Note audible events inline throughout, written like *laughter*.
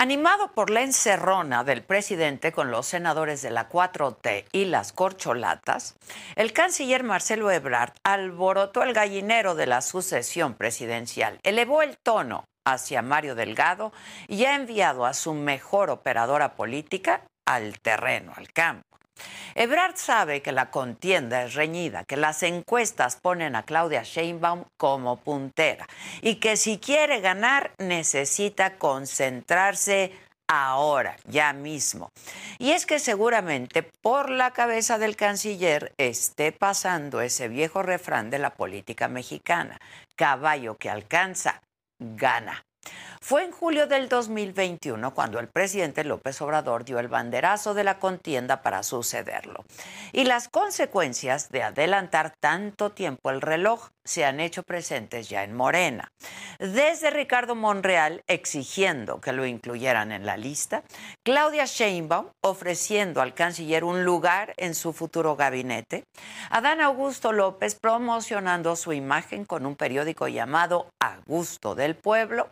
Animado por la encerrona del presidente con los senadores de la 4T y las corcholatas, el canciller Marcelo Ebrard alborotó el gallinero de la sucesión presidencial, elevó el tono hacia Mario Delgado y ha enviado a su mejor operadora política al terreno, al campo. Ebrard sabe que la contienda es reñida, que las encuestas ponen a Claudia Sheinbaum como puntera y que si quiere ganar necesita concentrarse ahora, ya mismo. Y es que seguramente por la cabeza del canciller esté pasando ese viejo refrán de la política mexicana, caballo que alcanza, gana. Fue en julio del 2021 cuando el presidente López Obrador dio el banderazo de la contienda para sucederlo. Y las consecuencias de adelantar tanto tiempo el reloj se han hecho presentes ya en Morena. Desde Ricardo Monreal exigiendo que lo incluyeran en la lista, Claudia Sheinbaum ofreciendo al canciller un lugar en su futuro gabinete, Adán Augusto López promocionando su imagen con un periódico llamado A Gusto del Pueblo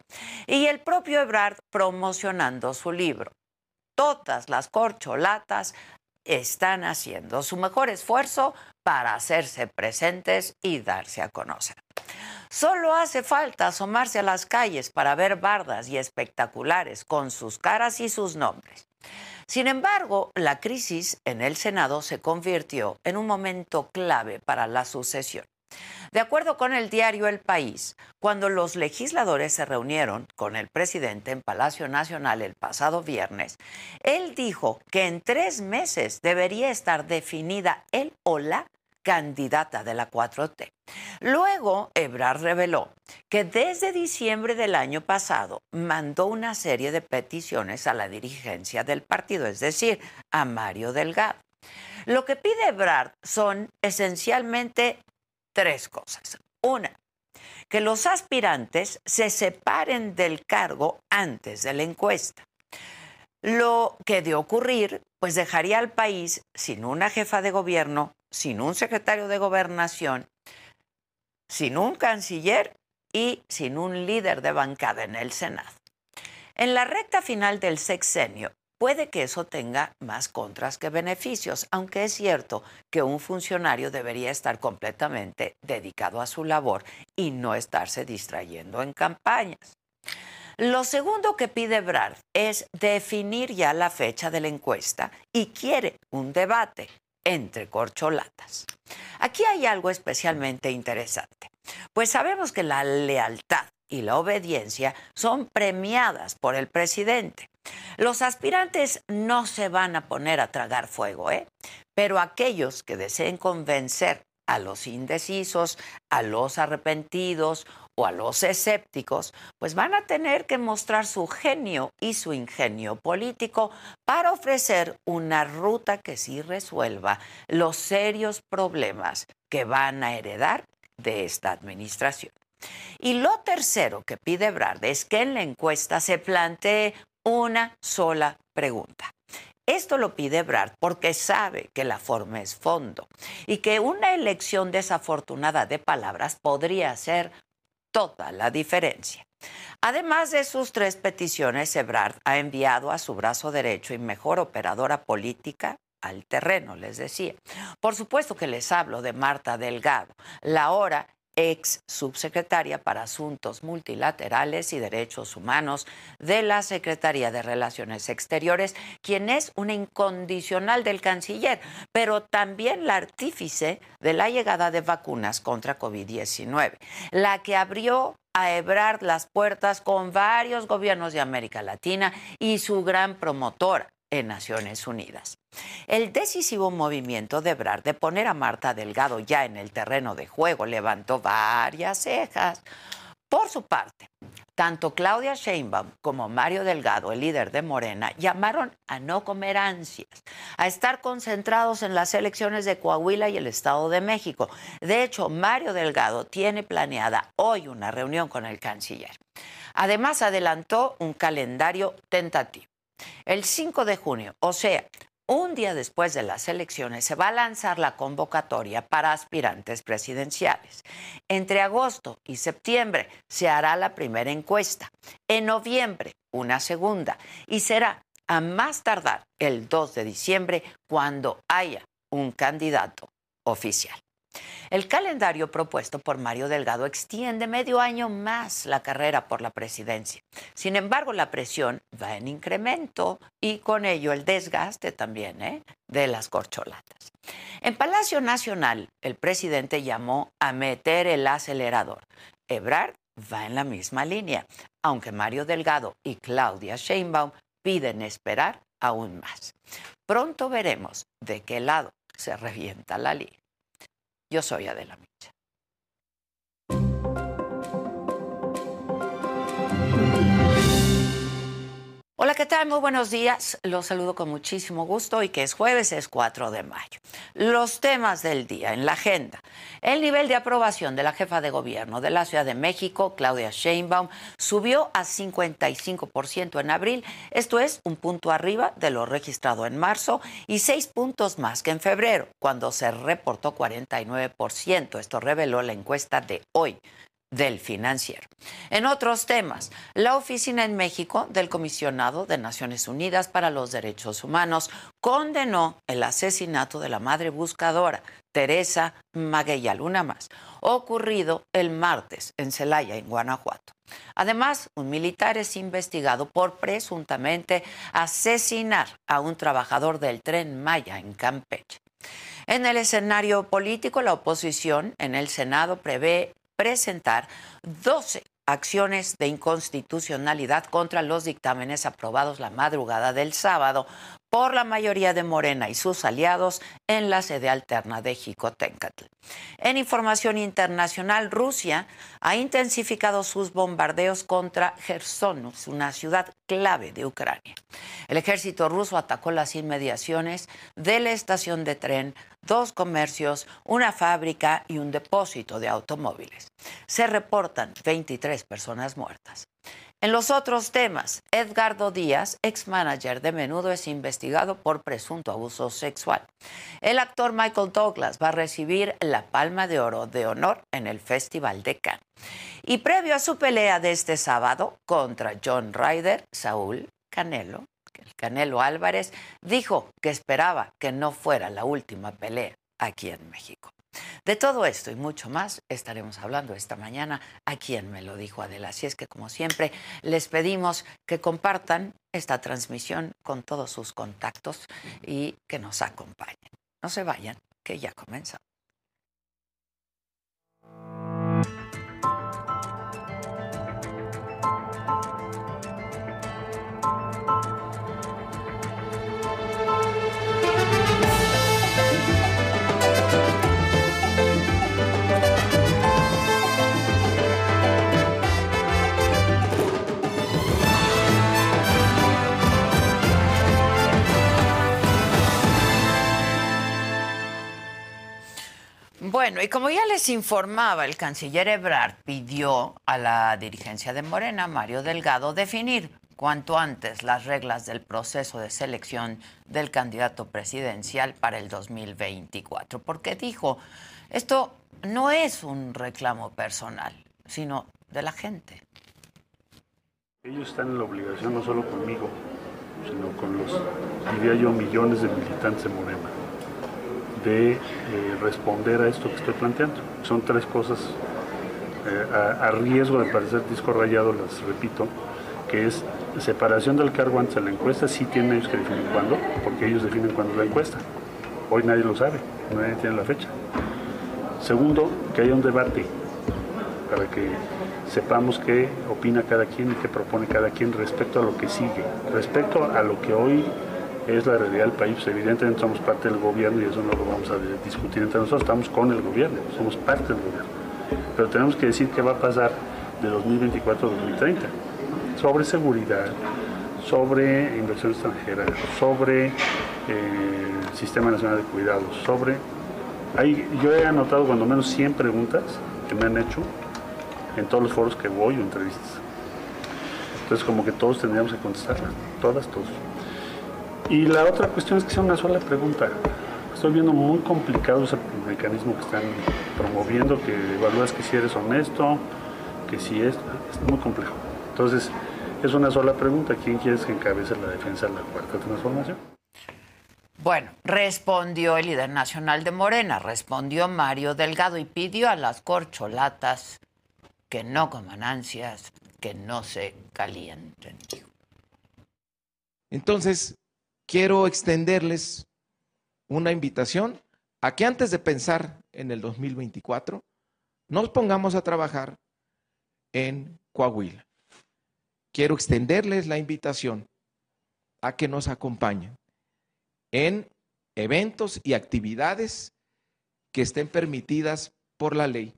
y el propio Ebrard promocionando su libro. Todas las corcholatas están haciendo su mejor esfuerzo para hacerse presentes y darse a conocer. Solo hace falta asomarse a las calles para ver bardas y espectaculares con sus caras y sus nombres. Sin embargo, la crisis en el Senado se convirtió en un momento clave para la sucesión. De acuerdo con el diario El País, cuando los legisladores se reunieron con el presidente en Palacio Nacional el pasado viernes, él dijo que en tres meses debería estar definida él o la candidata de la 4T. Luego, Ebrard reveló que desde diciembre del año pasado mandó una serie de peticiones a la dirigencia del partido, es decir, a Mario Delgado. Lo que pide Ebrard son esencialmente tres cosas. Una, que los aspirantes se separen del cargo antes de la encuesta. Lo que de ocurrir, pues dejaría al país sin una jefa de gobierno, sin un secretario de gobernación, sin un canciller y sin un líder de bancada en el Senado. En la recta final del sexenio, Puede que eso tenga más contras que beneficios, aunque es cierto que un funcionario debería estar completamente dedicado a su labor y no estarse distrayendo en campañas. Lo segundo que pide Brad es definir ya la fecha de la encuesta y quiere un debate entre corcholatas. Aquí hay algo especialmente interesante, pues sabemos que la lealtad y la obediencia son premiadas por el presidente. Los aspirantes no se van a poner a tragar fuego, ¿eh? Pero aquellos que deseen convencer a los indecisos, a los arrepentidos o a los escépticos, pues van a tener que mostrar su genio y su ingenio político para ofrecer una ruta que sí resuelva los serios problemas que van a heredar de esta administración. Y lo tercero que pide Brad es que en la encuesta se plantee una sola pregunta. Esto lo pide Brad porque sabe que la forma es fondo y que una elección desafortunada de palabras podría hacer toda la diferencia. Además de sus tres peticiones, Ebrard ha enviado a su brazo derecho y mejor operadora política, al terreno, les decía. Por supuesto que les hablo de Marta Delgado, la ahora ex subsecretaria para Asuntos Multilaterales y Derechos Humanos de la Secretaría de Relaciones Exteriores, quien es una incondicional del canciller, pero también la artífice de la llegada de vacunas contra COVID-19, la que abrió a Ebrard las puertas con varios gobiernos de América Latina y su gran promotora en Naciones Unidas. El decisivo movimiento de Ebrard de poner a Marta Delgado ya en el terreno de juego levantó varias cejas. Por su parte, tanto Claudia Sheinbaum como Mario Delgado, el líder de Morena, llamaron a no comer ansias, a estar concentrados en las elecciones de Coahuila y el Estado de México. De hecho, Mario Delgado tiene planeada hoy una reunión con el canciller. Además, adelantó un calendario tentativo. El 5 de junio, o sea, un día después de las elecciones, se va a lanzar la convocatoria para aspirantes presidenciales. Entre agosto y septiembre se hará la primera encuesta. En noviembre, una segunda. Y será a más tardar el 2 de diciembre cuando haya un candidato oficial. El calendario propuesto por Mario Delgado extiende medio año más la carrera por la presidencia. Sin embargo, la presión va en incremento y con ello el desgaste también ¿eh? de las corcholatas. En Palacio Nacional, el presidente llamó a meter el acelerador. Ebrard va en la misma línea, aunque Mario Delgado y Claudia Sheinbaum piden esperar aún más. Pronto veremos de qué lado se revienta la liga. Yo soy Adela Micha. ¿Qué tal? Muy buenos días. Los saludo con muchísimo gusto y que es jueves, es 4 de mayo. Los temas del día en la agenda. El nivel de aprobación de la jefa de gobierno de la Ciudad de México, Claudia Sheinbaum, subió a 55% en abril. Esto es un punto arriba de lo registrado en marzo y seis puntos más que en febrero, cuando se reportó 49%. Esto reveló la encuesta de hoy del financiero. En otros temas, la oficina en México del comisionado de Naciones Unidas para los Derechos Humanos condenó el asesinato de la madre buscadora Teresa Maguella Luna Más, ocurrido el martes en Celaya, en Guanajuato. Además, un militar es investigado por presuntamente asesinar a un trabajador del tren Maya en Campeche. En el escenario político, la oposición en el Senado prevé presentar 12 acciones de inconstitucionalidad contra los dictámenes aprobados la madrugada del sábado por la mayoría de Morena y sus aliados en la sede alterna de Jicotencatl. En información internacional, Rusia ha intensificado sus bombardeos contra Gersonus, una ciudad clave de Ucrania. El ejército ruso atacó las inmediaciones de la estación de tren, dos comercios, una fábrica y un depósito de automóviles. Se reportan 23 personas muertas. En los otros temas, Edgardo Díaz, ex manager de Menudo, es investigado por presunto abuso sexual. El actor Michael Douglas va a recibir la Palma de Oro de Honor en el Festival de Cannes. Y previo a su pelea de este sábado contra John Ryder, Saúl Canelo, el Canelo Álvarez, dijo que esperaba que no fuera la última pelea aquí en México. De todo esto y mucho más estaremos hablando esta mañana a quien me lo dijo Adela. Así es que, como siempre, les pedimos que compartan esta transmisión con todos sus contactos y que nos acompañen. No se vayan, que ya comenzamos. Bueno, y como ya les informaba, el canciller Ebrard pidió a la dirigencia de Morena, Mario Delgado, definir cuanto antes las reglas del proceso de selección del candidato presidencial para el 2024, porque dijo, esto no es un reclamo personal, sino de la gente. Ellos están en la obligación, no solo conmigo, sino con los, diría yo, millones de militantes de Morena, de eh, responder a esto que estoy planteando. Son tres cosas eh, a, riesgo de parecer disco rayado, las repito, que es separación del cargo antes de la encuesta, sí tienen ellos que definir cuándo, porque ellos definen cuándo la encuesta. Hoy nadie lo sabe, nadie tiene la fecha. Segundo, que haya un debate para que sepamos qué opina cada quien y qué propone cada quien respecto a lo que sigue, respecto a lo que hoy es la realidad del país. Evidentemente somos parte del gobierno y eso no lo vamos a discutir entre nosotros, estamos con el gobierno, somos parte del gobierno. Pero tenemos que decir qué va a pasar de 2024 a 2030 sobre seguridad, sobre inversión extranjera, sobre eh, Sistema Nacional de Cuidados, sobre... Hay, yo he anotado cuando menos 100 preguntas que me han hecho en todos los foros que voy o entrevistas. Entonces como que todos tendríamos que contestarlas, todas, todos. Y la otra cuestión es que sea una sola pregunta. Estoy viendo muy complicado ese mecanismo que están promoviendo, que evalúas que si eres honesto, que si es, es muy complejo. Entonces, es una sola pregunta. ¿Quién quieres que encabece la defensa de la cuarta transformación? Bueno, respondió el líder nacional de Morena, respondió Mario Delgado y pidió a las corcholatas que no coman ansias, que no se calienten. Entonces, quiero extenderles una invitación a que antes de pensar en el 2024, nos pongamos a trabajar en Coahuila. Quiero extenderles la invitación a que nos acompañen en eventos y actividades que estén permitidas por la ley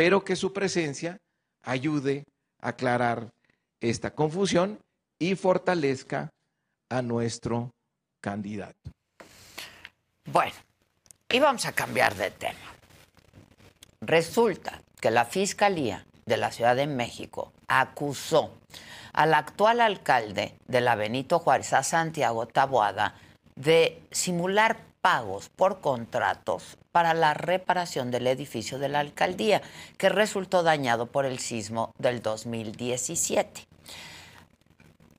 pero que su presencia ayude a aclarar esta confusión y fortalezca a nuestro candidato. Bueno, y vamos a cambiar de tema. Resulta que la Fiscalía de la Ciudad de México acusó al actual alcalde de la Benito Juárez, a Santiago Taboada, de simular pagos por contratos para la reparación del edificio de la alcaldía, que resultó dañado por el sismo del 2017.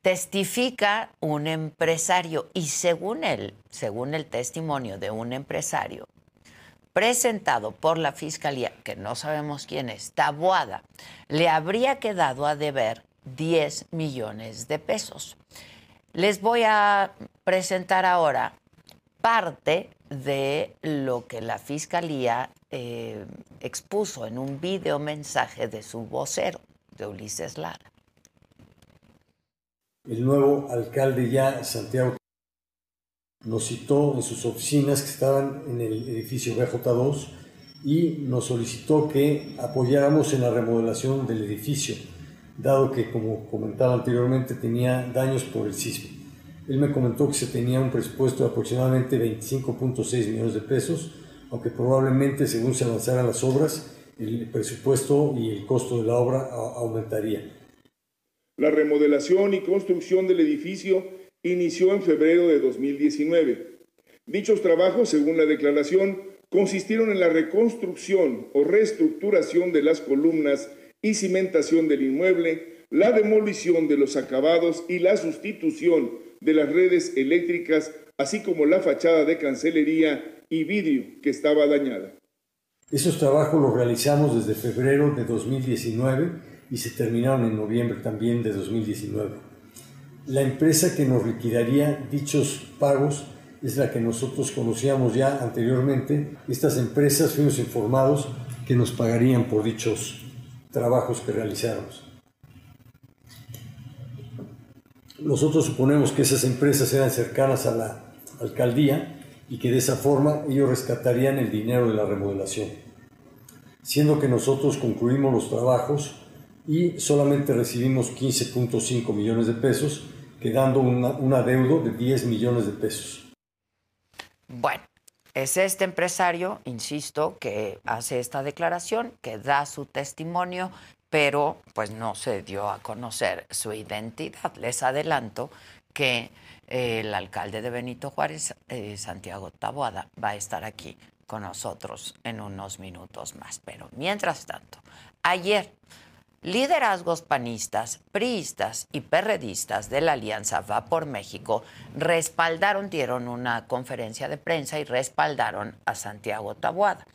Testifica un empresario y según él, según el testimonio de un empresario presentado por la fiscalía, que no sabemos quién es, Taboada, le habría quedado a deber 10 millones de pesos. Les voy a presentar ahora parte de lo que la fiscalía eh, expuso en un video mensaje de su vocero, de Ulises Lara. El nuevo alcalde ya, Santiago, nos citó en sus oficinas que estaban en el edificio BJ2 y nos solicitó que apoyáramos en la remodelación del edificio, dado que, como comentaba anteriormente, tenía daños por el sismo. Él me comentó que se tenía un presupuesto de aproximadamente 25.6 millones de pesos, aunque probablemente según se avanzaran las obras, el presupuesto y el costo de la obra aumentaría. La remodelación y construcción del edificio inició en febrero de 2019. Dichos trabajos, según la declaración, consistieron en la reconstrucción o reestructuración de las columnas y cimentación del inmueble, la demolición de los acabados y la sustitución de las redes eléctricas, así como la fachada de cancelería y vidrio que estaba dañada. Esos trabajos los realizamos desde febrero de 2019 y se terminaron en noviembre también de 2019. La empresa que nos liquidaría dichos pagos es la que nosotros conocíamos ya anteriormente. Estas empresas fuimos informados que nos pagarían por dichos trabajos que realizáramos. Nosotros suponemos que esas empresas eran cercanas a la alcaldía y que de esa forma ellos rescatarían el dinero de la remodelación, siendo que nosotros concluimos los trabajos y solamente recibimos 15.5 millones de pesos, quedando una, un adeudo de 10 millones de pesos. Bueno, es este empresario, insisto, que hace esta declaración, que da su testimonio pero pues no se dio a conocer su identidad. Les adelanto que eh, el alcalde de Benito Juárez, eh, Santiago Taboada, va a estar aquí con nosotros en unos minutos más. Pero mientras tanto, ayer liderazgos panistas, priistas y perredistas de la Alianza Va por México respaldaron, dieron una conferencia de prensa y respaldaron a Santiago Tabuada.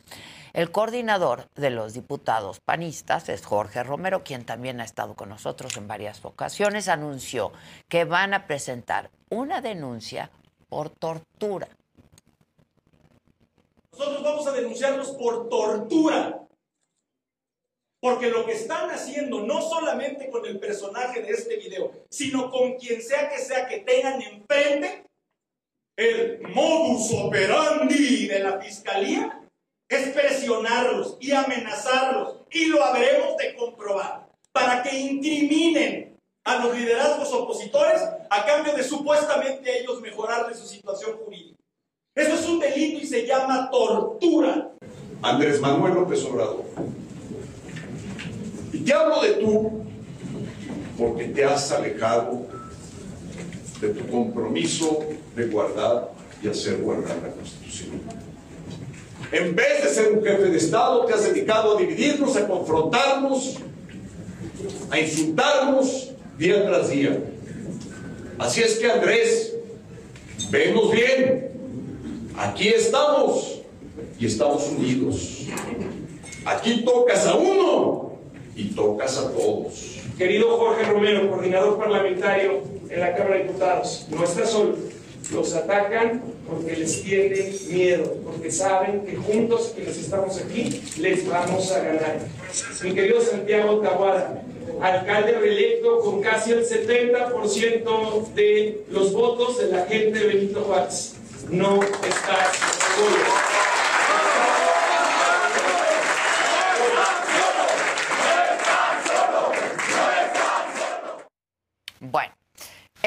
El coordinador de los diputados panistas es Jorge Romero, quien también ha estado con nosotros en varias ocasiones, anunció que van a presentar una denuncia por tortura. Nosotros vamos a denunciarlos por tortura. Porque lo que están haciendo, no solamente con el personaje de este video, sino con quien sea que sea que tengan enfrente, el modus operandi de la fiscalía es presionarlos y amenazarlos, y lo habremos de comprobar, para que incriminen a los liderazgos opositores a cambio de supuestamente ellos mejorarle su situación jurídica. Eso es un delito y se llama tortura. Andrés Manuel López Obrador y te hablo de tú porque te has alejado de tu compromiso de guardar y hacer guardar la Constitución. En vez de ser un jefe de Estado, te has dedicado a dividirnos, a confrontarnos, a insultarnos día tras día. Así es que Andrés, vemos bien, aquí estamos y estamos unidos. Aquí tocas a uno y tocas a todos. Querido Jorge Romero, coordinador parlamentario en la Cámara de Diputados, no está solo. Los atacan porque les tienen miedo, porque saben que juntos, quienes estamos aquí, les vamos a ganar. Mi querido Santiago Tahuada, alcalde reelecto con casi el 70% de los votos de la gente de Benito Juárez. No estás solo. Bueno,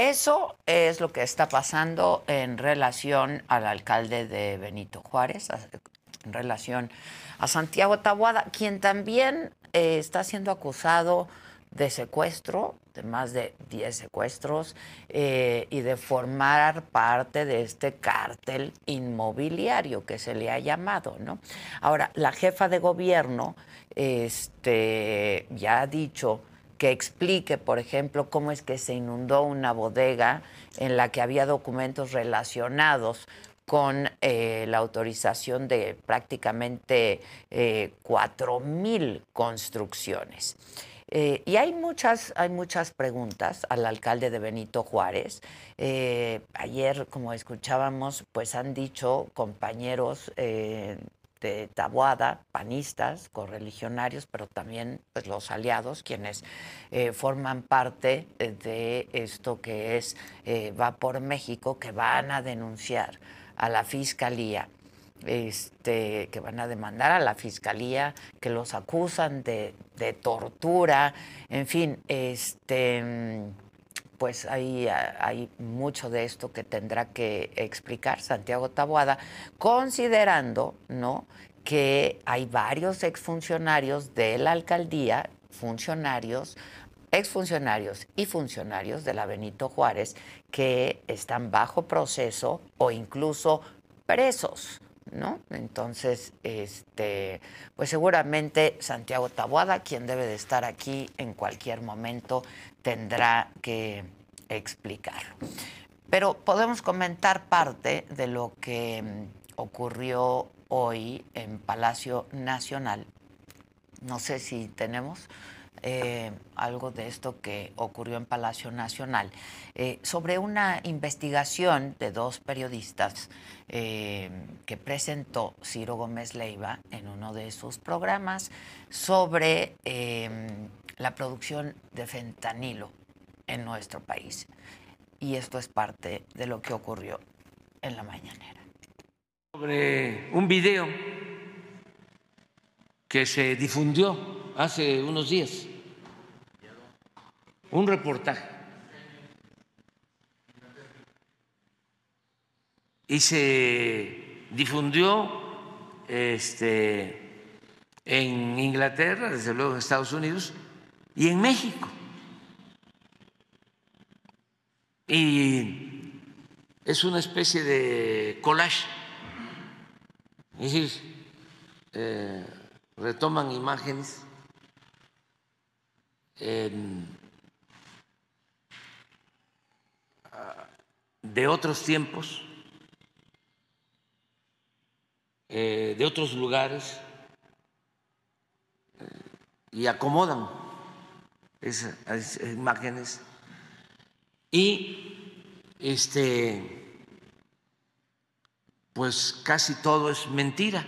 eso es lo que está pasando en relación al alcalde de Benito Juárez, en relación a Santiago Tabuada, quien también eh, está siendo acusado de secuestro, de más de 10 secuestros, eh, y de formar parte de este cártel inmobiliario que se le ha llamado, ¿no? Ahora, la jefa de gobierno este, ya ha dicho que explique, por ejemplo, cómo es que se inundó una bodega en la que había documentos relacionados con eh, la autorización de prácticamente eh, cuatro mil construcciones. Eh, y hay muchas, hay muchas preguntas al alcalde de Benito Juárez. ayer, como escuchábamos, pues han dicho compañeros de Tabuada, panistas, correligionarios, pero también pues, los aliados, quienes eh, forman parte de esto que es eh, Va por México, que van a denunciar a la fiscalía. Este, que van a demandar a la fiscalía, que los acusan de, de tortura, en fin, este pues hay, hay mucho de esto que tendrá que explicar Santiago Taboada, considerando ¿no? que hay varios exfuncionarios de la alcaldía, funcionarios, exfuncionarios y funcionarios de la Benito Juárez que están bajo proceso o incluso presos. ¿No? Entonces, este, pues seguramente Santiago Taboada, quien debe de estar aquí en cualquier momento, tendrá que explicarlo. Pero podemos comentar parte de lo que mm, ocurrió hoy en Palacio Nacional. No sé si tenemos eh, algo de esto que ocurrió en Palacio Nacional, eh, sobre una investigación de dos periodistas eh, que presentó Ciro Gómez Leiva en uno de sus programas sobre la producción de fentanilo en nuestro país. Y esto es parte de lo que ocurrió en la mañanera. Sobre un video que se difundió hace unos días, un reportaje, y se difundió este, en Inglaterra, desde luego en Estados Unidos, y en México. Y es una especie de collage, es decir, eh, retoman imágenes ah, de otros tiempos, eh, de otros lugares, eh, y acomodan esas, esas imágenes y este pues casi todo es mentira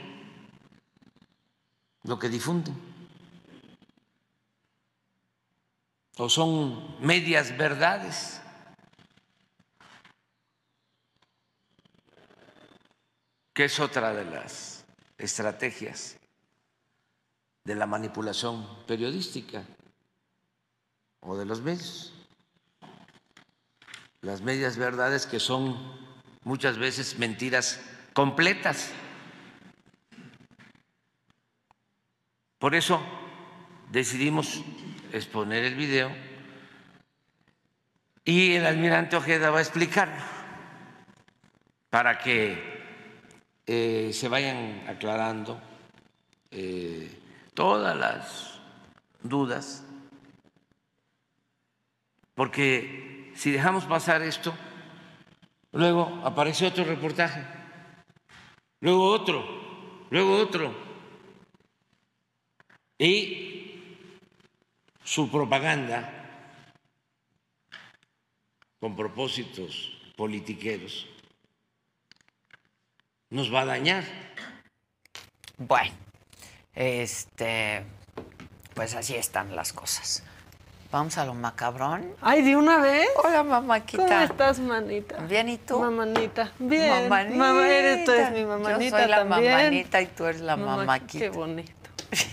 lo que difunden. O son medias verdades. que es otra de las estrategias de la manipulación periodística o de los medios. Las medias verdades que son muchas veces mentiras completas. Por eso decidimos exponer el video y el almirante Ojeda va a explicar para que eh, se vayan aclarando eh, todas las dudas, porque si dejamos pasar esto, luego aparece otro reportaje, luego otro, luego otro, y su propaganda con propósitos politiqueros nos va a dañar. Bueno, este, pues así están las cosas. Vamos a lo macabrón. Ay, ¿de una vez? Hola, mamáquita. ¿Cómo estás, manita? Bien, ¿y tú? Mamanita. Bien. Mamanita. Mamá, eres, tú eres mi mamanita Yo soy la también. mamanita y tú eres la Mamá, mamaquita. Qué bonito.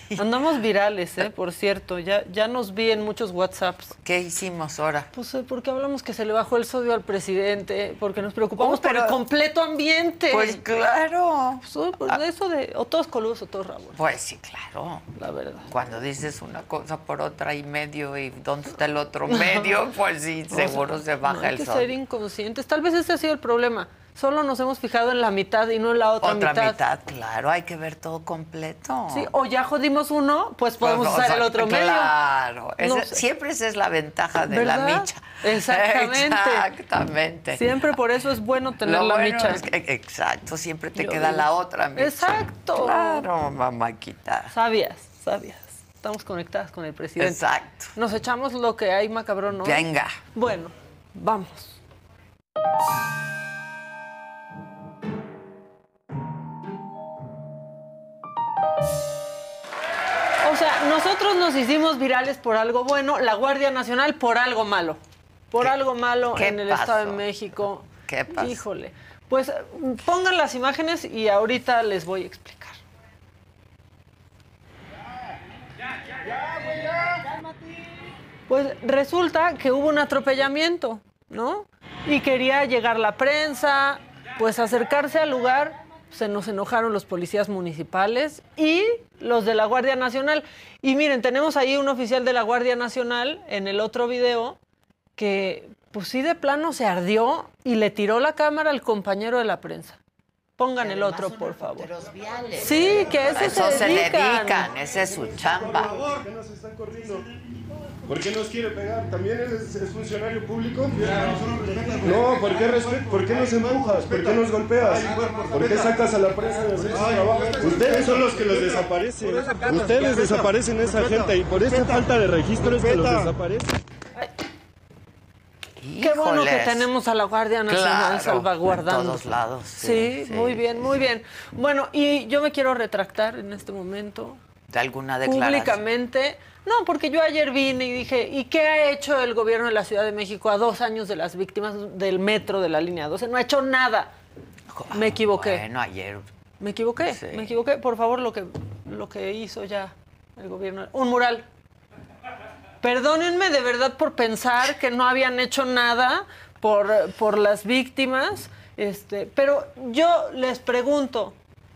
*laughs* Andamos virales, ¿eh? Por cierto. Ya, ya nos vi en muchos WhatsApps. ¿Qué hicimos ahora? Pues eh, porque hablamos que se le bajó el sodio al presidente, porque nos preocupamos Oh, por pero- el completo ambiente. Pues claro. Pues, oh, pues, eso de o todos coludos o todos rabos. Pues sí, claro. La verdad. Cuando dices una cosa por otra y medio y dónde está el otro *laughs* medio, pues sí, *laughs* O sea, seguro se no baja hay el que ser inconscientes. Tal vez ese ha sido el problema. Solo nos hemos fijado en la mitad y no en la otra, Otra mitad. claro, hay que ver todo completo. Sí, o ya jodimos uno, pues podemos Pues, o usar sea, el otro medio. Claro, No sé. siempre esa es la ventaja de la micha. *laughs* Exactamente. Exactamente. Siempre por eso es bueno tener Lo la bueno micha. es que- exacto, siempre te Yo queda digo. la otra micha. Exacto. Claro, mamáquita. Sabias, sabias. Estamos conectadas con el presidente. Exacto. Nos echamos lo que hay, macabrón, ¿no? Venga. Bueno, vamos. O sea, nosotros nos hicimos virales por algo bueno, la Guardia Nacional por algo malo. Por algo malo qué en el Estado de? México. ¿Qué pasó? Híjole. Pues pongan las imágenes y ahorita les voy a explicar. Pues resulta que hubo un atropellamiento, ¿no? Y quería llegar la prensa, pues acercarse al lugar, se nos enojaron los policías municipales y los de la Guardia Nacional. Y miren, tenemos ahí un oficial de la Guardia Nacional en el otro video que pues sí de plano se ardió y le tiró la cámara al compañero de la prensa. Pongan el otro, por favor. Sí, que a eso, A eso se dedican. dedican, esa es su chamba. que nos están corriendo. ¿Por qué nos quiere pegar? ¿También es, es funcionario público? No, ¿por qué, ¿por qué nos empujas? ¿Por qué nos golpeas? ¿Por qué sacas a la prensa de hacer su trabajo? Ustedes son los que los desaparecen. Ustedes desaparecen a esa gente y por esta falta de registro es que los desaparecen. Qué bueno que tenemos a la Guardia Nacional Claro, salvaguardando. en todos lados, Sí, sí, sí, muy bien, muy bien. Bueno, y yo me quiero retractar en este momento De alguna declaración. públicamente. No, porque yo ayer vine y dije, ¿y qué ha hecho el gobierno de la Ciudad de México a dos años de las víctimas del metro de la línea 12? No ha hecho nada. Me equivoqué. Bueno, ayer. Me equivoqué, Sí. me equivoqué. Por favor, lo que, lo que hizo ya el gobierno. Un mural. Perdónenme de verdad por pensar que no habían hecho nada por, por las víctimas. Este, pero yo les pregunto,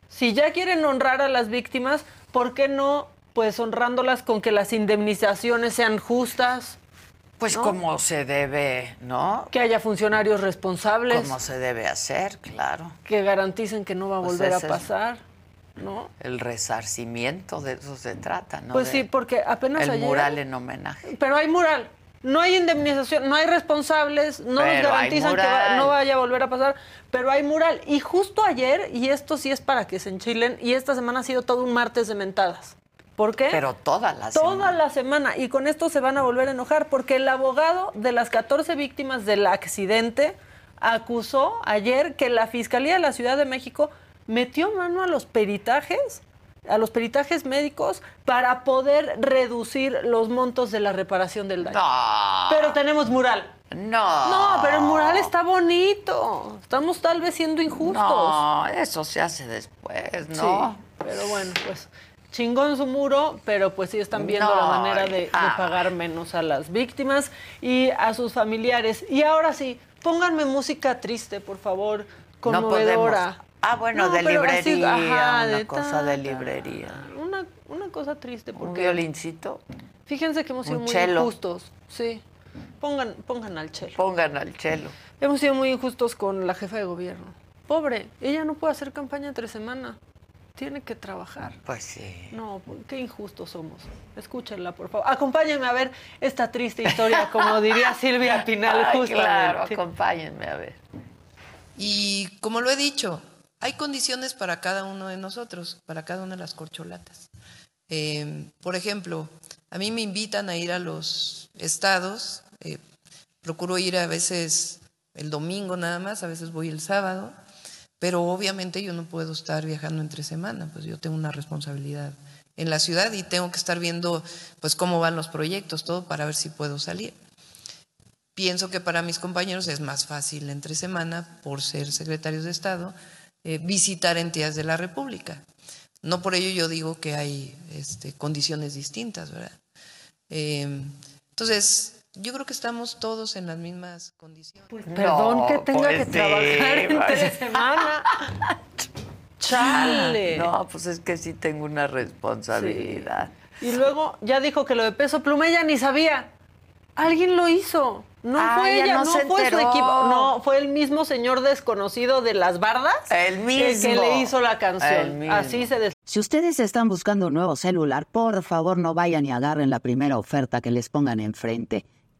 si ya quieren honrar a las víctimas, ¿por qué no pues honrándolas con que las indemnizaciones sean justas? Pues ¿no? como se debe, ¿no? Que haya funcionarios responsables, Como se debe hacer, claro. que garanticen que no va a Pues volver a pasar. ¿no? El resarcimiento, de eso se trata, ¿no? Pues De- sí, porque apenas El ayer... mural en homenaje. Pero hay mural. No hay indemnización, no hay responsables, no nos Pero hay garantizan que va- no vaya a volver a pasar, pero hay mural. Y justo ayer, y esto sí es para que se enchilen, y esta semana ha sido todo un martes de mentadas. ¿Por qué? Pero toda la Toda semana. la semana. Y con esto se van a volver a enojar, porque el abogado de las 14 víctimas del accidente acusó ayer que la Fiscalía de la Ciudad de México metió mano a los peritajes, a los peritajes médicos, para poder reducir los montos de la reparación del daño. No. Pero tenemos mural. No. No, pero el mural está bonito. Estamos tal vez siendo injustos. No, eso se hace después, ¿no? Sí, pero bueno, pues chingón su muro, pero pues sí están viendo No, la manera de, pagar menos a las víctimas y a sus familiares. Y ahora sí, pónganme música triste, por favor, No conmovedora. Ah, bueno, No, de así, librería, ajá, una de cosa de librería. Una, una cosa triste, Un porque violincito. fíjense que hemos sido un muy chelo. injustos. Sí, pongan, pongan al chelo. Pongan al chelo. Hemos sido muy injustos con la jefa de gobierno. Pobre, ella no puede hacer campaña entre semana. Tiene que trabajar. Pues sí. No, pues, qué injustos somos. Escúchenla, por favor. Acompáñenme a ver esta triste historia, como diría *laughs* Silvia Pinal, Ay, justamente. claro, acompáñenme a ver. Y como lo he dicho, hay condiciones para cada uno de nosotros, para cada una de las corcholatas. Eh, por ejemplo, a mí me invitan a ir a los estados, eh, procuro ir a veces el domingo nada más, a veces voy el sábado, pero obviamente yo no puedo estar viajando entre semana, pues yo tengo una responsabilidad en la ciudad y tengo que estar viendo pues cómo van los proyectos, todo para ver si puedo salir. Pienso que para mis compañeros es más fácil entre semana, por ser secretarios de Estado, eh, visitar entidades de la República. No por ello yo digo que hay este, condiciones distintas, ¿verdad? Eh, entonces, yo creo que estamos todos en las mismas condiciones. Perdón No, que tenga pues que sí, trabajar entre vaya. semana. *laughs* Chale. No, pues es que sí tengo una responsabilidad. Y luego ya dijo que lo de peso pluma ella ni sabía. Alguien lo hizo. No Ah, fue ella no fue su equipo. No, fue el mismo señor desconocido de las bardas. El mismo. que le hizo la canción. El. Así se des- Si ustedes están buscando un nuevo celular, por favor no vayan y agarren la primera oferta que les pongan enfrente.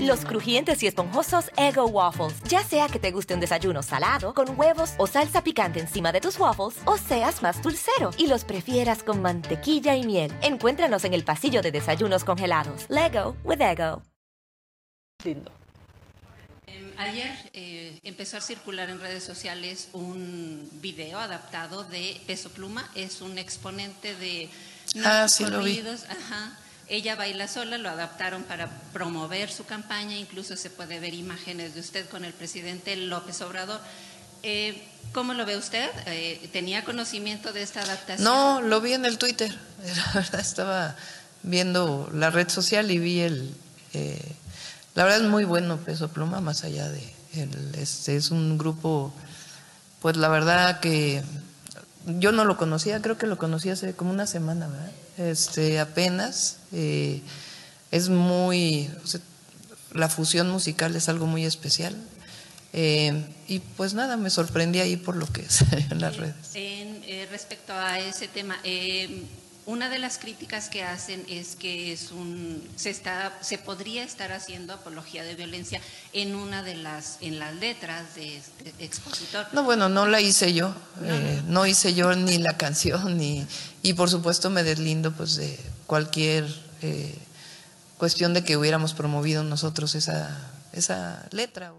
Los crujientes y esponjosos Ego Waffles. Ya sea que te guste un desayuno salado, con huevos o salsa picante encima de tus waffles, o seas más dulcero y los prefieras con mantequilla y miel. Encuéntranos en el pasillo de desayunos congelados. Lego with Ego. Lindo. Eh, Ayer eh, empezó a circular en redes sociales un video adaptado de Peso Pluma. Es un exponente de Ah, sí lo vi. corridos. Ajá. Ella baila sola, lo adaptaron para promover su campaña. Incluso se puede ver imágenes de usted con el presidente López Obrador. Eh, ¿Cómo lo ve usted? Eh, ¿Tenía conocimiento de esta adaptación? No, lo vi en el Twitter. *laughs* La verdad estaba viendo la red social y vi el... eh, la verdad es muy bueno Peso Pluma, más allá de... El, este, es un grupo, pues la verdad que yo no lo conocía, creo que lo conocí hace como una semana, ¿verdad? Este, apenas. eh, es muy... o sea, la fusión musical es algo muy especial. Eh, y pues nada, me sorprendí ahí por lo que *laughs* salió en las redes. En, eh, respecto a ese tema, eh, una de las críticas que hacen es que es un se está se podría estar haciendo apología de violencia en una de las en las letras de este expositor. No, bueno, no la hice yo, eh, no hice yo ni la canción, ni, y por supuesto me deslindo pues de cualquier eh, cuestión de que hubiéramos promovido nosotros esa, esa letra.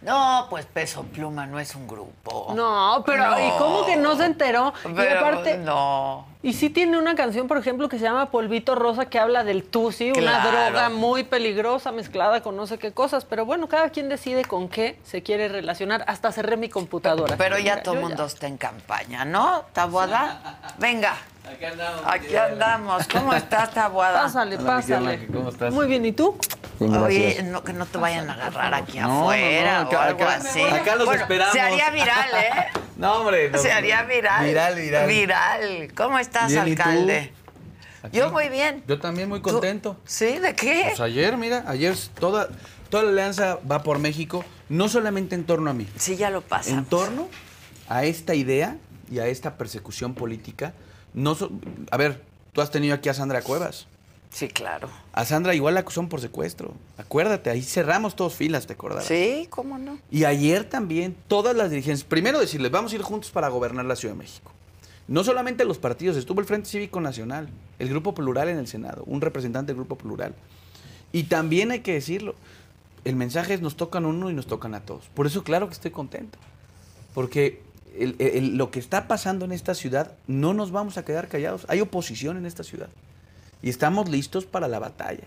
No, pues Peso Pluma no es un grupo. No, pero No. ¿y cómo que no se enteró? y Pero, aparte, no. Y sí tiene una canción, por ejemplo, que se llama Polvito Rosa, que habla del tusi, una Claro. droga muy peligrosa mezclada con no sé qué cosas. Pero bueno, cada quien decide con qué se quiere relacionar. Hasta cerré mi computadora. Pero ya todo el mundo está en campaña, ¿no? ¿Tabuada? Venga. Aquí andamos. Aquí andamos. ¿Cómo estás, Tabuada? Pásale, Hola, pásale. ¿cómo estás? Muy bien, ¿y tú? Bien, Oye, no, que no te vayan a agarrar aquí No, no, no, afuera acá- o algo acá- así. acá los esperamos. Se haría viral, ¿eh? *laughs* No, hombre. no. Se haría viral. Viral, viral. Viral. ¿Cómo estás, alcalde? Aquí. Yo muy bien. Yo también muy contento. ¿Sí? ¿De qué? Pues ayer, mira, ayer toda, toda la alianza va por México, no solamente en torno a mí. Sí, ya lo pasa. En torno a esta idea y a esta persecución política. No so- a ver, tú has tenido aquí a Sandra Cuevas. Sí, claro. A Sandra igual la acusaron por secuestro. Acuérdate, ahí cerramos todos filas, ¿te acordarás? Sí, ¿cómo no? Y ayer también todas las dirigencias, primero decirles, vamos a ir juntos para gobernar la Ciudad de México. No solamente los partidos, estuvo el Frente Cívico Nacional, el Grupo Plural en el Senado, un representante del Grupo Plural. Y también hay que decirlo, el mensaje es nos tocan uno y nos tocan a todos. Por eso claro que estoy contento, porque el- el- lo que está pasando en esta ciudad no nos vamos a quedar callados. Hay oposición en esta ciudad y estamos listos para la batalla.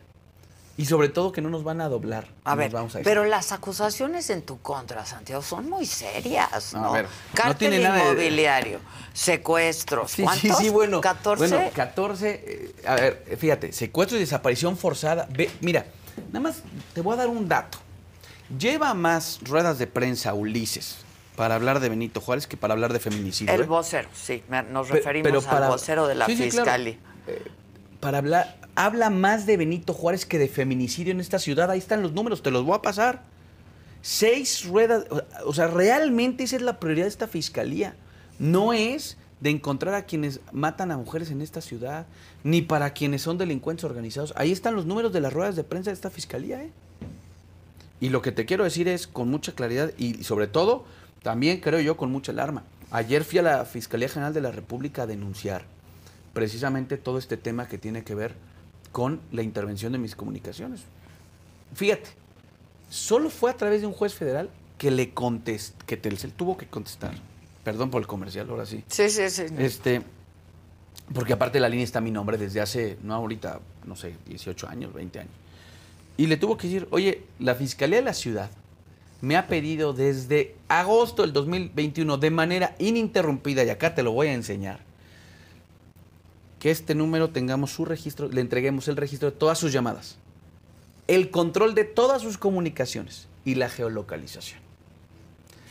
Y sobre todo que no nos van a doblar. A ver, vamos a pero las acusaciones en tu contra, Santiago, son muy serias, No, ¿no? a ver, no Cártel tiene nada de- inmobiliario, secuestros, Sí, ¿cuántos? sí, sí, bueno. ¿14? Bueno, 14. eh, a ver, fíjate, secuestro y desaparición forzada. Ve, mira, nada más te voy a dar un dato. Lleva más ruedas de prensa Ulises para hablar de Benito Juárez que para hablar de feminicidio. El ¿eh? vocero, sí, nos referimos pero al para- vocero de la Sí, sí, claro. fiscalía. Para hablar, habla más de Benito Juárez que de feminicidio en esta ciudad. Ahí están los números, te los voy a pasar. Seis ruedas, o sea, realmente esa es la prioridad de esta fiscalía. No es de encontrar a quienes matan a mujeres en esta ciudad, ni para quienes son delincuentes organizados. Ahí están los números de las ruedas de prensa de esta fiscalía, ¿eh? Y lo que te quiero decir es con mucha claridad y sobre todo, también creo yo con mucha alarma. Ayer fui a la Fiscalía General de la República a denunciar precisamente todo este tema que tiene que ver con la intervención de mis comunicaciones. Fíjate, solo fue a través de un juez federal que le contest, que Telcel tuvo que contestar. Perdón por el comercial, ahora sí. Sí, sí, sí. Este, porque aparte la línea está a mi nombre desde hace, no ahorita, no sé, 18 años, 20 años. Y le tuvo que decir, oye, la Fiscalía de la Ciudad me ha pedido desde agosto del 2021 de manera ininterrumpida, y acá te lo voy a enseñar, que este número tengamos su registro, le entreguemos el registro de todas sus llamadas, el control de todas sus comunicaciones y la geolocalización.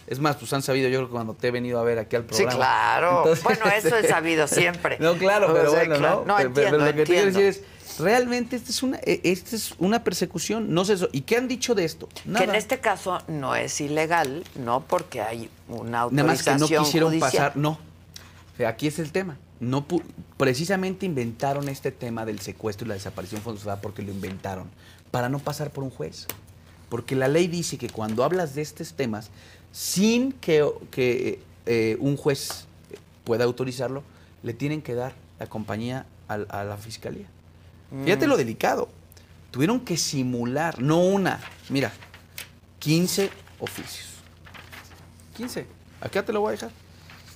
Es más, pues han sabido, yo creo que cuando te he venido a ver aquí al Sí, programa. claro. Entonces, bueno, eso es sabido siempre. *laughs* No, claro, pero Sí, bueno, claro. ¿no? No, Pero- pero entiendo, lo que te quiero entiendo. decir es, realmente esta es una, eh, esta es una persecución, no sé, eso. ¿y qué han dicho de esto? Que en este caso no es ilegal, ¿no? Porque hay una Nada más que autorización no quisieron judicial. pasar, no. O sea, aquí es el tema. No precisamente inventaron este tema del secuestro y la desaparición forzada porque lo inventaron para no pasar por un juez. Porque la ley dice que cuando hablas de estos temas, sin que, que, eh, un juez pueda autorizarlo, le tienen que dar la compañía al- a, la fiscalía. Fíjate Mm. lo delicado. Tuvieron que simular, no una, mira, 15 oficios. 15. Acá te lo voy a dejar.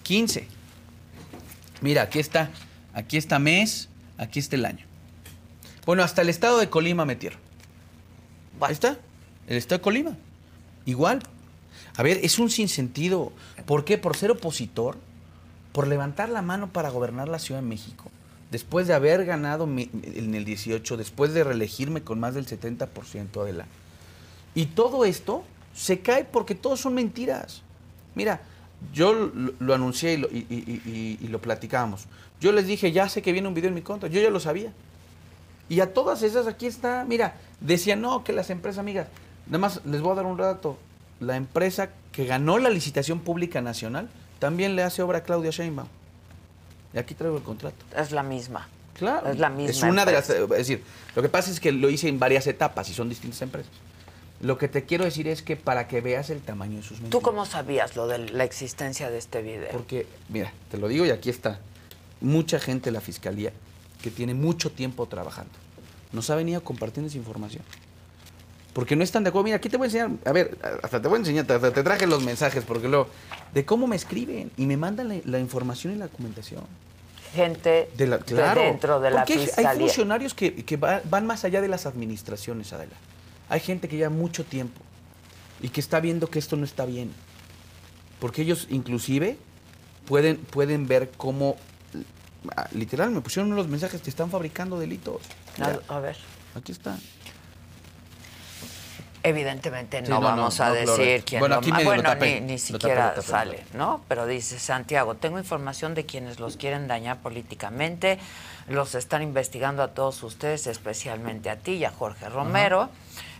15. Mira, aquí está. Aquí está mes, aquí está el año. Bueno, hasta el estado de Colima metieron. Ahí está. El estado de Colima. Igual. A ver, es un sinsentido. ¿Por qué? Por ser opositor, por levantar la mano para gobernar la Ciudad de México, después de haber ganado en el 18, después de reelegirme con más del 70% de la... Y todo esto se cae porque todos son mentiras. Mira, yo lo, anuncié y lo, y- platicábamos. Yo les dije, ya sé que viene un video en mi contra. Yo ya lo sabía. Y a todas esas aquí está, mira, decían, no, que las empresas amigas. Nada más les voy a dar un dato. La empresa que ganó la licitación pública nacional también le hace obra a Claudia Sheinbaum. Y aquí traigo el contrato. Es la misma. Claro. Es la misma. Es una de las. empresa. Es decir, lo que pasa es que lo hice en varias etapas y son distintas empresas. Lo que te quiero decir es que para que veas el tamaño de sus ¿Tú mentiras. cómo sabías lo de la existencia de este video? Porque, mira, te lo digo y aquí está. Mucha gente de la fiscalía que tiene mucho tiempo trabajando nos ha venido compartiendo esa información. Porque no están de acuerdo. Mira, aquí te voy a enseñar, a ver, hasta te voy a enseñar, hasta te traje los mensajes, porque luego, de cómo me escriben y me mandan la, la información y la documentación. Gente De la- de claro, dentro de la porque fiscalía. hay funcionarios que, que va- van más allá de las administraciones, Adela. Hay gente que lleva mucho tiempo y que está viendo que esto no está bien. Porque ellos inclusive pueden, pueden ver cómo, ah, literal, me pusieron unos mensajes que están fabricando delitos. Mira, A, a ver. aquí está. Evidentemente Sí, no, no, no, vamos a no, decir quién Bueno, lo aquí ma- medio lo bueno, tapé, ni, ni lo siquiera tapé, lo tapé, lo sale, ¿no? Pero dice Santiago, tengo información de quienes los quieren dañar políticamente, los están investigando a todos ustedes, especialmente a ti y a Jorge Romero.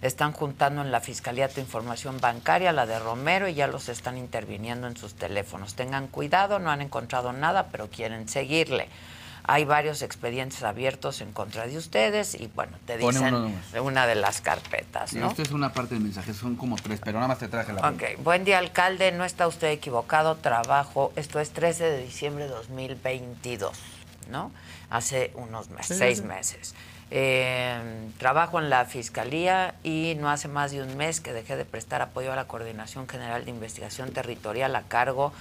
Están juntando en la fiscalía tu información bancaria, la de Romero, y ya los están interviniendo en sus teléfonos. Tengan cuidado, no han encontrado nada, pero quieren seguirle. Hay varios expedientes abiertos en contra de ustedes y bueno, te Pone dicen uno nomás. una de las carpetas, ¿no? Esto es una parte del mensaje, son como tres, pero nada más te traje la Ok, buen día alcalde, no está usted equivocado, trabajo, esto es 13 de diciembre de 2022, ¿no? Hace unos meses, sí, seis sí. meses. Eh, trabajo en la fiscalía y no hace más de un mes que dejé de prestar apoyo a la Coordinación General de Investigación Territorial a cargo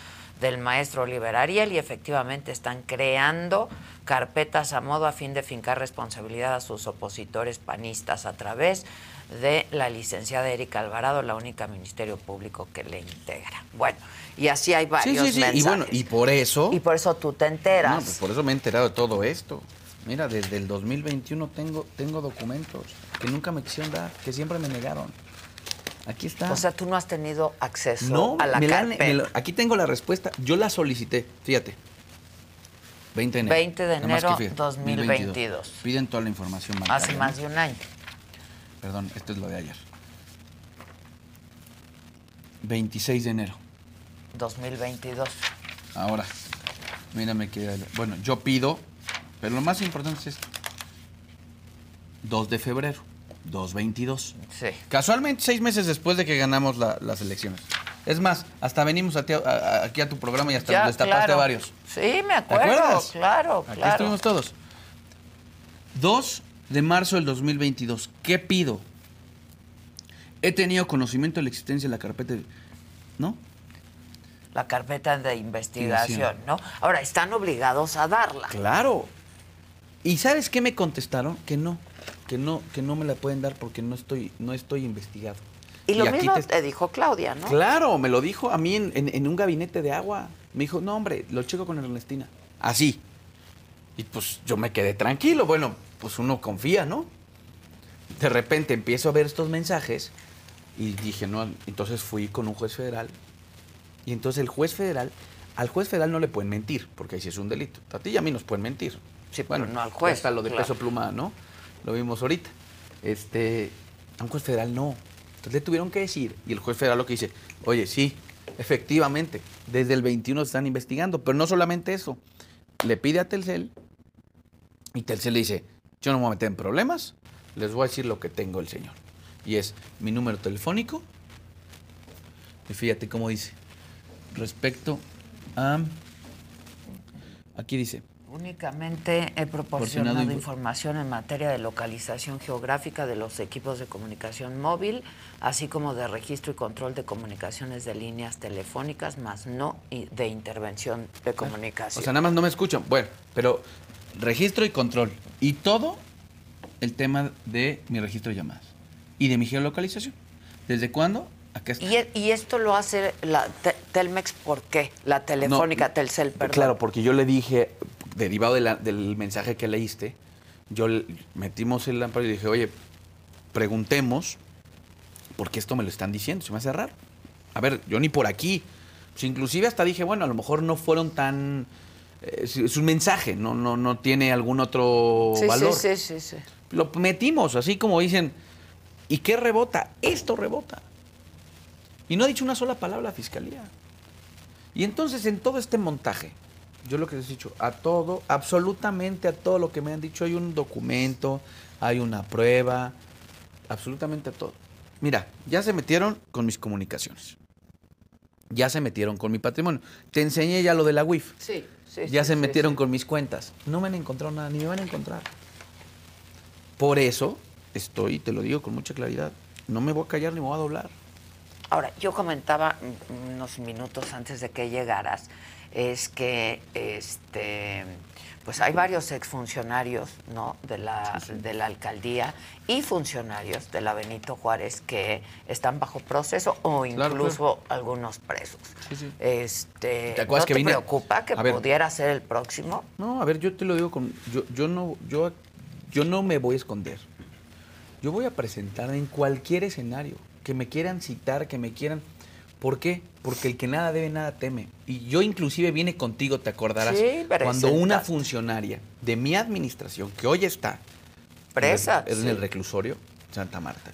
del maestro Oliver Ariel y efectivamente están creando carpetas a modo a fin de fincar responsabilidad a sus opositores panistas a través de la licenciada Erika Alvarado, la única ministerio público que le integra. Bueno, y así hay Sí, varios sí, sí, mensajes. y bueno, y por eso... Y por eso tú te enteras. No, pues por eso me he enterado de todo esto. Mira, desde el 2021 tengo, tengo documentos que nunca me quisieron dar, que siempre me negaron. Aquí está. O sea, tú no has tenido acceso no, a la me la carpeta. me lo- aquí tengo la respuesta. Yo la solicité, fíjate. 20 de enero. 20 de enero fíjate, 2022. Piden toda la información bancaria. Hace más de un año. Perdón, esto es lo de ayer. 26 de enero. 2022. Ahora, mírame que... Bueno, yo pido, pero lo más importante es esto. 2 de febrero, 222. Sí. Casualmente, seis meses después de que ganamos la- las elecciones. Es más, hasta venimos a ti- a- a- aquí a tu programa y hasta Ya, nos destapaste claro. a varios. Sí, me ¿Te acuerdo. acuerdas? Claro, Aquí claro. estuvimos todos. 2 de marzo del 2022. ¿Qué pido? He tenido conocimiento de la existencia de la carpeta, de- ¿no? La carpeta de investigación, Investigación. ¿no? Ahora, están obligados a darla. Claro. ¿Y sabes qué me contestaron? Que no, que no, que no me la pueden dar porque no estoy, no estoy investigado. Y lo mismo te- te... dijo Claudia, ¿no? Claro, me lo dijo a mí en, en- en un gabinete de agua. Me dijo, no, hombre, lo checo con Ernestina. Así. Y pues yo me quedé tranquilo. Bueno, pues uno confía, ¿no? De repente empiezo a ver estos mensajes y dije, no, entonces fui con un juez federal. Y entonces el juez federal, al juez federal no le pueden mentir, porque ahí sí es un delito. A ti y a mí nos pueden mentir. Sí, bueno, pero no al juez, Hasta lo de claro. peso pluma, ¿no? Lo vimos ahorita. Este, a un juez federal no. Entonces le tuvieron que decir, y el juez federal lo que dice, oye, sí, efectivamente, desde el 21 se están investigando, pero no solamente eso. Le pide a Telcel y Telcel le dice, yo no me voy a meter en problemas, les voy a decir lo que tengo el señor. Y es mi número telefónico. Y fíjate cómo dice, respecto a... Aquí dice, Únicamente he proporcionado Proporcionado info- información en materia de localización geográfica de los equipos de comunicación móvil, así como de registro y control de comunicaciones de líneas telefónicas, más no de intervención de comunicación. O sea, nada más no me escuchan. Bueno, pero registro y control. Y todo el tema de mi registro de llamadas. Y de mi geolocalización. ¿Desde cuándo? Acá está. y, e- y esto lo hace la Te- Telmex, ¿por qué? La telefónica Telcel, perdón. Claro, porque yo le dije, derivado de la- del mensaje que leíste, yo le- metimos el amparo y dije, oye, preguntemos, porque esto me lo están diciendo, se me hace raro. A ver, yo ni por aquí. Pues inclusive hasta dije, bueno, a lo mejor no fueron tan... eh, es un mensaje, no, no, no tiene algún otro sí, valor. sí, sí, sí, sí. Lo metimos, así como dicen, ¿y qué rebota? Esto rebota. Y no ha dicho una sola palabra la fiscalía. Y entonces en todo este montaje, yo lo que les he dicho, a todo, absolutamente a todo lo que me han dicho, hay un documento, hay una prueba, absolutamente a todo. Mira, ya se metieron con mis comunicaciones. Ya se metieron con mi patrimonio. Te enseñé ya lo de la WIF. Sí, sí, Ya sí, se sí, metieron sí. con mis cuentas. No me han encontrado nada, ni me van a encontrar. Por eso estoy, te lo digo con mucha claridad, no me voy a callar ni me voy a doblar. Ahora, yo comentaba unos minutos antes de que llegaras, es que este pues hay varios exfuncionarios ¿no? de, la, de la alcaldía y funcionarios de la Benito Juárez que están bajo proceso o Claro, incluso algunos presos. Este, ¿Te acuerdas ¿No que te vine- preocupa que ver. pudiera ser el próximo? No, a ver, yo te lo digo con. Yo, yo no, yo, yo no me voy a esconder. Yo voy a presentar en cualquier escenario. Que me quieran citar, que me quieran. ¿Por qué? Porque el que nada debe, nada teme. Y yo inclusive vine contigo, te acordarás, Sí, cuando una funcionaria de mi administración, que hoy está Presa, en el, en sí. el reclusorio, Santa Marta,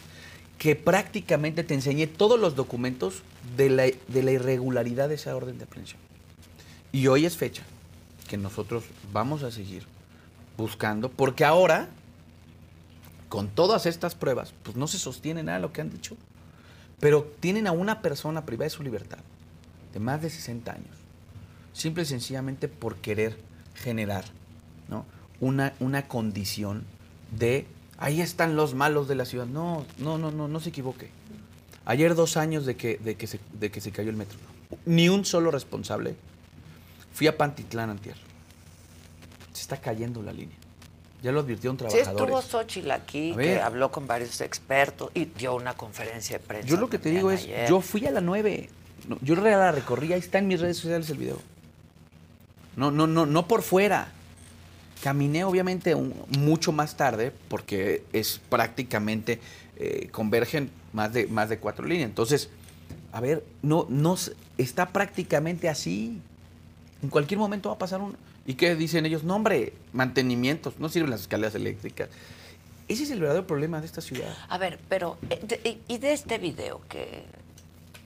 que prácticamente te enseñé todos los documentos de la, de la irregularidad de esa orden de aprehensión. Y hoy es fecha que nosotros vamos a seguir buscando, porque ahora, con todas estas pruebas, pues no se sostiene nada de lo que han dicho. Pero tienen a una persona privada de su libertad, de más de 60 años, simple y sencillamente por querer generar ¿no? una, una condición de, ahí están los malos de la ciudad. No, no, no, no, no se equivoque. Ayer dos años de que, de que, se, de que se cayó el metro. Ni un solo responsable. Fui a Pantitlán antier. Se está cayendo la línea. Ya lo advirtieron Sí trabajadores. estuvo Xochitl aquí, que habló con varios expertos y dio una conferencia de prensa. Yo lo que te digo es, ayer. yo fui a la 9. No, yo la recorrí, ahí está en mis redes sociales el video. No, no, no, no por fuera. Caminé obviamente un- mucho más tarde porque es prácticamente eh, convergen más de más de cuatro líneas. Entonces, a ver, no, no está prácticamente así. En cualquier momento va a pasar un. ¿Y qué dicen ellos? No, hombre, mantenimientos, no sirven las escaleras eléctricas. Ese es el verdadero problema de esta ciudad. A ver, pero, eh, y de este video que,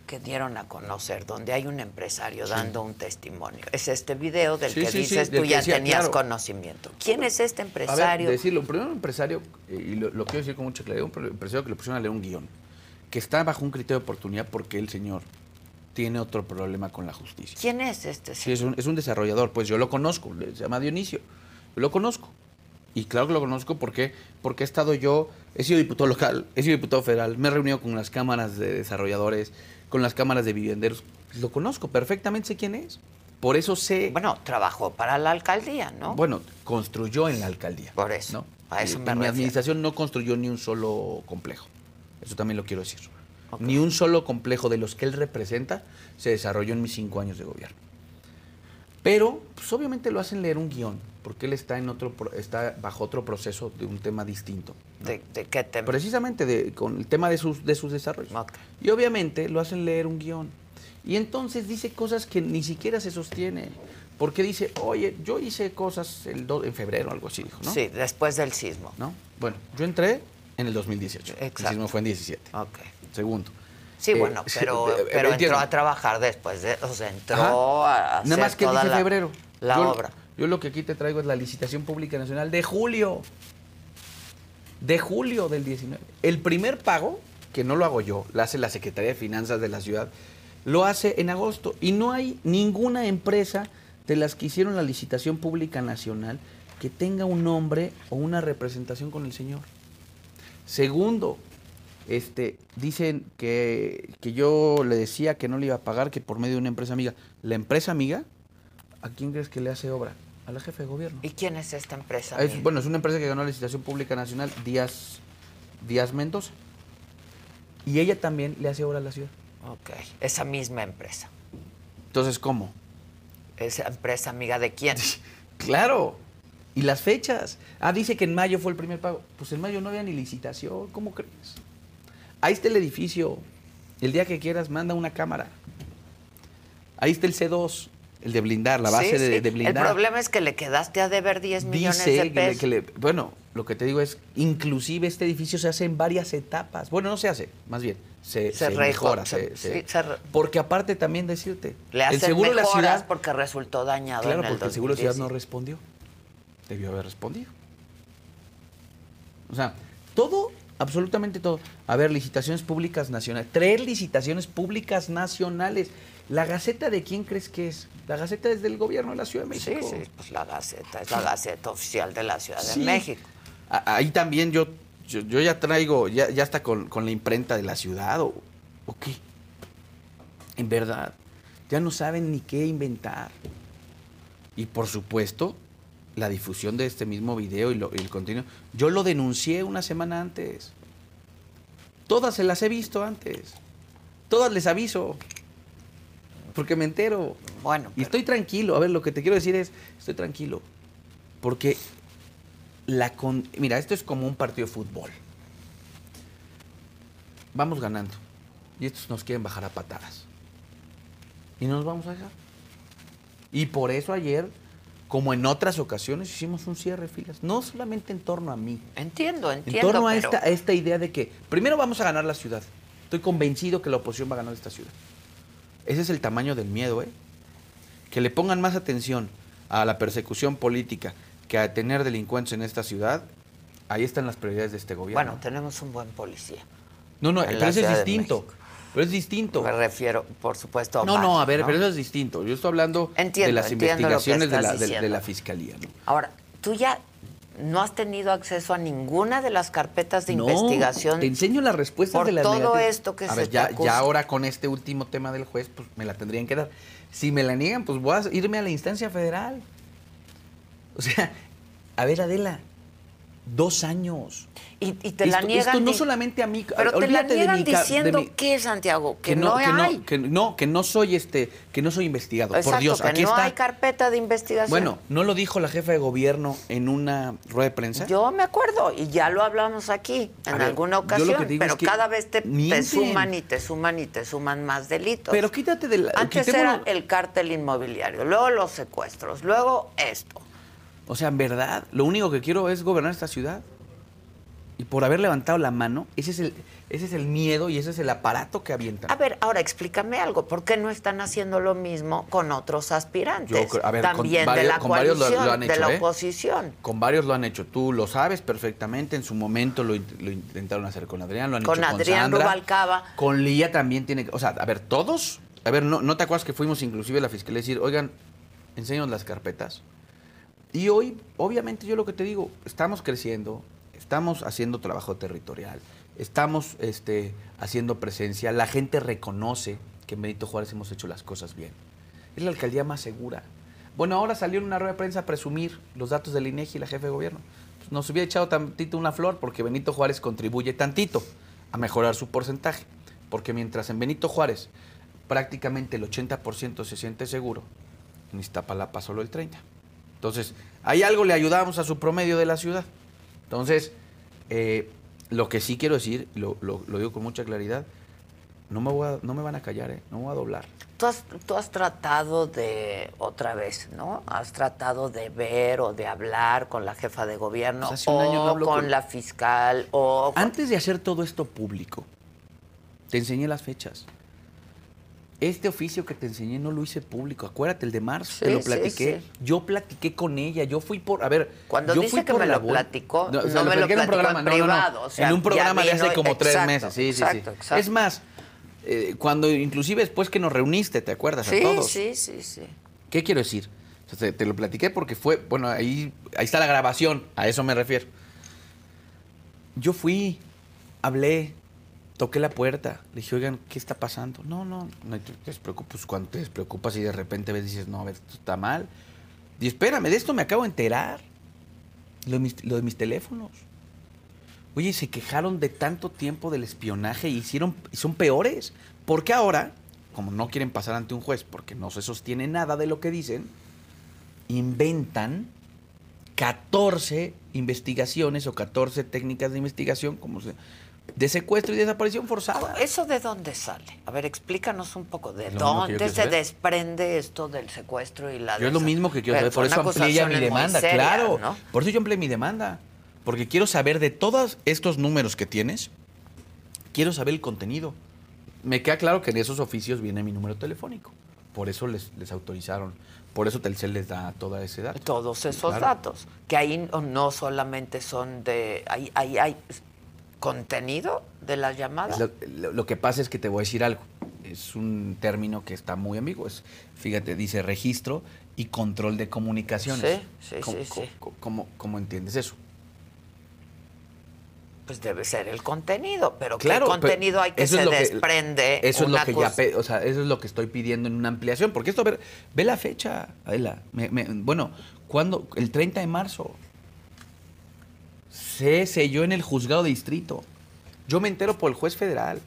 que dieron a conocer, donde hay un empresario Sí. dando un testimonio, es este video del Sí, que sí, dices tú ya decía, tenías claro. conocimiento. ¿Quién es este A ver, empresario? decirlo, primero un empresario, eh, y lo, lo quiero decir con mucha claridad, un pre- empresario que le pusieron a leer un guion, que está bajo un criterio de oportunidad porque el señor tiene otro problema con la justicia. ¿Quién es este Sí, es un, es un desarrollador, pues yo lo conozco, se llama Dionisio, yo lo conozco. Y claro que lo conozco porque, porque he estado yo, he sido diputado local, he sido diputado federal, me he reunido con las cámaras de desarrolladores, con las cámaras de vivienderos, lo conozco perfectamente, sé quién es. Por eso sé... Bueno, trabajó para la alcaldía, ¿no? Bueno, construyó en la alcaldía. Por eso, ¿no? a eso me mi refiero. administración no construyó ni un solo complejo. Eso también lo quiero decir. Ni un solo complejo de los que él representa se desarrolló en mis cinco años de gobierno. Pero, pues obviamente lo hacen leer un guion, porque él está en otro, está bajo otro proceso de un tema distinto. ¿no? ¿De, de qué tema? Precisamente de, con el tema de sus, de sus desarrollos. Y obviamente lo hacen leer un guion. Y entonces dice cosas que ni siquiera se sostiene. Porque dice, oye, yo hice cosas el en febrero, algo así, dijo, ¿no? Sí, después del sismo. ¿No? Bueno, yo entré en el 2018. El Exacto. sismo fue en 17. Ok. Segundo. Sí, Eh, bueno, pero, eh, pero entiendo. entró a trabajar después de, o sea, entró Ajá. a hacer Nada más que toda dice la, febrero. la Yo- obra. Yo lo que aquí te traigo es la licitación pública nacional de julio. De julio del 19. El primer pago, que no lo hago yo, lo hace la Secretaría de Finanzas de la ciudad, lo hace en agosto. Y no hay ninguna empresa de las que hicieron la licitación pública nacional que tenga un nombre o una representación con el señor. Segundo, este, dicen que, que yo le decía que no le iba a pagar, que por medio de una empresa amiga. La empresa amiga, ¿a quién crees que le hace obra? A la jefe de gobierno. ¿Y quién es esta empresa? Es- bueno, es una empresa que ganó la licitación pública nacional, Díaz, Díaz Mendoza. Y ella también le hace obra a la ciudad. Ok, esa misma empresa. Entonces, ¿cómo? ¿Esa empresa amiga de quién? *laughs* Claro. Y las fechas. Ah, dice que en mayo fue el primer pago. Pues en mayo no había ni licitación. ¿Cómo crees? Ahí está el edificio. El día que quieras, manda una cámara. Ahí está el C2, el de blindar, la base Sí, de, sí. de blindar. El problema es que le quedaste a deber 10 millones Dice de que le- pesos. que le- bueno, lo que te digo es, inclusive este edificio se hace en varias etapas. Bueno, no se hace, más bien, se, Se se reco- mejora. se- sí, porque aparte también decirte, Le el hacen seguro de la ciudad, porque resultó dañado claro, en el porque el seguro de la ciudad no 2010. respondió. Debió haber respondido. O sea, todo, absolutamente todo. A ver, licitaciones públicas nacionales. Tres licitaciones públicas nacionales. ¿La Gaceta de quién crees que es? La Gaceta es del gobierno de la Ciudad de Sí, México. sí, pues la Gaceta, es la Gaceta oficial de la Ciudad Sí. de México. Ahí también yo yo, yo ya traigo, ya, ya está con, con la imprenta de la ciudad o, o qué. En verdad, ya no saben ni qué inventar. Y por supuesto, la difusión de este mismo video y, lo- y el contenido, yo lo denuncié una semana antes. Todas se las he visto antes. Todas les aviso. Porque me entero. Bueno. Y estoy tranquilo. A ver, lo que te quiero decir es, estoy tranquilo. Porque la con... Mira, esto es como un partido de fútbol. Vamos ganando. Y estos nos quieren bajar a patadas. Y no nos vamos a dejar. Y por eso ayer, como en otras ocasiones, hicimos un cierre de filas. No solamente en torno a mí. Entiendo, En entiendo. torno a pero- esta, a esta idea de que primero vamos a ganar la ciudad. Estoy convencido que la oposición va a ganar esta ciudad. Ese es el tamaño del miedo, ¿eh? Que le pongan más atención a la persecución política que a tener delincuentes en esta ciudad. Ahí están las prioridades de este gobierno. Bueno, tenemos un buen policía. no, no, en pero eso es distinto. Pero es distinto. Me refiero, por supuesto, a No, Omar, no, a ver, ¿no? pero eso es distinto. Yo estoy hablando Entiendo, de las investigaciones de la, de- de diciendo. la fiscalía. ¿no? Ahora, tú ya no has tenido acceso a ninguna de las carpetas de No, investigación. Te enseño las respuestas por de las todo esto que a se ver, te ya, acusa. ya ahora con este último tema del juez, pues me la tendrían que dar. Si me la niegan, pues voy a irme a la instancia federal. O sea, a ver, Adela, dos años. Y, y te la Esto- niegan. esto no solamente a mí. Pero te la de niegan mi diciendo mi- que, Santiago, que, no, que hay. no, que no, que no soy este, que no soy investigado. Exacto, por Dios, que aquí no está. hay carpeta de investigación. Bueno, ¿no lo dijo la jefa de gobierno en una rueda de prensa? Yo me acuerdo y ya lo hablamos aquí en A alguna ocasión, pero es que cada vez te, te suman y te suman y te suman más delitos. Pero quítate de la... Antes era el cártel inmobiliario, luego los secuestros, luego esto. O sea, en verdad, lo único que quiero es gobernar esta ciudad. Y por haber levantado la mano, ese es el, ese es el miedo y ese es el aparato que avientan. A ver, ahora explícame algo, ¿por qué no están haciendo lo mismo con otros aspirantes? Yo a ver, con También de la con varios lo- coalición, lo han de la ¿eh? oposición. Con varios lo han hecho. Tú lo sabes perfectamente. En su momento lo, int- lo intentaron hacer con Adrián, lo han Con hecho Adrián con Sandra. Rubalcaba. Con Lía también tiene que... O sea, a ver, todos... A ver, ¿no, ¿no te acuerdas que fuimos inclusive a la fiscalía a decir, oigan, enséñanos las carpetas? Y hoy, obviamente, yo lo que te digo, estamos creciendo, estamos haciendo trabajo territorial, estamos este, haciendo presencia, la gente reconoce que en Benito Juárez hemos hecho las cosas bien. Es la alcaldía más segura. Bueno, ahora salió en una rueda de prensa a presumir los datos del INEGI y la jefe de gobierno. Pues nos hubiera echado tantito una flor porque Benito Juárez contribuye tantito a mejorar su porcentaje. Porque mientras en Benito Juárez prácticamente el 80% se siente seguro, en Iztapalapa solo el 30%. Entonces, ahí algo le ayudamos a su promedio de la ciudad. Entonces, eh, lo que sí quiero decir, lo, lo- lo digo con mucha claridad, no me, voy a- no me van a callar, ¿eh? no me voy a doblar. Tú has, tú has tratado de, otra vez, ¿no? Has tratado de ver o de hablar con la jefa de gobierno Pues no o con con- la fiscal o... Antes de hacer todo esto público, te enseñé las fechas. Este oficio que te enseñé no lo hice público. Acuérdate, el de marzo, te lo platiqué. sí. Yo platiqué con ella. Yo fui por. A ver. Cuando yo dice fui que por me la lo platicó, No, o no sea, lo me lo platiqué en un platicó programa. en no, no, o sea, en un programa de hace como tres meses. Sí, sí, exacto, sí. exacto. Es más, eh, cuando inclusive después que nos reuniste, ¿te acuerdas? Sí, a todos. sí, sí, sí. ¿Qué quiero decir? O sea, te, te lo platiqué porque fue, bueno, ahí, ahí está la grabación, a eso me refiero. Yo fui, hablé, toqué la puerta, le dije, oigan, ¿qué está pasando? No, no, no te despreocupes. Cuando te despreocupas y de repente ves, dices, no, a ver, esto está mal. Y espérame, de esto me acabo de enterar. Lo de mis, teléfonos. Oye, se quejaron de tanto tiempo del espionaje y hicieron, son peores. Porque ahora, como no quieren pasar ante un juez porque no se sostiene nada de lo que dicen, inventan 14 investigaciones o 14 técnicas de investigación como se- de secuestro y desaparición forzada. ¿Eso de dónde sale? A ver, explícanos un poco de dónde se desprende esto del secuestro y la Yo es lo mismo que quiero saber, por eso amplié ya mi demanda, claro. ¿no? Por eso yo amplié mi demanda. Porque quiero saber de todos estos números que tienes, quiero saber el contenido. Me queda claro que en esos oficios viene mi número telefónico. Por eso les, les autorizaron. Por eso Telcel les da toda ese dato. Todos esos Claro. datos, que ahí no- no solamente son de... Ahí, ahí hay contenido de las llamadas. Lo, lo- lo que pasa es que te voy a decir algo. Es un término que está muy ambiguo. Es, fíjate, dice registro y control de comunicaciones. Sí, sí, ¿Cómo, sí, sí. cómo- cómo- cómo entiendes eso? Pues debe ser el contenido, pero Claro, ¿qué pero contenido hay que se es lo que- desprende? Eso es lo que cosa- ya, o sea, eso es lo que estoy pidiendo en una ampliación, porque esto, a ver, ve la fecha, Adela. Me- me- bueno, ¿cuándo? El 30 de marzo. Se selló en el juzgado de distrito. Yo me entero por el juez federal.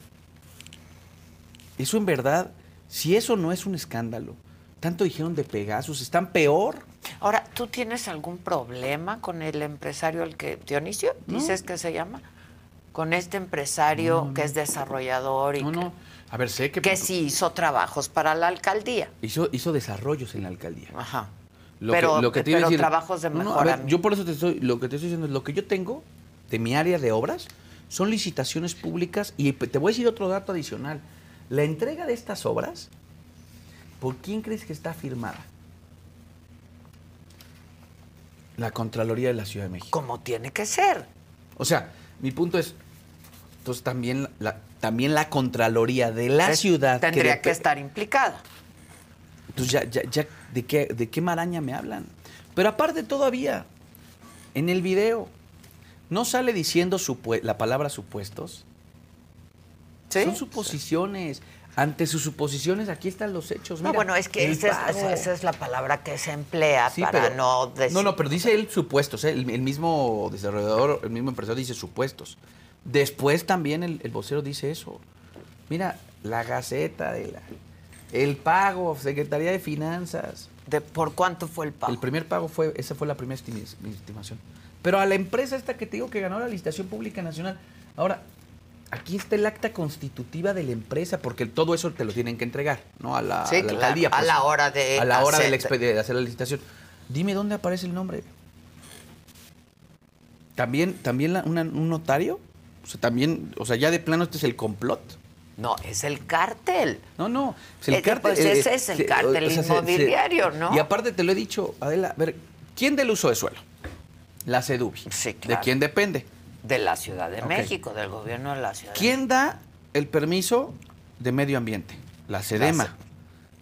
Eso en verdad, si eso no es un escándalo, tanto dijeron de Pegasus, están peor. Ahora, ¿tú tienes algún problema con el empresario al que Dionisio No. dices que se llama? Con este empresario que es desarrollador y que, A ver, sé que que sí hizo trabajos para la alcaldía. hizo, hizo desarrollos en la alcaldía. Ajá. Lo Pero- que, lo que te pero decir- trabajos de No, no, ver, mejoramiento. yo por eso te estoy, lo que te estoy diciendo es lo que yo tengo de mi área de obras son licitaciones públicas y te voy a decir otro dato adicional. La entrega de estas obras, ¿por quién crees que está firmada? La Contraloría de la Ciudad de México. Como tiene que ser. O sea, mi punto es, entonces también la, también la Contraloría de la Es- ciudad... Tendría dep- que estar implicada. entonces ya, ya, ya, ¿de qué, ¿de qué maraña me hablan? Pero aparte todavía, en el video, ¿no sale diciendo la palabra supuestos? Son suposiciones. Ante sus suposiciones, aquí están los hechos. No, Mira, bueno, es que esa es, pago. esa es la palabra que se emplea Sí, para pero- no decir. No, no, pero dice él supuestos. ¿eh? El, el mismo desarrollador, el mismo empresario dice supuestos. Después también el, el vocero dice eso. Mira, la Gaceta de la... El pago, Secretaría de Finanzas. ¿De ¿Por cuánto fue el pago? El primer pago fue, esa fue la primera estimación. Pero a la empresa esta que te digo que ganó la licitación pública nacional. Ahora, aquí está el acta constitutiva de la empresa, porque todo eso te lo tienen que entregar, ¿no? A la, Sí, a la claro, alcaldía. a pues. la hora de A la hora hacer- expe- de hacer la licitación. Dime dónde aparece el nombre. ¿También, también la- una- un notario? O sea, también, o sea, ya de plano este es el complot. No, es el cártel. No, no. pues el Es cártel, pues, eh, ese es el se- cártel se- inmobiliario, ¿no? Y aparte te lo he dicho, Adela, a ver, ¿quién del uso de suelo? La CEDUBI. Sí, ¿De claro. quién depende? De la Ciudad de. México, del gobierno de la Ciudad de ¿Quién da el permiso de medio ambiente? La SEDEMA. La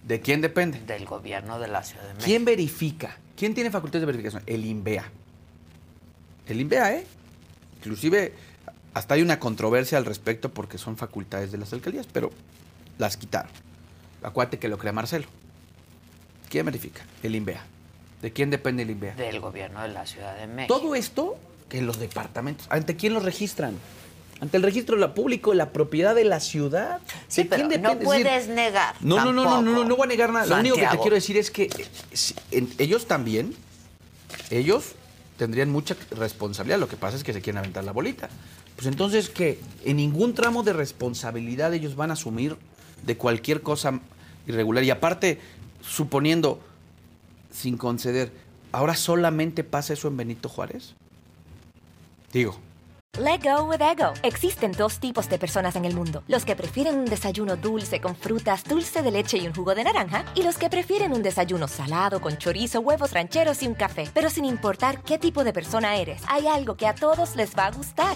¿De quién depende? Del gobierno de la Ciudad de México. ¿Quién verifica? ¿Quién tiene facultades de verificación? El INVEA. El INVEA, ¿eh? Inclusive hasta hay una controversia al respecto porque son facultades de las alcaldías, pero las quitaron. Acuérdate que lo crea Marcelo. ¿Quién verifica? El INVEA. ¿De quién depende el INVEA? Del gobierno de la Ciudad de México. Todo esto en los departamentos. ¿Ante quién los registran? Ante el registro de la público, la propiedad de la ciudad. Sí, ¿De pero quién no puedes negar. no, no, no, no, no, no, no voy a negar nada. Lo único que te quiero decir es que eh, ellos también, ellos tendrían mucha responsabilidad. Lo que pasa es que se quieren aventar la bolita. Pues entonces que en ningún tramo de responsabilidad ellos van a asumir de cualquier cosa irregular. Y aparte, suponiendo, sin conceder, ¿ahora solamente pasa eso en Benito Juárez? Digo, Let go with ego. Existen dos tipos de personas en el mundo: los que prefieren un desayuno dulce con frutas, dulce de leche y un jugo de naranja, y los que prefieren un desayuno salado con chorizo, huevos rancheros y un café. Pero sin importar qué tipo de persona eres, hay algo que a todos les va a gustar.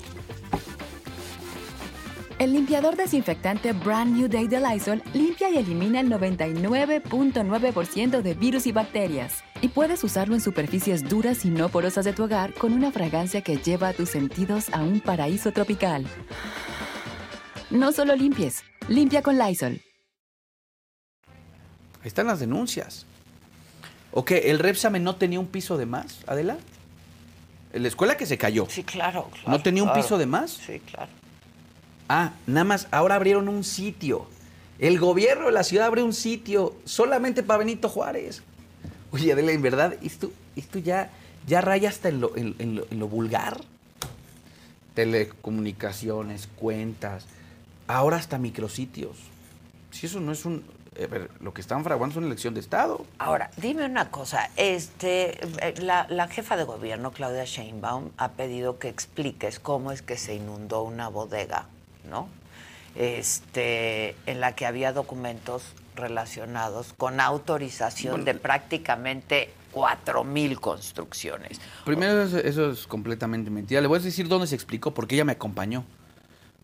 El limpiador desinfectante Brand New Day de Lysol limpia y elimina el 99.9% de virus y bacterias. Y puedes usarlo en superficies duras y no porosas de tu hogar con una fragancia que lleva a tus sentidos a un paraíso tropical. No solo limpies, limpia con Lysol. ahí están las denuncias. ¿O qué? ¿El Repsame no tenía un piso de más, Adela? ¿En la escuela que se cayó? Sí, claro, claro. ¿No tenía un piso de más? Sí, claro. Ah, nada más, ahora abrieron un sitio. El gobierno de la ciudad abre un sitio solamente para Benito Juárez. Oye, Adela, en verdad, esto, esto ya, ya raya hasta en lo, en- en lo- en lo vulgar. Telecomunicaciones, cuentas, ahora hasta micrositios. Si eso no es un... lo que están fraguando es una elección de Estado. Ahora, dime una cosa, este, eh, la, la jefa de gobierno, Claudia Sheinbaum, ha pedido que expliques cómo es que se inundó una bodega, ¿no? este, en la que había documentos relacionados con autorización de prácticamente cuatro mil construcciones. Primero, eso, eso es completamente mentira. Le voy a decir dónde se explicó, porque ella me acompañó.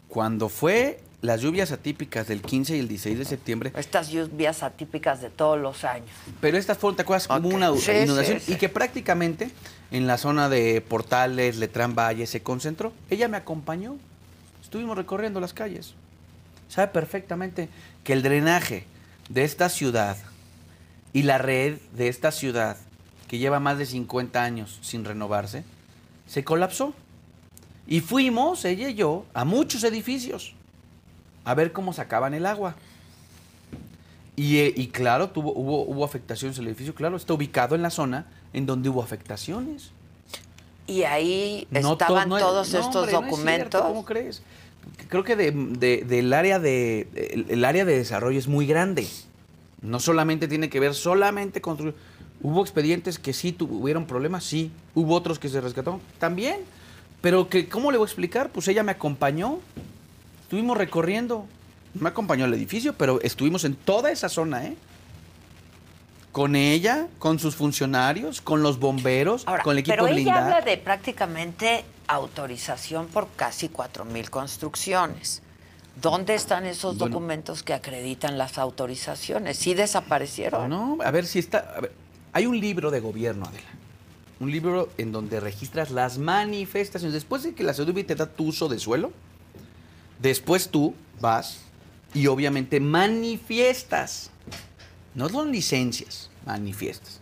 Cuando fue las lluvias atípicas del 15 y el 16 de septiembre, Estas lluvias atípicas de todos los años. pero estas fueron, ¿te acuerdas? Como Ok. una Sí, inundación sí, sí. y que prácticamente en la zona de Portales, Letrán Valle se concentró. Ella me acompañó. Estuvimos recorriendo las calles. Sabe perfectamente que el drenaje de esta ciudad y la red de esta ciudad, que lleva más de 50 años sin renovarse, se colapsó. Y fuimos, ella y yo, a muchos edificios a ver cómo sacaban el agua. Y, eh, y claro, tuvo, hubo, hubo afectaciones en el edificio, claro, está ubicado en la zona en donde hubo afectaciones. Y ahí No to- estaban no todos no, estos hombre, no es documentos. cierto, ¿Cómo crees? Creo que de- de- del área de el, el área de desarrollo es muy grande. No solamente tiene que ver solamente construir. Hubo expedientes que sí tuvieron problemas, sí. Hubo otros que se rescataron, también. Pero que, ¿cómo le voy a explicar? Pues ella me acompañó. Estuvimos recorriendo. Me acompañó al edificio, pero estuvimos en toda esa zona, ¿eh? Con ella, con sus funcionarios, con los bomberos, con el equipo Pero ella blindado. habla de prácticamente autorización por casi cuatro mil construcciones. ¿Dónde están esos Bueno. documentos que acreditan las autorizaciones? ¿Sí desaparecieron? No, a ver si está. a ver, hay un libro de gobierno, Adela. Un libro en donde registras las manifestaciones. Después de que la CEDUBI te da tu uso de suelo, después tú vas y obviamente manifiestas. No son licencias, manifiestas.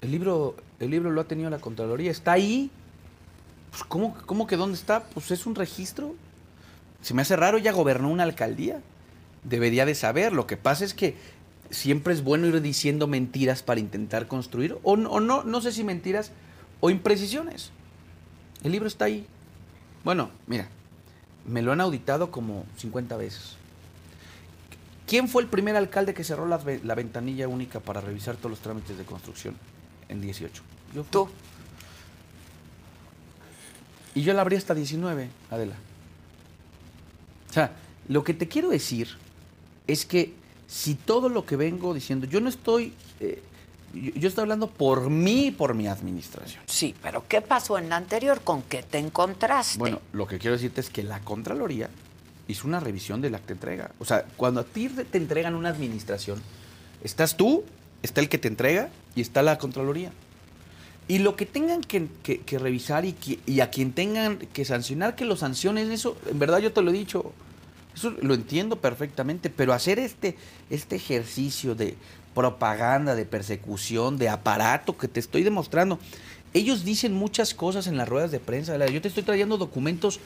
El libro, el libro lo ha tenido la Contraloría, está ahí. Pues, ¿cómo, ¿Cómo que dónde está? Pues es un registro. Se me hace raro, ya gobernó una alcaldía. Debería de saber. Lo que pasa es que siempre es bueno ir diciendo mentiras para intentar construir. O, no- o no, no sé si mentiras o imprecisiones. El libro está ahí. Bueno, mira, me lo han auditado como 50 veces. ¿Quién fue el primer alcalde que cerró la, ve- la ventanilla única para revisar todos los trámites de construcción en 18? Yo. Y yo la abrí hasta 19, Adela. O sea, lo que te quiero decir es que si todo lo que vengo diciendo, yo no estoy, eh, yo, yo estoy hablando por mí y por mi administración. Sí, pero ¿qué pasó en la anterior? ¿Con qué te encontraste? Bueno, lo que quiero decirte es que la Contraloría hizo una revisión del acta de entrega. O sea, cuando a ti te entregan una administración, estás tú, está el que te entrega y está la Contraloría. Y lo que tengan que, revisar y, que- a quien tengan que sancionar, que lo sancionen, eso, en verdad yo te lo he dicho, eso lo entiendo perfectamente, pero hacer este, este ejercicio de propaganda, de persecución, de aparato que te estoy demostrando, ellos dicen muchas cosas en las ruedas de prensa, yo te estoy trayendo documentos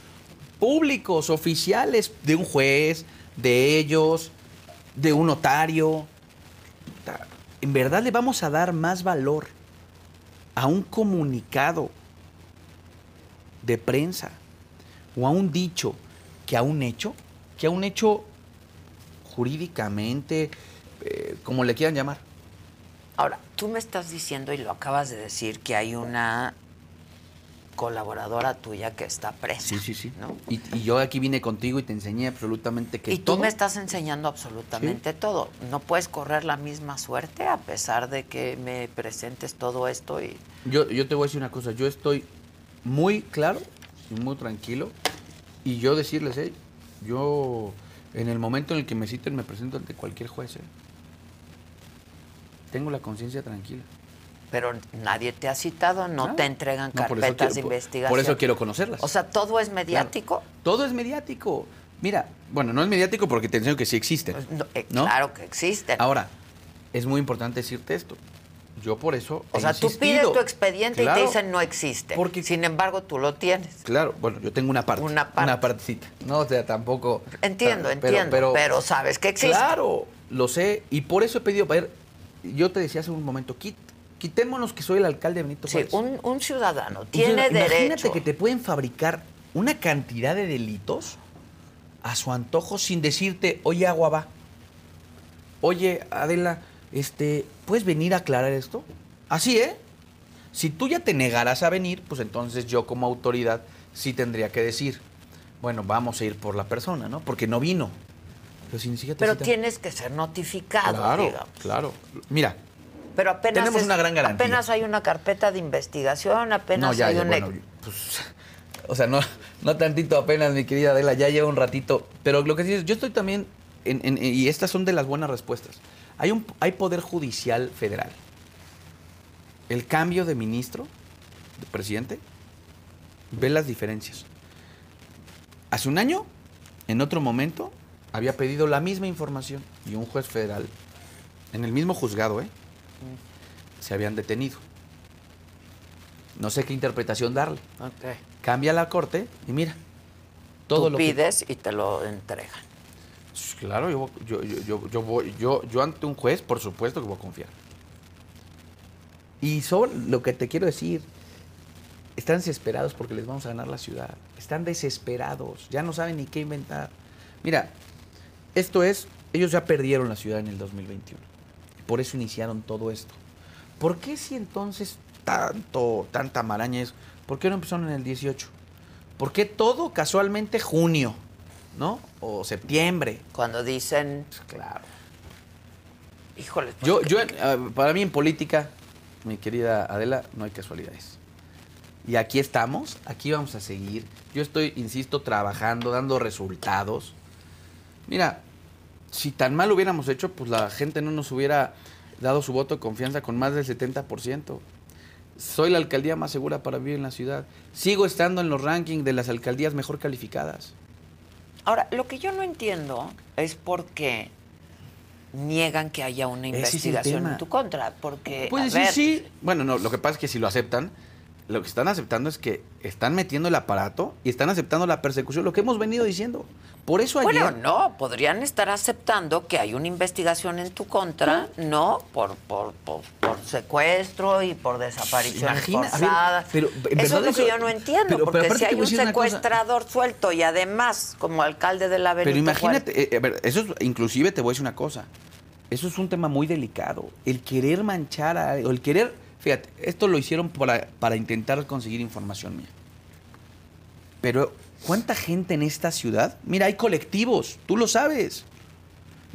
públicos, oficiales, de un juez, de ellos, de un notario. Ta- En verdad le vamos a dar más valor a un comunicado de prensa o a un dicho que a un hecho, que a un hecho jurídicamente, eh, como le quieran llamar. Ahora, tú me estás diciendo y lo acabas de decir que hay una colaboradora tuya que está presa. Sí, sí, sí. ¿no? Y, y yo aquí vine contigo y te enseñé absolutamente que Y tú todo- me estás enseñando absolutamente todo. No puedes correr la misma suerte a pesar de que me presentes todo esto y Yo, yo te voy a decir una cosa, yo estoy muy claro y muy tranquilo y yo decirles, hey, yo en el momento en el que me citen me presento ante cualquier juez. eh. Tengo la conciencia tranquila. Pero nadie te ha citado, no te entregan No, carpetas quiero- de investigación. por eso quiero conocerlas. O sea, todo es mediático. Todo es mediático. Mira, bueno, no es mediático porque te enseño que sí existen. No, eh, ¿no? Claro que existen. Ahora, es muy importante decirte esto. Yo por eso. o he sea, tú pides tu expediente y te dicen no existe. Porque- Sin embargo, tú lo tienes. Claro, bueno, yo tengo una parte. Una parte. partecita. No, o sea, tampoco. Entiendo, Pero- entiendo, pero, sabes que existe. Claro, lo sé. Y por eso he pedido, a ver, yo te decía hace un momento, quit- quitémonos que soy el alcalde de Benito Sí, Juárez. un, un ciudadano tiene derecho. Imagínate que te pueden fabricar una cantidad de delitos a su antojo sin decirte, oye, agua va. Oye, Adela, este, ¿puedes venir a aclarar esto? Así, ¿eh? Si tú ya te negaras a venir, pues entonces yo como autoridad sí tendría que decir, bueno, vamos a ir por la persona, ¿no? Porque no vino. Pero, si tienes que ser notificado, Claro, digamos. claro. Mira, Pero apenas Tenemos es- una gran garantía. Apenas hay una carpeta de investigación, apenas no, ya, hay ya, un bueno, pues, o sea, no, no tantito apenas, mi querida Adela, ya lleva un ratito. Pero lo que sí es, yo estoy también, en- en- y estas son de las buenas respuestas. Hay, un, hay poder judicial federal. El cambio de ministro, de presidente, ve las diferencias. Hace un año, en otro momento, había pedido la misma información y un juez federal, en el mismo juzgado, ¿eh? Se habían detenido. No sé qué interpretación darle. Cambia la corte y mira, todo Tú lo que- pides y te lo entregan. Pues Claro, yo, yo, yo, yo, yo voy, yo, yo ante un juez, por supuesto que voy a confiar. Y sobre lo que te quiero decir, están desesperados porque les vamos a ganar la ciudad. Están desesperados, ya no saben ni qué inventar. Mira, esto es, ellos ya perdieron la ciudad en el 2021. Por eso iniciaron todo esto. ¿Por qué si entonces tanto, tanta maraña es? ¿Por qué no empezaron en el 18? ¿Por qué todo casualmente junio? ¿No? O septiembre. Cuando dicen. Claro. Híjole. pues, Yo, ¿qué- yo, eh, para mí en política, mi querida Adela, no hay casualidades. Y aquí estamos, aquí vamos a seguir. Yo estoy, insisto, trabajando, dando resultados. Mira, si tan mal hubiéramos hecho, pues la gente no nos hubiera dado su voto de confianza con más del 70%. Soy la alcaldía más segura para vivir en la ciudad. Sigo estando en los rankings de las alcaldías mejor calificadas. Ahora, lo que yo no entiendo es por qué niegan que haya una investigación en tu contra. Porque, Pues a ver, sí, sí. Bueno, no, lo que pasa es que si lo aceptan, lo que están aceptando es que están metiendo el aparato y están aceptando la persecución, lo que hemos venido diciendo. Por eso ayer... Bueno, no, podrían estar aceptando que hay una investigación en tu contra, ¿no? Por, por, por, por secuestro y por desapariciones Imagina, a ver, forzadas. pero, en eso es lo que yo no entiendo, pero- pero porque aparte si hay un cosa. secuestrador suelto y además, como alcalde de la Pero Benito imagínate, eh, a ver, eso es, inclusive te voy a decir una cosa. Eso es un tema muy delicado. El querer manchar a, o el querer, fíjate, esto lo hicieron para, para intentar conseguir información mía. Pero, ¿cuánta gente en esta ciudad? Mira, hay colectivos, tú lo sabes.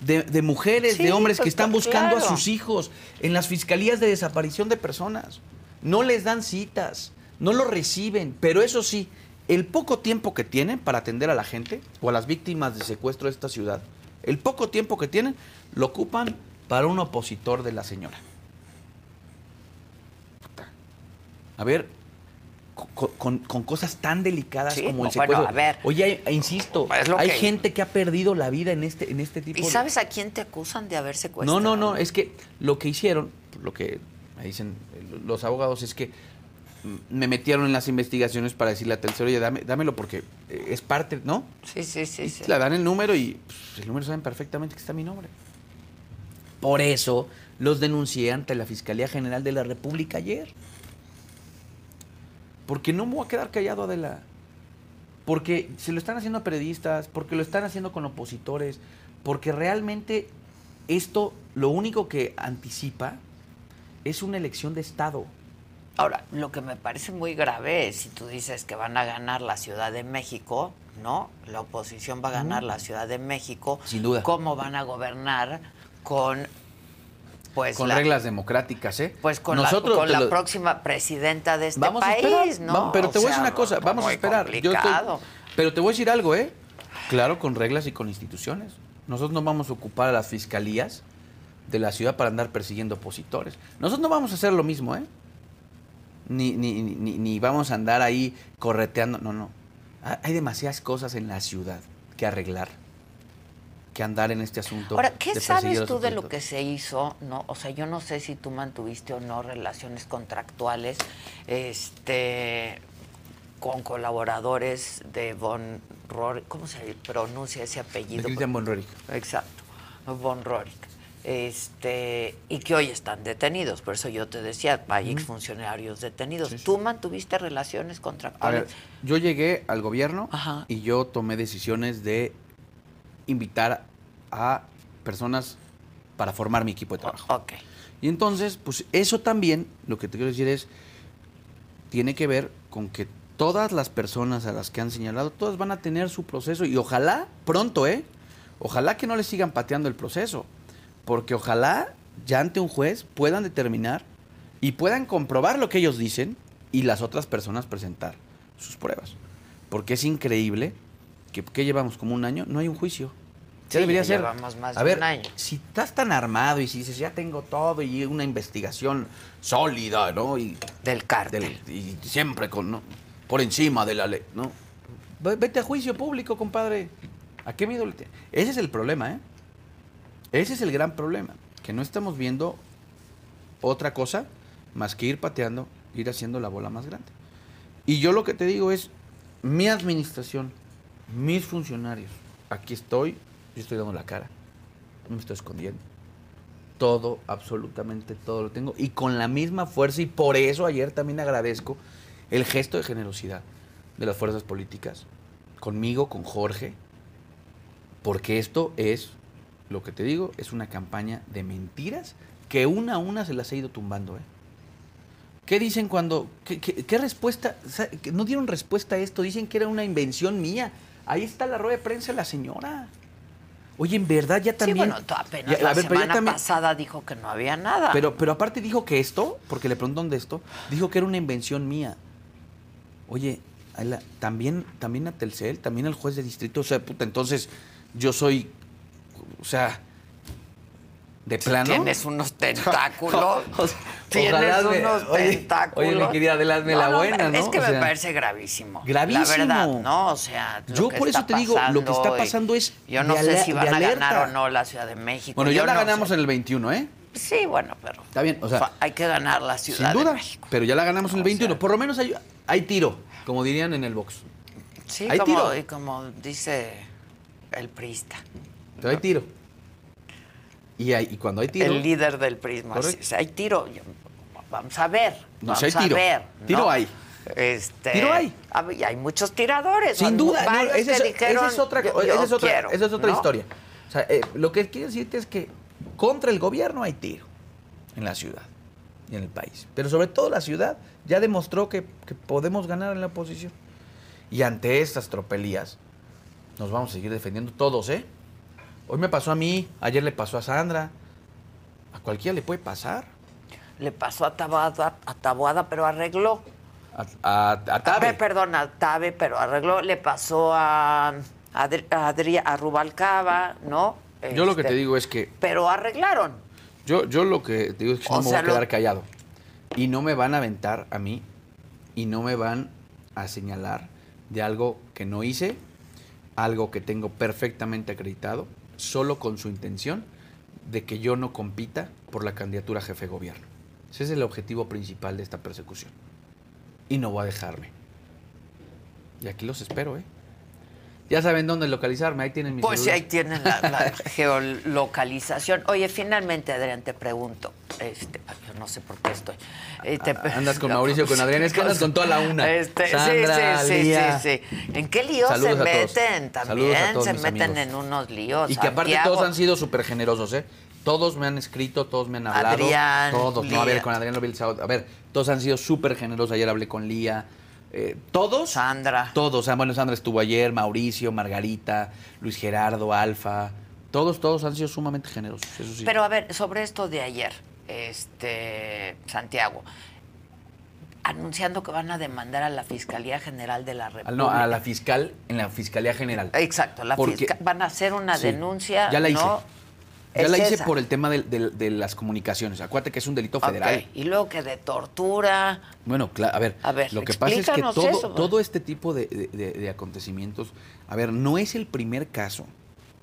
De, de mujeres, Sí, de hombres pues, que están pues, buscando a sus hijos en las fiscalías de desaparición de personas. No les dan citas, no lo reciben, pero eso sí, el poco tiempo que tienen para atender a la gente o a las víctimas de secuestro de esta ciudad, el poco tiempo que tienen lo ocupan para un opositor de la señora. Puta. A ver, con, con- con cosas tan delicadas Sí, como el secuestro. bueno, a ver. Oye, insisto, hay que- gente que ha perdido la vida en este, en este tipo ¿Y de... sabes a quién te acusan de haber secuestrado? No, no, no, es que lo que hicieron, lo que me dicen los abogados es que me metieron en las investigaciones para decirle a Telcero, oye, dame, dámelo porque eh, es parte, ¿no? Sí, sí, sí. Y sí. Le dan el número y pues, el número saben perfectamente que está mi nombre. Por eso los denuncié ante la Fiscalía General de la República ayer. Porque no me voy a quedar callado, Adela. Porque se lo están haciendo a periodistas, porque lo están haciendo con opositores, porque realmente esto lo único que anticipa es una elección de Estado. Ahora, lo que me parece muy grave es si tú dices que van a ganar la Ciudad de México, ¿no? La oposición va a ganar la Ciudad de México. Sin duda. ¿Cómo van a gobernar con pues con la, reglas democráticas, ¿eh? pues con Nosotros la, con te la lo- próxima presidenta de este vamos a país, esperar, ¿no? vamos- pero O te voy a decir una cosa, vamos a esperar. Yo estoy- pero te voy a decir algo, ¿eh? Claro, con reglas y con instituciones. Nosotros no vamos a ocupar a las fiscalías de la ciudad para andar persiguiendo opositores. Nosotros no vamos a hacer lo mismo, ¿eh? Ni, ni, ni, ni vamos a andar ahí correteando. No, no. Ha- Hay demasiadas cosas en la ciudad que arreglar, que andar en este asunto. Ahora, ¿qué sabes tú de lo que se hizo? No, o sea, yo no sé si tú mantuviste o no relaciones contractuales, este, con colaboradores de Von Rorik, ¿cómo se pronuncia ese apellido? Christian von Roerich. Exacto, Von Rorik. Este, y que hoy están detenidos, por eso yo te decía, hay exfuncionarios detenidos. ¿Tú mantuviste relaciones A contractuales? ver, yo llegué al gobierno y yo tomé decisiones de invitar a personas para formar mi equipo de trabajo. Ok. Y entonces, pues eso también, lo que te quiero decir es, tiene que ver con que todas las personas a las que han señalado, todas van a tener su proceso y ojalá pronto, ¿eh? Ojalá que no les sigan pateando el proceso, porque ojalá ya ante un juez puedan determinar y puedan comprobar lo que ellos dicen y las otras personas presentar sus pruebas. Porque es increíble que, ¿qué llevamos como un año, no hay un juicio. Ya Sí, debería ya ser. llevamos más a de ver, un año. si estás tan armado y si dices, ya tengo todo y una investigación sólida, ¿no? Y, del cártel. y siempre con, ¿no? por encima de la ley, ¿no? Ve- Vete a juicio público, compadre. ¿A qué miedo le te- Ese es el problema, ¿eh? Ese es el gran problema. Que no estamos viendo otra cosa más que ir pateando, ir haciendo la bola más grande. Y yo lo que te digo es, mi administración, mis funcionarios, aquí estoy, yo estoy dando la cara, no me estoy escondiendo. Todo, absolutamente todo lo tengo. Y con la misma fuerza, y por eso ayer también agradezco el gesto de generosidad de las fuerzas políticas, conmigo, con Jorge, porque esto es, lo que te digo, es una campaña de mentiras que una a una se las ha ido tumbando. ¿eh? ¿Qué dicen cuando, qué, respuesta? No dieron respuesta a esto, dicen que era una invención mía. Ahí está la rueda de prensa de la señora. Oye, en verdad ya Sí, también... bueno, tú apenas Ya, la ver, semana también- pasada dijo que no había nada. pero, pero aparte dijo que esto, porque le preguntaron de esto, dijo que era una invención mía. Oye, también, también a Telcel, también al juez de distrito, o sea, puta, entonces yo soy, o sea, de Sí, plano. Tienes unos *laughs* tentáculos. O sea, Tienes me- unos oye, tentáculos. oye, mi querida Adela, hazme la buena, ¿no? Es que O me sea, parece gravísimo. Gravísimo. La verdad, ¿no? O sea, Yo por eso te digo, lo que está pasando es Yo no sé si van a ganar o no la Ciudad de México. Bueno, ya la no ganamos en el 21, ¿eh? Sí, bueno, pero Está bien, o sea, hay que ganar la Ciudad sin duda, de México. pero ya la ganamos en el 21. Por lo menos hay, hay tiro, como dirían en el box. Sí, hay como, tiro. y como dice el prista. Pero hay tiro. Y, hay, y cuando hay tiro... El líder del prisma. Correcto. hay tiro. Vamos a ver. No, vamos hay tiro. a ver. Tiro hay. Este, Tiro hay. a ver, y hay muchos tiradores. Sin duda, no, esa, es, dijeron, esa es otra, "Yo- esa es otra, quiero", esa es otra ¿no? historia. O sea, eh, lo que quiero decirte es que contra el gobierno hay tiro en la ciudad y en el país. Pero sobre todo la ciudad ya demostró que, que podemos ganar en la oposición. Y ante estas tropelías nos vamos a seguir defendiendo todos, ¿eh? Hoy me pasó a mí, ayer le pasó a Sandra. A cualquiera le puede pasar. Le pasó a Taboada, a Taboada, pero arregló. A, a, a Tabe. Perdón, a Tabe, pero arregló. Le pasó a, Adri, a, Adri- a Rubalcaba, ¿no? Yo lo que Este, te digo es que Pero arreglaron. Yo, yo lo que te digo es que no me sea, voy a quedar lo- callado. Y no me van a aventar a mí y no me van a señalar de algo que no hice, algo que tengo perfectamente acreditado, solo con su intención de que yo no compita por la candidatura a jefe de gobierno. Ese es el objetivo principal de esta persecución. Y no voy a dejarme. Y aquí los espero, ¿eh? Ya saben dónde localizarme, ahí tienen mis Pues sí, ahí tienen la, la *laughs* geolocalización. Oye, finalmente, Adrián, te pregunto. Este, yo no sé por qué estoy. eh, Ah, Andas *laughs* con Mauricio, con Adrián, es que andas con toda la una. Este, Sandra, sí, sí, Lía. sí, sí, sí. ¿En qué líos Saludos se meten también? Se meten amigos. en unos líos. Y que aparte Santiago. todos han sido súper generosos, ¿eh? Todos me han escrito, todos me han hablado. Adrián, Todos. No, a ver, con Adrián lo vi el sábado. A ver, todos han sido súper generosos. Ayer hablé con Lía. Eh, todos. Sandra. Todos. O sea, bueno, Sandra estuvo ayer, Mauricio, Margarita, Luis Gerardo, Alfa. Todos, todos han sido sumamente generosos. Eso sí. Pero a ver, sobre esto de ayer, este Santiago, anunciando que van a demandar a la Fiscalía General de la República. Al- no, a la fiscal, en la Fiscalía General. Exacto, la Porque- fisca- van a hacer una Sí, denuncia. Ya la hice. ¿no? Ya Es la hice esa. por el tema de, las comunicaciones. Acuérdate que es un delito federal. Y luego que de tortura. Bueno, a ver, A ver, lo que pasa es que todo, eso, todo este tipo de, acontecimientos, a ver, no es el primer caso,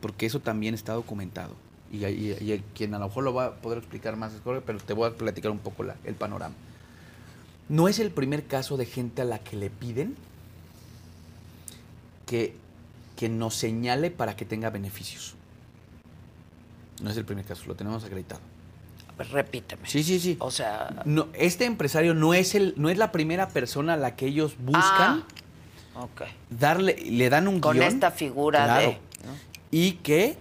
porque eso también está documentado. Y, y- y quien a lo mejor lo va a poder explicar más, pero te voy a platicar un poco la- el panorama. No es el primer caso de gente a la que le piden que, que nos señale para que tenga beneficios. No es el primer caso, lo tenemos acreditado. Repíteme. Sí, sí, sí. O sea, No, este empresario no es el, no es la primera persona a la que ellos buscan ok. darle, le dan un Ah. Con guion, esta figura claro, de. ¿no? y que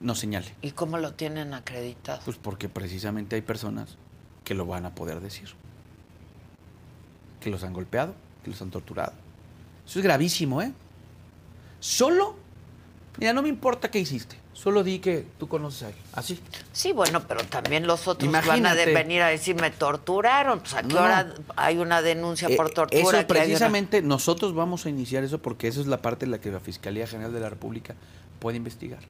nos señale. ¿Y cómo lo tienen acreditado? Pues porque precisamente hay personas que lo van a poder decir. que los han golpeado, que los han torturado. Eso es gravísimo, ¿eh? Solo, mira, no me importa qué hiciste. Solo di que tú conoces a él. Así. Sí, bueno, pero también los otros van a de- venir a decir me torturaron. Pues a qué No, no. hora hay una denuncia por Eh, tortura. Eso una- precisamente nosotros vamos a iniciar eso porque eso es la parte en la que la Fiscalía General de la República puede investigar.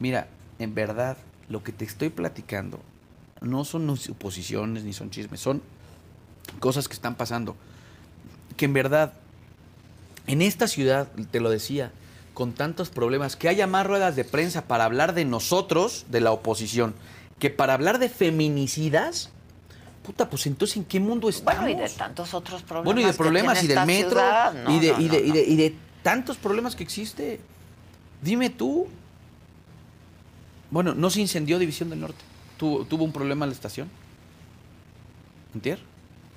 Mira, en verdad, lo que te estoy platicando no son suposiciones ni son chismes, son cosas que están pasando. Que en verdad, en esta ciudad, te lo decía, con tantos problemas, que haya más ruedas de prensa para hablar de nosotros, de la oposición, que para hablar de feminicidas, puta, pues entonces ¿en qué mundo estamos? Bueno, y de tantos otros problemas. Bueno, y de que problemas y del metro ciudad. No, y, de, no, y, de, no, y, de, y de tantos problemas que existe. Dime tú. Bueno, no se incendió División del Norte. ¿Tuvo, tuvo un problema la estación? ¿Entier?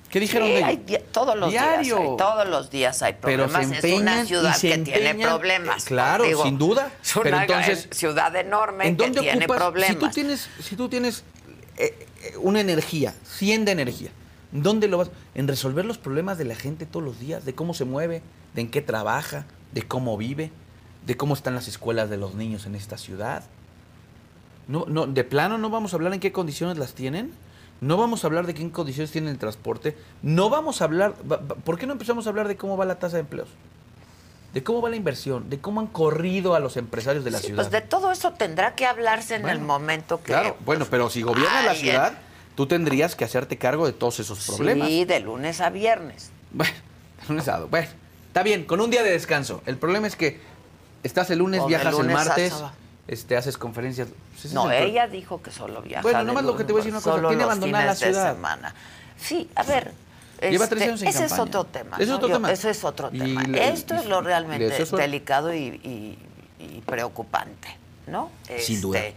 ¿Qué dijeron Sí, de hay todos los Diario. días hay, todos los días hay Pero se problemas. es una ciudad se que tiene problemas. eh, claro, Digo, sin duda. Es una Pero entonces, ciudad enorme ¿En que tiene ocupas? problemas. Si tú tienes, si tú tienes eh, eh, una energía, 100 de energía, ¿dónde lo vas? En resolver los problemas de la gente todos los días, de cómo se mueve, de en qué trabaja, de cómo vive, de cómo están las escuelas de los niños en esta ciudad. No, no, de plano no vamos a hablar en qué condiciones las tienen. No vamos a hablar de qué condiciones tienen el transporte. No vamos a hablar. ¿Por qué no empezamos a hablar de cómo va la tasa de empleos? De cómo va la inversión, de cómo han corrido a los empresarios de la Sí, ciudad. pues de todo eso tendrá que hablarse en el momento que. Claro, bueno, pero si gobierna la ciudad, tú tendrías que hacerte cargo de todos esos problemas. Sí, de lunes a viernes. Bueno, lunes a- bueno, está bien, con un día de descanso. El problema es que estás el lunes, O viajas el lunes a martes, sábado. Este, haces conferencias. Pues No, es el ella dijo que solo viaja. Bueno, nomás lo que te voy a decir una cosa, tiene los abandonada la fines de ciudad. semana. Sí, a ver. Lleva este, tres años en ese es campaña. otro tema. Ese es otro Yo- tema. Eso es otro Y tema. le- Esto y- es lo realmente es- delicado y, y- y preocupante, ¿no? Sin duda. Este,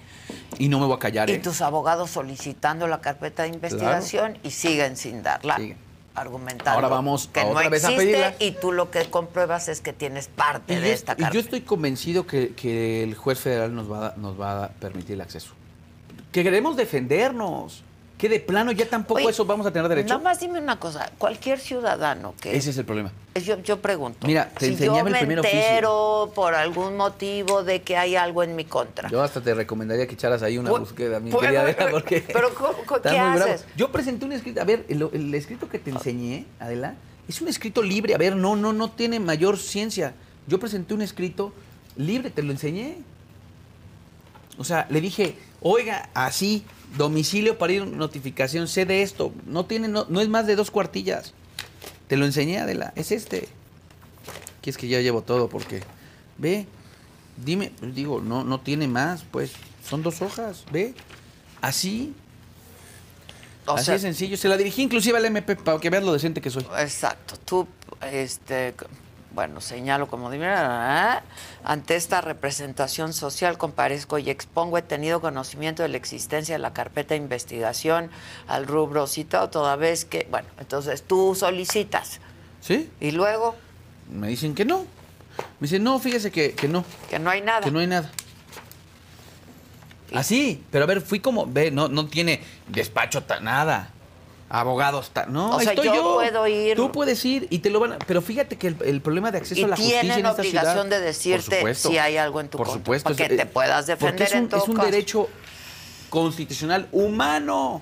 Y no me voy a callar, Y ¿eh? tus abogados solicitando la carpeta de investigación y siguen sin darla. Argumentando Ahora vamos que otra no vez a existe y tú lo que compruebas es que tienes parte Y de yo, esta y carpeta. yo estoy convencido que, que el juez federal nos va, nos va a permitir el acceso. Que queremos defendernos. Que de plano ya tampoco Oye, eso vamos a tener derecho. Nada más dime una cosa, cualquier ciudadano que Ese es el problema. yo, yo pregunto, Mira, te si yo enseñaba el me primer oficio. entero por algún motivo de que hay algo en mi contra, Yo hasta te recomendaría que echaras ahí una búsqueda, mi querida Adela, porque *laughs* pero ¿cómo- ¿qué bravo. haces? Yo presenté un escrito, a ver, el, el escrito que te enseñé, Adela, es un escrito libre, a ver, no, no, no tiene mayor ciencia. Yo presenté un escrito libre, te lo enseñé. O sea, le dije, oiga, así, domicilio para ir notificación, sé de esto, no tiene, no, no es más de dos cuartillas. Te lo enseñé, Adela, es este. Aquí es que ya llevo todo porque, ve, dime, pues digo, no, no tiene más, pues, son dos hojas, ve, así. O así sea- de sencillo. Se la dirigí inclusive al MP para que veas lo decente que soy. Exacto. Tú, este, bueno, señalo como ¿eh? ante esta representación social comparezco y expongo, he tenido conocimiento de la existencia de la carpeta de investigación al rubro citado, toda vez que, bueno, entonces tú solicitas. ¿Sí? Y luego, Me dicen que no. Me dicen, no, fíjese que, que no. que no hay nada. Que no hay nada. Así, pero a ver, fui como, ve, no, no tiene despacho, nada. Abogados, no, O ahí sea, estoy yo yo. puedo ir- Tú puedes ir y te lo van a... Pero fíjate que el, el problema de acceso a la justicia tienen en esta obligación ciudad, de decirte supuesto, si hay algo en tu por contra, supuesto, para que te puedas defender es un, en todo es un caso. derecho constitucional humano.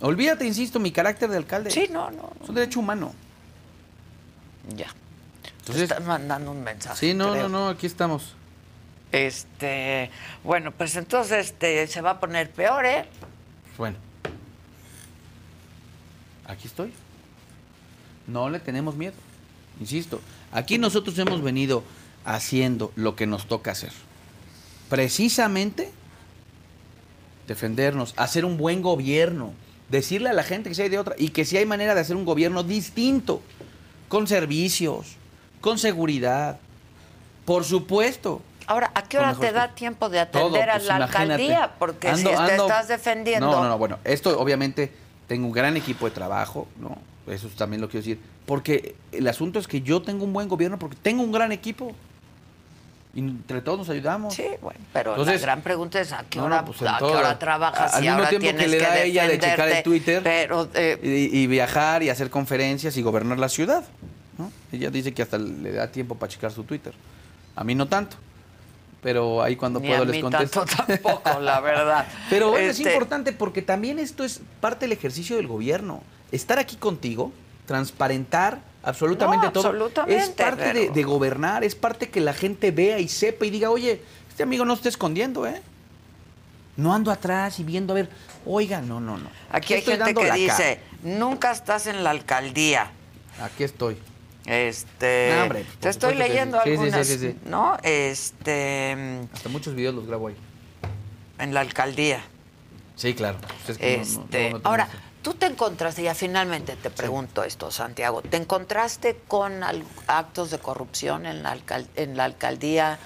Olvídate, insisto, mi carácter de alcalde. Sí, no, no. Es un derecho humano. Ya. Entonces- Te están mandando un mensaje. Sí, no, creo. no, no, aquí estamos. Este, bueno, pues entonces este, se va a poner peor, ¿eh? Bueno. Aquí estoy. No le tenemos miedo. Insisto, aquí nosotros hemos venido haciendo lo que nos toca hacer. Precisamente defendernos, hacer un buen gobierno, decirle a la gente que si hay de otra y que si hay manera de hacer un gobierno distinto, con servicios, con seguridad, por supuesto. Ahora, ¿a qué hora te da tiempo de Todo, atender pues, a la alcaldía? Porque Ando- si te ando- estás defendiendo. No, no, no, bueno, esto obviamente tengo un gran equipo de trabajo, ¿no? Eso también lo quiero decir. Porque el asunto es que yo tengo un buen gobierno porque tengo un gran equipo. Y entre todos nos ayudamos. Sí, bueno, pero Entonces- la gran pregunta es a qué hora, no, pues, a qué hora trabajas Al y mismo ahora tiempo que tienes le da a ella de checar el Twitter. Pero eh, y, y viajar y hacer conferencias y gobernar la ciudad. ¿no? Ella dice que hasta le da tiempo para checar su Twitter. A mí no tanto. Pero ahí cuando Ni puedo a les mí contesto. tanto tampoco, la verdad. *laughs* Pero bueno, es Este- importante porque también esto es parte del ejercicio del gobierno. Estar aquí contigo, transparentar absolutamente No, todo. absolutamente, es parte de, pero- de gobernar, es parte que la gente vea y sepa y diga, oye, este amigo no está escondiendo, ¿eh? No ando atrás y viendo a ver, oiga, no, no, no. Aquí hay estoy gente dando que dice, nunca estás en la alcaldía. cara. Aquí estoy. Este, No, hombre, te estoy leyendo sí. Algunas, sí, sí. ¿no? Este, Hasta muchos videos los grabo ahí. en la alcaldía. Sí, claro. Pues es que no- no- Este, no ahora, tú te encontraste, ya finalmente te pregunto esto, Santiago, ¿te encontraste con actos de corrupción en la, alcal- en la alcaldía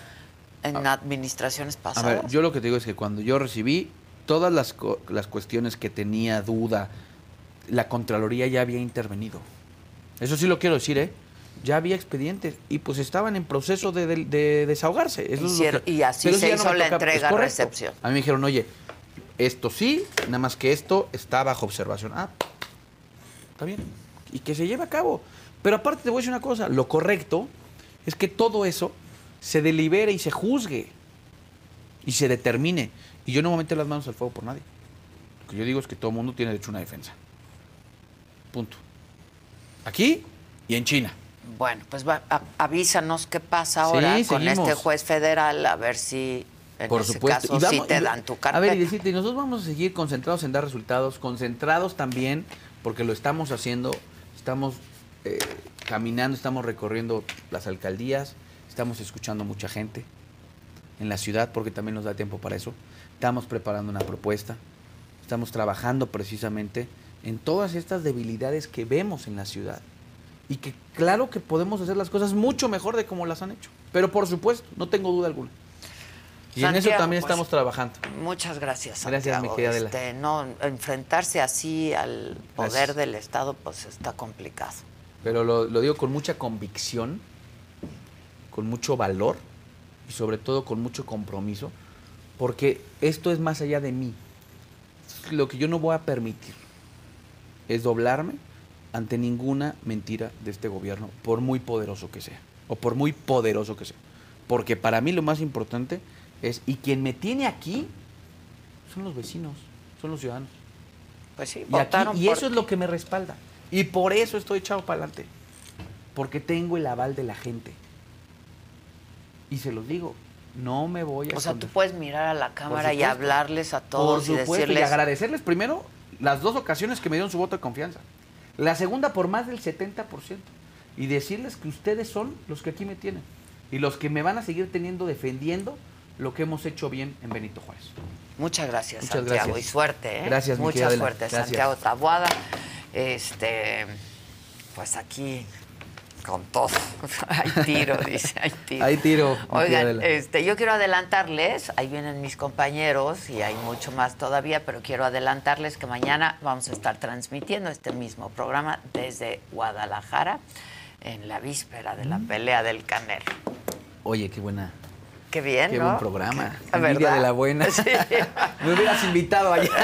en administraciones A pasadas? ver, yo lo que te digo es que cuando yo recibí todas las, co- las cuestiones que tenía duda, la Contraloría ya había intervenido. Eso sí lo quiero decir, ¿eh? Ya había expedientes y pues estaban en proceso de, de- de desahogarse. Eso es que- y así se hizo la toca- entrega, recepción. A mí me dijeron, oye, esto sí, nada más que esto está bajo observación. Ah, está bien. Y que se lleve a cabo. Pero aparte te voy a decir una cosa, lo correcto es que todo eso se delibere y se juzgue y se determine. Y yo no me meter las manos al fuego por nadie. Lo que yo digo es que todo el mundo tiene derecho a una defensa. Punto. Aquí y en China. Bueno, pues va- a- avísanos qué pasa ahora Sí, con seguimos. este juez federal, a ver si en Por ese supuesto. caso sí te dan tu A carpeta. ver, y decirte, nosotros vamos a seguir concentrados en dar resultados, concentrados también, porque lo estamos haciendo, estamos eh, caminando, estamos recorriendo las alcaldías, estamos escuchando mucha gente en la ciudad, porque también nos da tiempo para eso. Estamos preparando una propuesta, estamos trabajando precisamente en todas estas debilidades que vemos en la ciudad. Y que claro que podemos hacer las cosas mucho mejor de como las han hecho. Pero por supuesto, no tengo duda alguna. Y en eso también pues, estamos trabajando. Muchas gracias, Gracias, Santiago. mi querida. Este, no, enfrentarse así al poder Gracias. del Estado, pues está complicado. Pero lo, lo digo con mucha convicción, con mucho valor y sobre todo con mucho compromiso, porque esto es más allá de mí. Lo que yo no voy a permitir es doblarme ante ninguna mentira de este gobierno, por muy poderoso que sea, o por muy poderoso que sea. Porque para mí lo más importante es, y quien me tiene aquí son los vecinos, son los ciudadanos. Pues sí, Y, aquí- votaron y por eso es lo que me respalda. Y por eso estoy echado para adelante. Porque tengo el aval de la gente. Y se los digo, no me voy a O sea, tú puedes mirar a la cámara y hablarles a Por todos y supuesto, y decirles... agradecerles primero las dos ocasiones que me dieron su voto de confianza. La segunda por más del 70%. Y decirles que ustedes son los que aquí me tienen. Y los que me van a seguir teniendo defendiendo lo que hemos hecho bien en Benito Juárez. Muchas gracias, Muchas Santiago. gracias. Y suerte, ¿eh? Gracias, Mucha suerte, Gracias. Santiago Tabuada. Este, pues aquí con todo. *laughs* hay tiro, dice, hay tiro. Hay tiro, Oigan, este, yo quiero adelantarles, ahí vienen mis compañeros y hay mucho más todavía, pero quiero adelantarles que mañana vamos a estar transmitiendo este mismo programa desde Guadalajara en la víspera de Mm. la pelea del Canelo. Oye, qué buena. Qué bien, Qué ¿no? buen programa. Envidia de la buena. *laughs* Sí. *laughs* Me hubieras invitado ayer. *laughs*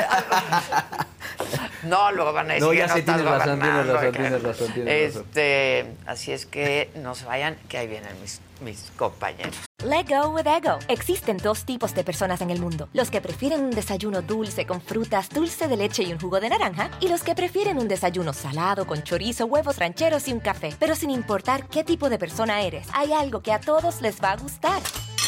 No, luego van a decir No, que ya no sé, estás tienes razón, tienes razón, tienes razón, tienes razón. Este, así es que no se vayan, que ahí vienen mis, mis compañeros. Let go with ego. Existen dos tipos de personas en el mundo: los que prefieren un desayuno dulce con frutas, dulce de leche y un jugo de naranja, y los que prefieren un desayuno salado con chorizo, huevos rancheros y un café. Pero sin importar qué tipo de persona eres, hay algo que a todos les va a gustar.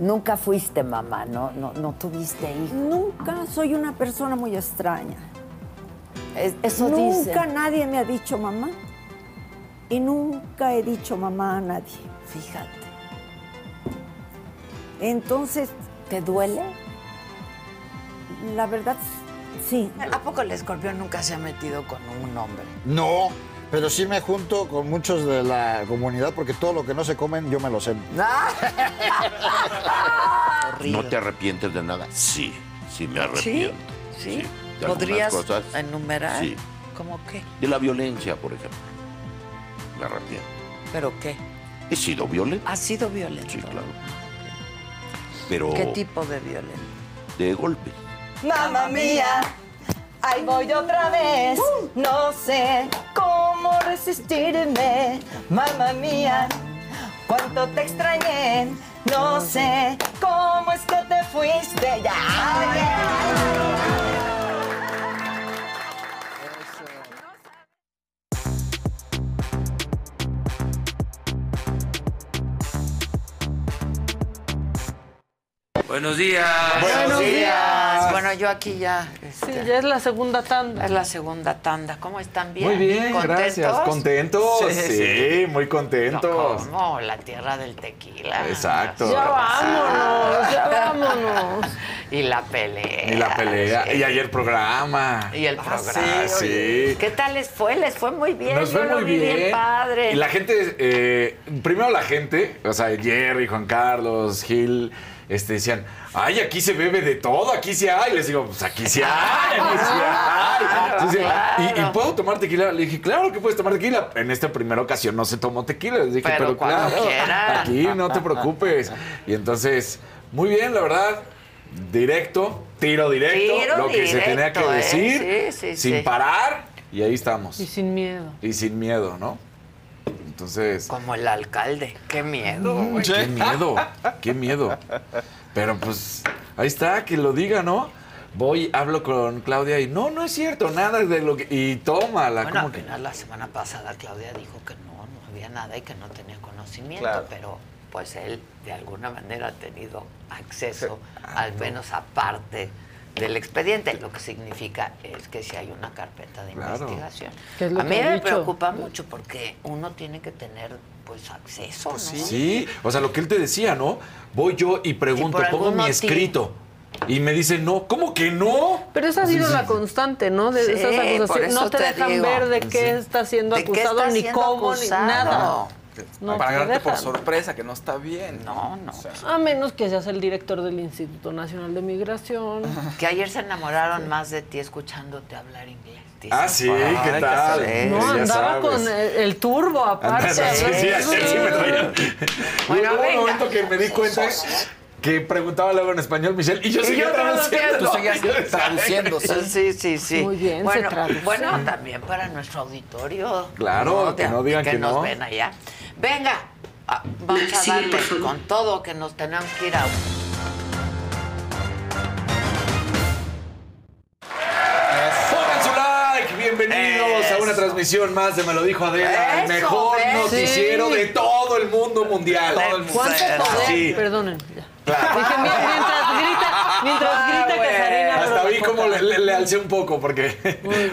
Nunca fuiste mamá, no, no, no tuviste hijos. Nunca soy una persona muy extraña. Es- eso nunca dicen. nadie me ha dicho mamá. Y nunca he dicho mamá a nadie. Fíjate. Entonces. ¿Te duele? La verdad, sí. ¿A poco el escorpión nunca se ha metido con un hombre? No, pero sí me junto con muchos de la comunidad porque todo lo que no se comen yo me lo sé. *laughs* ¿No te arrepientes de nada? Sí, sí me arrepiento. ¿Sí? de algunas ¿Podrías cosas. enumerar? Sí. ¿Cómo qué? De la violencia, por ejemplo. Me arrepiento. ¿Pero qué? He sido violento. ¿Ha sido violento? Sí, claro. Pero ¿Qué tipo de violencia? de golpe. Mamma mía, ahí voy otra vez. No sé cómo resistirme. Mamma mía, cuánto te extrañé. No sé cómo es que te fuiste ya. Buenos días. Buenos días. Bueno, yo aquí ya. Sí, ya es la segunda tanda. Es la segunda tanda. ¿Cómo están? ¿Bien? Muy bien, ¿Contentos? gracias. ¿Contentos? Sí, muy No, contentos. ¿Cómo? La tierra del tequila. Exacto. Ya vámonos, ya *laughs* vámonos. Y la pelea. Y la pelea. Sí. Y ayer programa. Y el Ah, programa. sí, sí. ¿Qué tal les fue? Les fue muy bien. Nos fue Yo lo muy vi bien. padre. Y la gente, eh, primero la gente, o sea, Jerry, Juan Carlos, Gil, este, decían, ay, aquí se bebe de todo, aquí sí hay. Les digo, pues aquí sí hay, aquí sí hay. Entonces, ¿y, y puedo tomar tequila? Le dije, claro que puedes tomar tequila. En esta primera ocasión no se tomó tequila. Les dije, Pero claro, quiera. aquí no te preocupes. Y entonces, muy bien, la verdad. Directo, tiro directo, Tiro lo que se tenía que ¿eh? decir, Sí, sí, sin sí. parar, y ahí estamos. Y sin miedo. Y sin miedo, ¿no? Entonces. Como el alcalde. Qué miedo. Mm, güey. Qué miedo, *laughs* qué miedo. Pero pues, ahí está, que lo diga, ¿no? Voy, hablo con Claudia y no, no es cierto, nada de lo que. Y tómala, Bueno, como al que. final la semana pasada Claudia dijo que no, no había nada y que no tenía conocimiento, Claro. pero pues él de alguna manera ha tenido acceso, *laughs* al menos a parte del expediente, lo que significa es que si hay una carpeta de Claro. investigación. ¿Qué es lo A mí me dicho? preocupa mucho porque uno tiene que tener pues acceso, ¿no? Sí, o sea, lo que él te decía, ¿no? Voy yo y pregunto, pongo mi escrito. Y me dicen, no, ¿cómo que no? Pero esa ha sido la constante, ¿no? De Sí, esas por acusaciones. eso No te, te dejan digo. ver de qué Sí. está siendo ¿De qué acusado, está ni siendo cómo, acusado? ni nada. No Para te agarrarte por sorpresa, que no está bien. No, no. A menos que seas el director del Instituto Nacional de Migración. Que ayer se enamoraron más de ti escuchándote hablar inglés. Ah, sí. ¿qué tal? No, ya andaba sabes. con el, el turbo aparte. Sí, sí, sí, ayer sí me traían. Bueno, Hubo un momento que me di cuenta que preguntaba luego en español Michelle y yo Y seguía yo traduciendo. Tú seguías *laughs* traduciendo, sí. Sí, sí, sí. Muy bien, se bueno, traduce. bueno, también para nuestro auditorio. Claro, que no digan que nos no. ven allá. Venga, ah, vamos a darle con todo que nos tenemos que ir a... transmisión más de Me lo dijo Adela, el mejor ¿ves? noticiero Sí. de todo el mundo mundial. Todo el ¿Cuánto poder? Sí. Perdonen. ya. Claro. Dije, "Mira, mientras grita, mientras grita. Hasta vi como boca". le, le- le alcé un poco porque...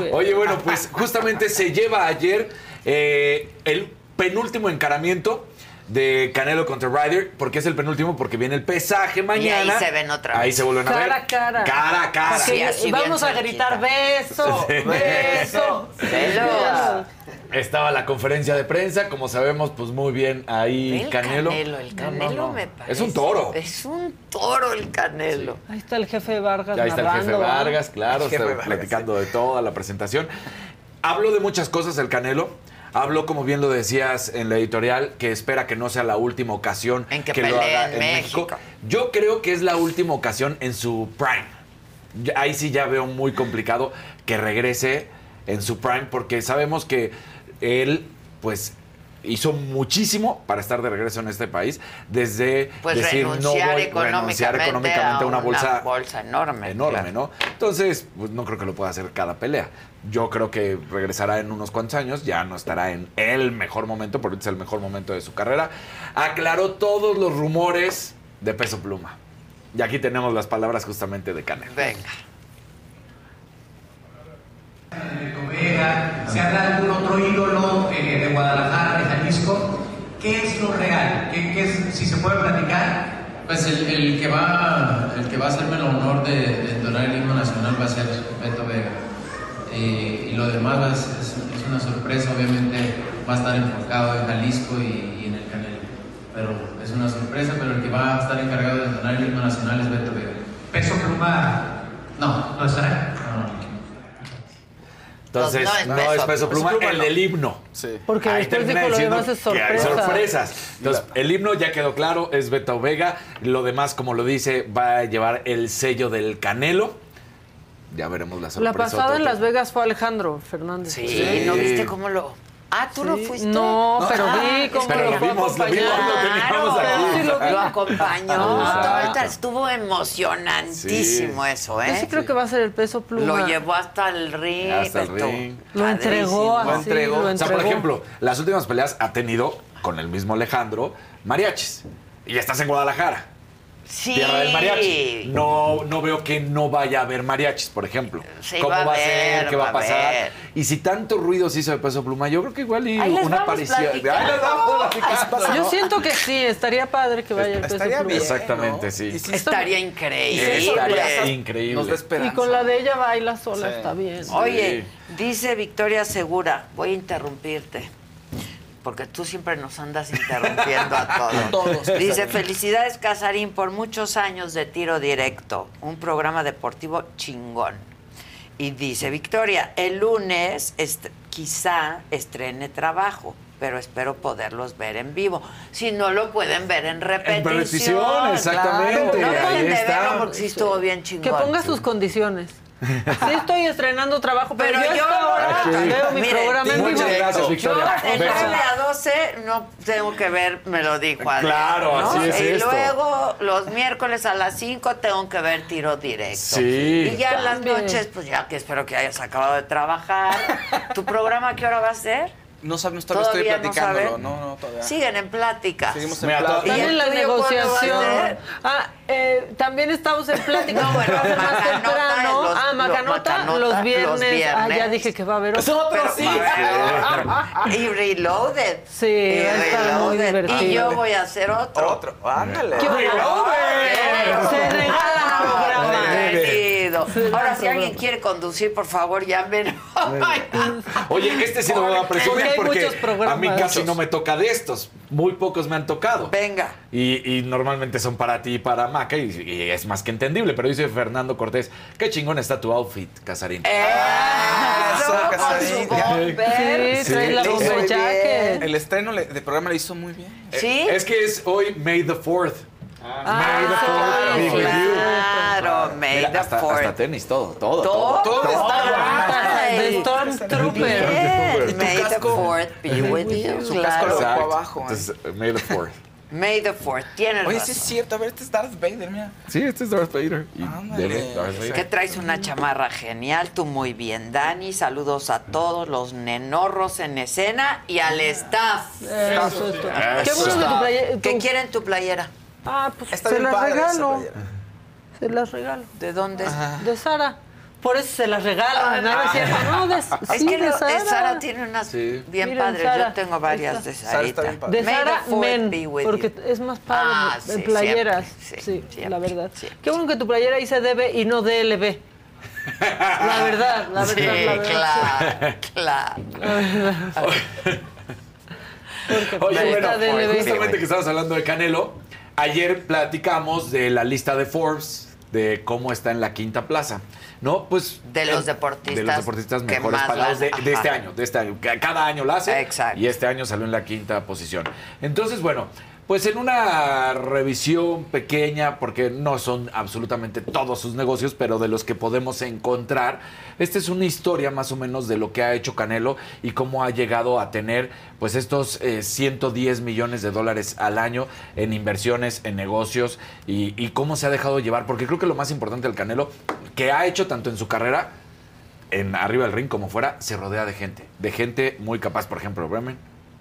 *laughs* Oye, bueno, pues justamente se lleva ayer eh, el penúltimo encaramiento de Canelo contra Ryder. ¿Por qué es el penúltimo? Porque viene el pesaje mañana. ahí se ven otra vez. Ahí se vuelven a ver. Cara a cara. Cara a cara. Sí, así vamos a gritar beso, Sí. beso. *laughs* Celos. Estaba la conferencia de prensa, como sabemos, pues muy bien ahí El Canelo. Canelo, el Canelo no, no. me parece. Es un toro. Es un toro el Canelo. Ahí está el jefe Vargas Ya está el jefe. Vargas, claro, jefe está Vargas, platicando de toda la presentación. Habló de muchas cosas el Canelo. Habló, como bien lo decías en la editorial, que espera que no sea la última ocasión En que lo haga en México. Yo creo que es la última ocasión en su prime. Ahí sí ya veo muy complicado que regrese en su prime, porque sabemos que él, pues, hizo muchísimo para estar de regreso en este país, desde Pues decir no voy económicamente, renunciar económicamente a una bolsa bolsa enorme. enorme, claro. ¿no? Entonces, pues no creo que lo pueda hacer cada pelea. Yo creo que regresará en unos cuantos años, ya no estará en el mejor momento, porque es el mejor momento de su carrera. Aclaró todos los rumores de peso pluma. Y aquí tenemos las palabras justamente de Canelo. Venga. Vega, ¿se habla de algún otro ídolo eh, de Guadalajara, de Jalisco? ¿Qué es lo real? ¿Qué, qué es, si se puede platicar? Pues el, el que va el que va a hacerme el honor de, de entonar el himno nacional va a ser Beto Vega. Eh, y lo demás ser- es, es una sorpresa, obviamente va a estar enfocado en Jalisco y, y en el Canelo. Pero es una sorpresa, pero el que va a estar encargado de entonar el himno nacional es Beto Vega. ¿Peso pluma? No, no estará. Entonces, No, no no, es es peso- pluma, pluma el no. del himno. Porque Ahí después dijo lo demás es hay sorpresa. sorpresas. Entonces, el himno ya quedó claro, es Beto Vega. Lo demás, como lo dice, va a llevar el sello del Canelo. Ya veremos la sorpresa. La pasada en Las Vegas fue Alejandro Fernández. Sí, ¿no viste cómo lo...? Ah, ¿tú no fuiste? No, pero vi cómo Pero lo vimos, lo vimos, lo Claro, acompañó. Estuvo emocionantísimo eso, ¿eh? Yo sí creo que va a ser el peso pluma. Lo llevó hasta el ring. Hasta el ring. Lo entregó así, Lo entregó. lo O sea, por entregó. ejemplo, las últimas peleas ha tenido con el mismo Alejandro mariachis. Y ya estás en Guadalajara. Sí. Tierra del mariachi. No, no veo que no vaya a haber mariachis, por ejemplo. Sí, ¿Cómo va a va a ser? ¿Qué va va a pasar? Y si tanto ruido se hizo de peso pluma, yo creo que igual y Ahí les una aparición. platicando. Ahí les vamos platicando. Yo siento que sí, estaría padre que vaya el peso Estaría pluma. bien. Exactamente, sí. Si Estaría increíble. Estaría increíble. Nos da. Y con la de ella baila sola, Sí. está bien. Oye, dice Victoria Segura, voy a interrumpirte. Porque tú siempre nos andas interrumpiendo a todos. Todos, Dice, felicidades Casarín por muchos años de tiro directo, un programa deportivo chingón. Y dice Victoria, el lunes est- quizá estrene trabajo, pero espero poderlos ver en vivo. Si no lo pueden ver en repetición. repetición, exactamente, claro. No de está. verlo porque sí estuvo bien chingón. Que ponga sus condiciones. *laughs* Sí estoy estrenando trabajo, pero, Pero yo, yo Aquí. veo mi Mire, programa en muchas vivo. gracias, Yo Victoria. 9 a 12 no tengo que ver, me lo dijo Adrián, Claro, ¿no? así es Y esto. luego los miércoles a las 5 tengo que ver tiro directo. Sí. Y ya en las noches, pues ya que espero que hayas acabado de trabajar. ¿Tu programa qué hora va a ser? No sabemos, todavía estoy Todavía no platicándolo. saben. No, no, todavía. Siguen en plática. Seguimos en Mira, plática. ¿Y También el la negociación. Ah, eh, también estamos en plática. No, bueno, va a ser más Macanota, los- ah, los Macanota, Macanota, los los viernes. Ah, ya viernes. dije que va a haber otro. Nosotros sí. Y Reloaded. Sí, Y va a estar muy Reloaded. divertido. Y yo voy a hacer otro. Otro. Ándale. ¡Qué bueno! Se regala. Ahora, si alguien quiere conducir, por favor, llamen. Oye, este sí lo voy a presumir Porque hay porque muchos programas. a mí casi no me toca de estos. Muy pocos me han tocado. Venga. Y, y normalmente son para ti y para Maca y, y es más que entendible. Pero dice Fernando Cortés, qué chingón está tu outfit, Casarín. Eso, con Casarín. Sí, trae la Sí. bomber. El estreno del programa le hizo muy bien. ¿Sí? Es que es hoy May the 4th. May the 4th Ah, be with you. Mira, the hasta, Fourth. hasta tenis, todo, todo, Todo, todo. Todo está De Stormtrooper. May the. Fourth be with you. Su casco lo abajo. ¿eh? Entonces, May the 4th. May the Fourth. Tienes Oye, sí es cierto. A ver, este es Darth Vader, mira. Sí, este es Darth Vader. Y Ándale. dele, Darth Vader. Que traes una chamarra genial, tú muy bien, Dani. Saludos a todos los nenorros en escena y al staff. Eso, esto. Qué Eso. bueno que tu playera. ¿Qué quieren tu playera? Ah, pues Está se esa regalo. Se las regalo. ¿De dónde? De Sara. por eso se las regalan. ¿no? Es cierto, no, de, Es sí, que de lo- Sara. Sara tiene unas Sí. bien Miren, padres. Sara, Yo tengo varias de Sara Sarita. está bien padre. De Sara Men, porque es más padre Ah, en sí, playeras. siempre, Sí, siempre, la verdad. Qué bueno que tu playera dice DB y no DLB. La verdad, la verdad, Sí, la verdad. claro, claro. Oye, Ahí bueno, DLB. justamente que estamos hablando de Canelo, ayer platicamos de la lista de Forbes, de cómo está en la quinta plaza. ¿No? Pues. De los eh, deportistas De los deportistas mejores pagados de, de este año, de este año. Ca- Cada año la hace. Exacto. Y este año salió en la quinta posición. Entonces, bueno, pues en una revisión pequeña, porque no son absolutamente todos sus negocios, pero de los que podemos encontrar, esta es una historia más o menos de lo que ha hecho Canelo y cómo ha llegado a tener pues estos eh, 110 millones de dólares al año en inversiones, en negocios y, y cómo se ha dejado llevar, porque creo que lo más importante del Canelo, que ha hecho tanto en su carrera, en arriba del ring como fuera, se rodea de gente, de gente muy capaz, por ejemplo, Bremen,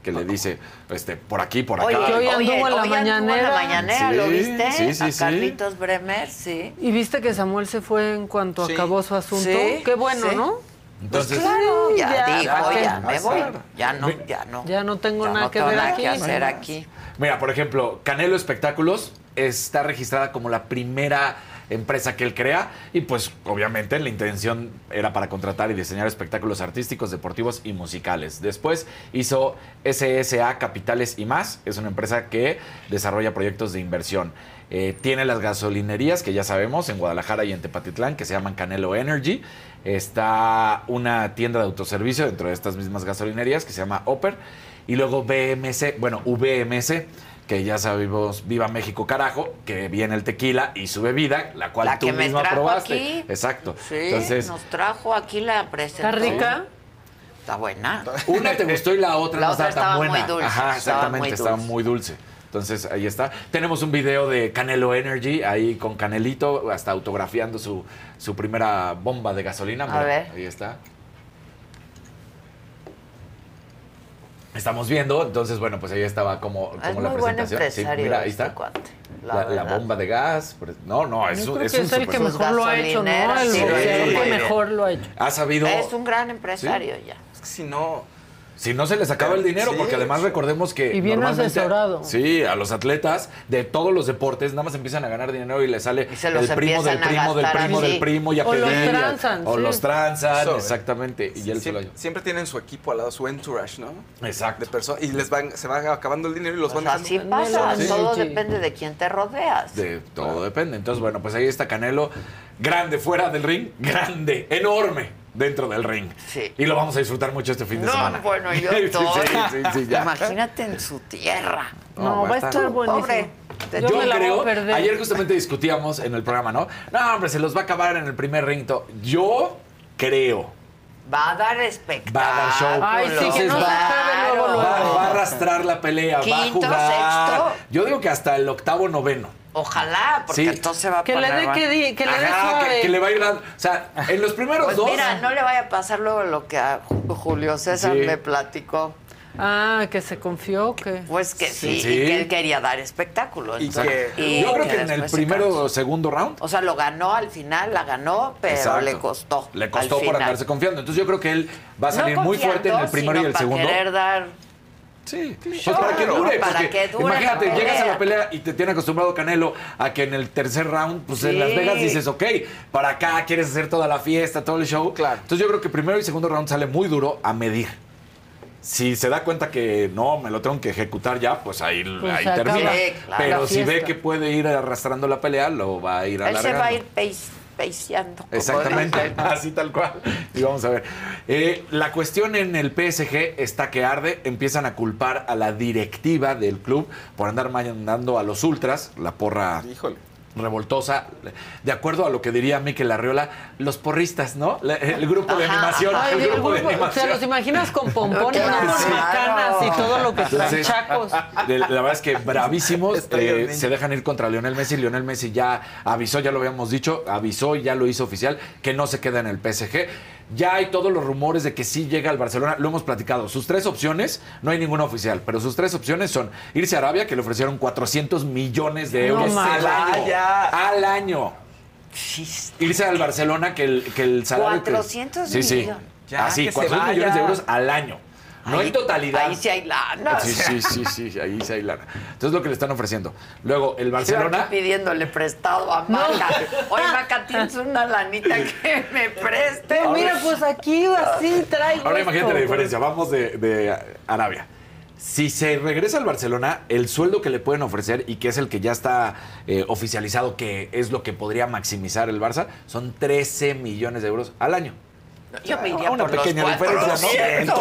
que le dice, este, por aquí, por acá. Oye, hoy anduvo en la hoy mañanera. la mañanera, ¿lo Sí, viste? sí, sí, a sí. Carlitos Bremer, sí. ¿Y viste que Samuel se fue en cuanto Sí. acabó su asunto? Sí, Qué bueno, sí. ¿no? Entonces, Pues claro, ya, ya, dijo, ¿para qué? ya me voy. Ya no, ya no. Ya no tengo Ya nada no que tengo ver nada aquí. que hacer aquí. Mira, por ejemplo, Canelo Espectáculos está registrada como la primera empresa que él crea y pues obviamente la intención era para contratar y diseñar espectáculos artísticos, deportivos y musicales. Después hizo SSA Capitales y más, es una empresa que desarrolla proyectos de inversión. Eh, tiene las gasolinerías que ya sabemos en Guadalajara y en Tepatitlán que se llaman Canelo Energy. Está una tienda de autoservicio dentro de estas mismas gasolinerías que se llama Oper. Y luego BMC, bueno, VMC, que ya sabemos, Viva México carajo, que viene el tequila y su bebida, la cual La tú que me misma trajo probaste. aquí. Exacto. Sí, Entonces, nos trajo aquí la presentación. ¿Está rica? Está buena. una te *laughs* gustó y la otra La no otra estaba tan buena. muy dulce, Ajá, estaba exactamente, estaba muy dulce. Entonces, ahí está. Tenemos un video de Canelo Energy, ahí con Canelito, hasta autografiando su, su primera bomba de gasolina. A Mira, ver. Ahí está. Estamos viendo, entonces, bueno, pues ahí estaba como, como Es la muy buen presentación. Sí, empresario mira, ahí este está. cuate, la La, la bomba de gas. No, no, es, Yo un- creo es que un es el que mejor lo ha hecho, ¿no? El sí, muy que mejor lo ha hecho. Ha sabido... Es un gran empresario ya. Es que si no, Si no se les acaba el dinero, Sí, porque además recordemos que. Y bien normalmente- asesorado. Sí, a los atletas de todos los deportes nada más empiezan a ganar dinero y les sale se los el primo del primo del primo así. del primo y a O los transan, O sí. los transan, Sobre. exactamente. Y él se lo siempre, siempre tienen su equipo al lado, su entourage, ¿no? Exacto. De personas y les van, se va acabando el dinero y los Pues van así pasa, Sí. todo Sí. depende de quién te rodeas. De todo depende. Entonces, bueno, pues ahí está Canelo, grande fuera del ring, grande, enorme dentro del ring. Sí. Y lo vamos a disfrutar mucho este fin de No, semana. bueno, yo *laughs* Sí, todo. sí, sí, sí, ya. Imagínate en su tierra. No, va a estar buenísimo. Pobre. Yo, Yo, me la voy creo, a perder. ayer justamente discutíamos en el programa, ¿no? No, hombre, se los va a acabar en el primer ring. Yo creo. Va a dar espectáculo. Va a dar show. Ay, sí, que no se va- acabe luego, luego. Va, va a arrastrar la pelea, va a Quinto, jugar. sexto. Yo digo que hasta el octavo, noveno. Ojalá, porque Sí. entonces se va a Que le poner... dé, que, di- que le dé Ajá, que, que le va a ir dando. O sea, en los primeros Pues dos. mira, no le vaya a pasar luego lo que a Ju- Julio César Sí. me platicó. Ah, que se confió, que... Pues que sí, Sí. y que él quería dar espectáculo. Y entonces- que- y Yo creo que en el primero o segundo round. O sea, lo ganó al final, la ganó, pero Exacto. le costó. Le costó por final. andarse confiando. Entonces yo creo que él va a No salir muy fuerte en el primero y el segundo. querer dar Sí, pues para que dure. Para porque que dure imagínate, la llegas a la pelea y te tiene acostumbrado Canelo a que en el tercer round, pues en. Las Vegas dices, ok, para acá quieres hacer toda la fiesta, todo el show. Claro. Entonces yo creo que primero y segundo round sale muy duro a medir. Si se da cuenta que no, me lo tengo que ejecutar ya, pues ahí, Pues ahí termina. Claro. Pero si ve que puede ir arrastrando la pelea, lo va a ir Él alargando. se va a ir pace- como Exactamente, así tal cual. Y vamos a ver. Eh, la cuestión en el PSG está que arde. Empiezan a culpar a la directiva del club por andar mandando a los ultras, la porra Híjole. Revoltosa. De acuerdo a lo que diría Miquel Arriola, los porristas, ¿no? El grupo de Ajá, animación. Ay, el el grupo de grupo, animación. ¿Te los imaginas con pompones, Claro. con y todo lo que Entonces, chacos? de- la verdad es que bravísimos *laughs* eh, se dejan ir contra Lionel Messi. Lionel Messi ya avisó, ya lo habíamos dicho, avisó y ya lo hizo oficial que no se queda en el PSG. Ya hay todos los rumores de que sí llega al Barcelona, lo hemos platicado. Sus tres opciones, no hay ninguna oficial, pero sus tres opciones son irse a Arabia, que le ofrecieron 400 millones de No euros al año. Al año. irse al Barcelona que el, que el salario. que- 400 sí, sí. millones. Ya, Así, se 400 millones de euros al año. No Ahí- en totalidad. ahí sí hay lana. Sí, sí, sí, sí, ahí sí hay lana. Entonces lo que le están ofreciendo. Luego, el Barcelona. aquí pidiéndole prestado a Maca. Oye, *laughs* Maca, tienes una lanita que me preste. Mira, pues aquí así traigo. Ahora imagínate la diferencia. Vamos de, de Arabia. Si se regresa al Barcelona, el sueldo que le pueden ofrecer y que es el que ya está eh, oficializado, que es lo que podría maximizar el Barça, son 13 millones de euros al año. Yo me iría Una por los pequeña diferencia, 400.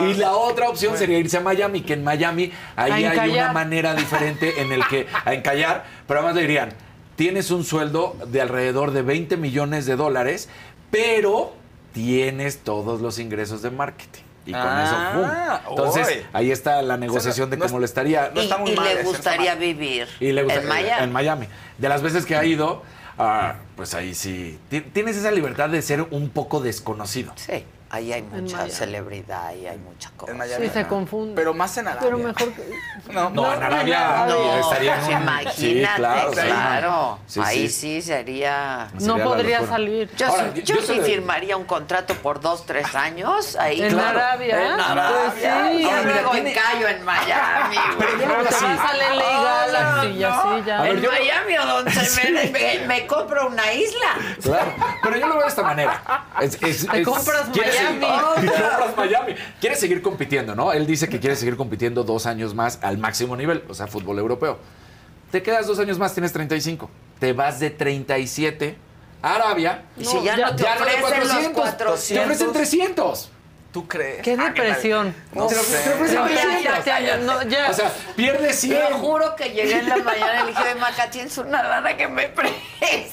¿no? Y la otra opción sería irse a Miami, que en Miami ahí hay una manera diferente en el que a encallar, pero además le dirían, tienes un sueldo de alrededor de 20 millones de dólares, pero tienes todos los ingresos de marketing. Y con Ah, eso, ¡pum! Entonces, ahí está la negociación de cómo le estaría. y y le gustaría vivir Y le gusta- en Miami. en Miami. De las veces que ha ido, ah, pues ahí sí. ti- Tienes esa libertad de ser un poco desconocido. Sí, ahí hay mucha Miami. celebridad y hay mucha cosa. En Miami. Sí, se confunde. Pero más en Arabia. Pero mejor que... *laughs* No, No, en Arabia No, estaría en pues imagínate, Sí, claro, claro. sí. Sí, ahí sí. sería... No Sería podría salir. Yo, Ahora, yo- yo yo sí te- firmaría un contrato por dos, tres años ahí. En Claro. Arabia. En Pues Arabia. sí. Y luego tiene- encallo en Miami. *laughs* Pero Te sí. vas a la Liga Galaxy y así ya. En yo- Miami o donde se *laughs* me, me, me compro una isla. Claro, pero yo lo veo de esta manera. Es- es- Te compras Miami. seguir- te compras Miami. Quiere seguir compitiendo, ¿no? Él dice que quiere seguir compitiendo dos años más al máximo nivel, o sea, fútbol europeo. Te quedas dos años más, tienes 35. Te vas de 37 a Arabia. Y si ya, no te ofrecen los 400. Te ofrecen 300. ¿Tú crees? Qué depresión. No No, ya, 300. ya, ya, ya, no, ya. O sea, pierdes 100. Te juro que llegué en la mañana y le dije, "Oye, Maca, tienes una lana que me prestes.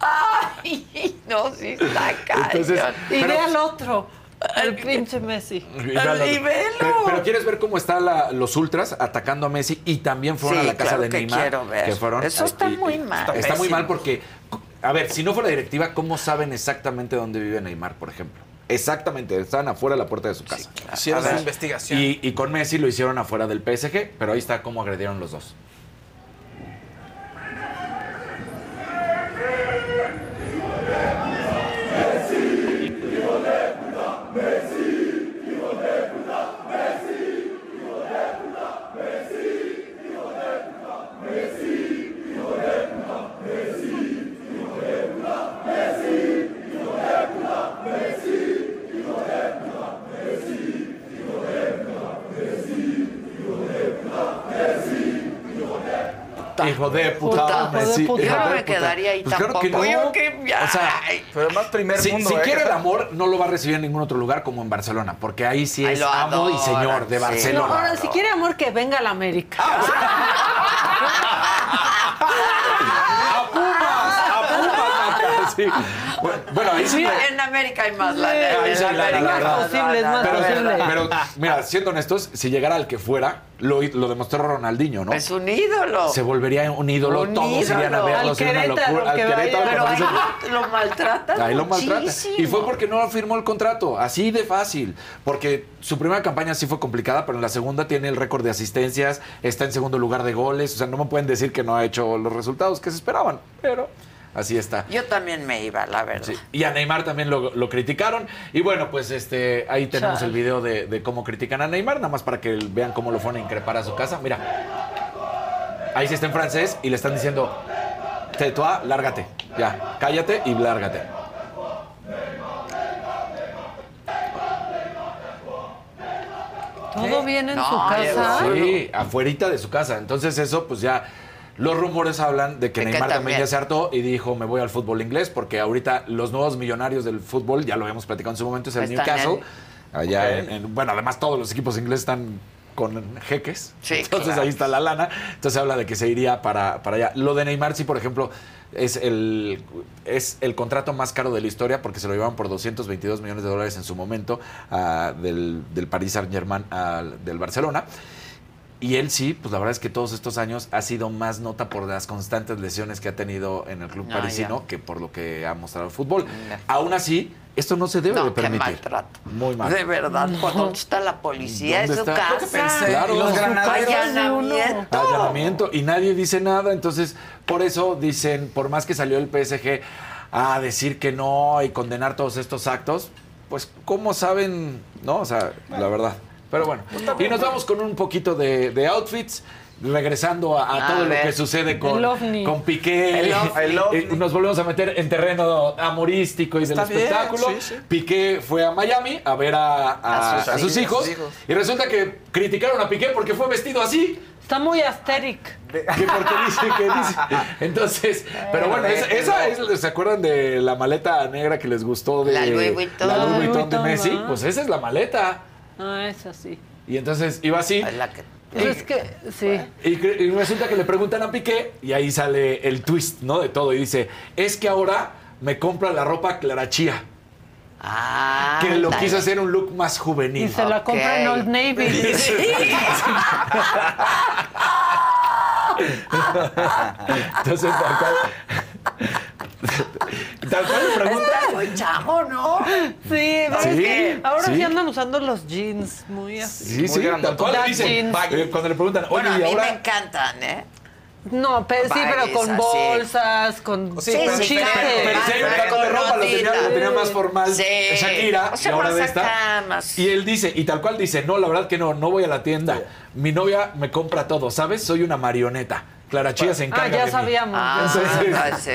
Ay, no, sí está Entonces. Y pero- ve al otro. El pinche Messi. Y véalo. Y velo. Pero, pero quieres ver cómo están los ultras atacando a Messi y también fueron Sí, a la casa claro de que Neymar. quiero ver. que fueron- Eso está y- muy mal. Está, Está muy mal porque, a ver, si no fuera directiva, ¿cómo saben exactamente dónde vive Neymar, por ejemplo? Exactamente, estaban afuera de la puerta de su casa. Hicieron ver, su investigación. Y, y con Messi lo hicieron afuera del PSG, pero ahí está cómo agredieron los dos. Hijo de puta, Puta, hijo Yo no de me puta. quedaría ahí Pues claro que tampoco. no. Yo que ya. O sea, Pero además primer si, mundo. si ¿eh? quiere el amor, no lo va a recibir en ningún otro lugar como en Barcelona, porque ahí sí es amo y señor de sí. No, Barcelona. ahora, si quiere amor, que venga a la América. *laughs* ¡A Pumas! Bueno, ahí sí. en América hay más lana. En América la. Es más posible, es más Pero, posible. pero, mira, siendo honestos, si llegara al que fuera, lo, lo demostró Ronaldinho, ¿no? Es un ídolo. Se volvería un ídolo, Un todos irían a verlo, Al sería una locura. Al. Querétaro, Pero ahí dicen. lo, maltratan Ahí lo maltrata. muchísimo. Y fue porque no firmó el contrato, así de fácil. Porque su primera campaña sí fue complicada, pero en la segunda tiene el récord de asistencias, está en segundo lugar de goles. O sea, no me pueden decir que no ha hecho los resultados que se esperaban, pero así está. Yo también me iba, la verdad. Sí. Y a Neymar también lo, lo criticaron. Y bueno, pues este ahí tenemos Chale. el video de, de cómo critican a Neymar, nada más para que vean cómo lo fueron a increpar a su casa. Mira, ahí sí está en francés y le están diciendo, Tetua, lárgate, ya, cállate y lárgate. Todo bien en No, su casa. Sí, afuerita de su casa. Entonces eso, pues ya, los rumores hablan de que Neymar también también. ya se hartó y dijo, me voy al fútbol inglés, porque ahorita los nuevos millonarios del fútbol, ya lo habíamos platicado en su momento, es el Están Newcastle. en- Allá, en- en- bueno, además todos los equipos ingleses están con jeques. Sí, Entonces claro. ahí está la lana. Entonces habla de que se iría para, para allá. Lo de Neymar, sí, por ejemplo, es el, es el contrato más caro de la historia porque se lo llevaban por 222 millones de dólares en su momento ah, del, del Paris Saint Germain al- del Barcelona. Y él sí, pues la verdad es que todos estos años ha sido más nota por las constantes lesiones que ha tenido en el club Ah, parisino que por lo que ha mostrado el fútbol. Aún así, esto no se debe No, de qué permitir. maltrato. Muy mal. De verdad, ¿dónde está la policía? Es ¿Dónde su está? casa. Lo que pensé. Claro. Los Su granaderos. Allanamiento. allanamiento y nadie dice nada. Entonces, por eso dicen, por más que salió el PSG a decir que no y condenar todos estos actos, pues, ¿cómo saben? No, o sea, la verdad. Pero bueno, y nos vamos con un poquito de, de outfits. Regresando a, a A todo lo ver. que sucede con, con Piqué, El ovni. *laughs* El ovni. Eh, nos volvemos a meter en terreno amorístico y Está del bien, espectáculo. sí, sí. Piqué fue a Miami a ver a, a- A sus a sus hijos. hijos, y resulta que criticaron a Piqué porque fue vestido así. Está muy asteric. Que porque dice que dice. *laughs* Entonces, pero bueno, esa, esa es, ¿se acuerdan de la maleta negra que les gustó de La Louis Vuitton. la Louis Vuitton de Messi? Pues esa es la maleta. Ah, es así. Y entonces iba así. Pues es que, sí. Y, resulta que le preguntan a Piqué y ahí sale el twist, ¿no? De todo. Y dice, es que ahora me compra la ropa Clarachía. Ah, que lo quiso hacer un look más juvenil. Y se la compra en Old Navy. *laughs* Entonces, tal cual. Le preguntan. Está muy chamo, ¿no? Sí, pero Sí, es que ahora sí. sí. andan usando los jeans muy así. Sí, sí, tal cual le dicen. jeans. eh, cuando le preguntan, oye, Bueno, a mí ahora. me encantan, ¿eh? No, pero sí, pero con bolsas, con Sí, con pero, chiste. pero- pero hay un cambio de ropa, lo tenía, lo tenía más formal Sí. Shakira O sea, y ahora más de esta. más- Y él dice, y tal cual dice, no, la verdad que no, no voy a la tienda. Mi novia me compra todo, ¿sabes? Soy una marioneta. Clara Chía se encarga Ah, ya de mí. sabíamos. Ah, Entonces, *laughs* ah, sí.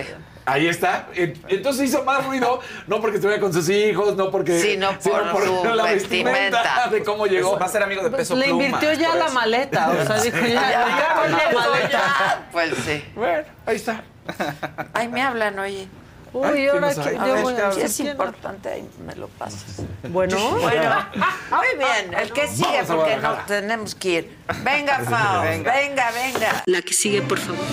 Ahí está. En- Entonces hizo más ruido, *laughs* no porque estuviera con sus hijos, no porque. Sino por su *laughs* la vestimenta. de cómo llegó. Va a ser amigo de peso Le pluma. invirtió ya por la eso. maleta, o sea, dijo *laughs* ya, Ya, la maleta. ya. Pues sí. Bueno, ahí está. Ay, me hablan, oye. Uy, Ay, ¿qué ahora que yo si es importante, ahí me lo pasas. Bueno, Bueno, muy bien. El que sigue, porque no tenemos que ir. Venga, Fao. Venga, venga, venga. La que sigue, por favor.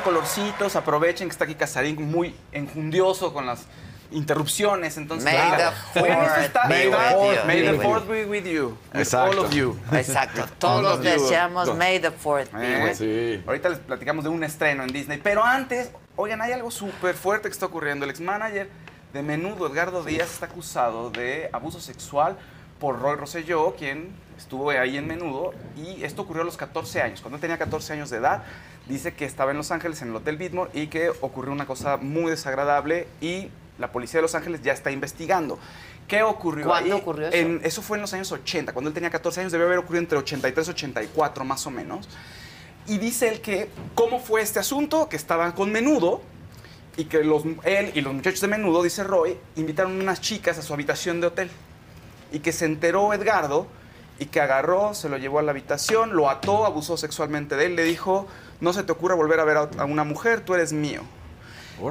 Colorcitos, aprovechen que está aquí Casarín muy enjundioso con las interrupciones. Entonces, May claro. the fourth está- be with you. May the fourth be with you. With Exacto. All of you. Exacto. Todos deseamos May the Fourth be Eh, with you. Sí. Ahorita les platicamos de un estreno en Disney. Pero antes, oigan, hay algo súper fuerte que está ocurriendo. El ex-manager de Menudo, Edgardo Díaz, está acusado de abuso sexual por Roy Rosselló, quien estuvo ahí en Menudo. Y esto ocurrió a los 14 años. Cuando él tenía 14 años de edad, dice que estaba en Los Ángeles, en el Hotel Bitmore, y que ocurrió una cosa muy desagradable y la policía de Los Ángeles ya está investigando. ¿Qué ocurrió ¿Cuándo ahí? ocurrió eso? En- eso fue en los años 80. Cuando él tenía 14 años, debió haber ocurrido entre 83 y 84, más o menos. Y dice él que, ¿cómo fue este asunto? Que estaban con menudo y que los, él y los muchachos de menudo, dice Roy, invitaron unas chicas a su habitación de hotel. Y que se enteró Edgardo y que agarró, se lo llevó a la habitación, lo ató, abusó sexualmente de él, le dijo, no se te ocurra volver a ver a, a una mujer, tú eres mío.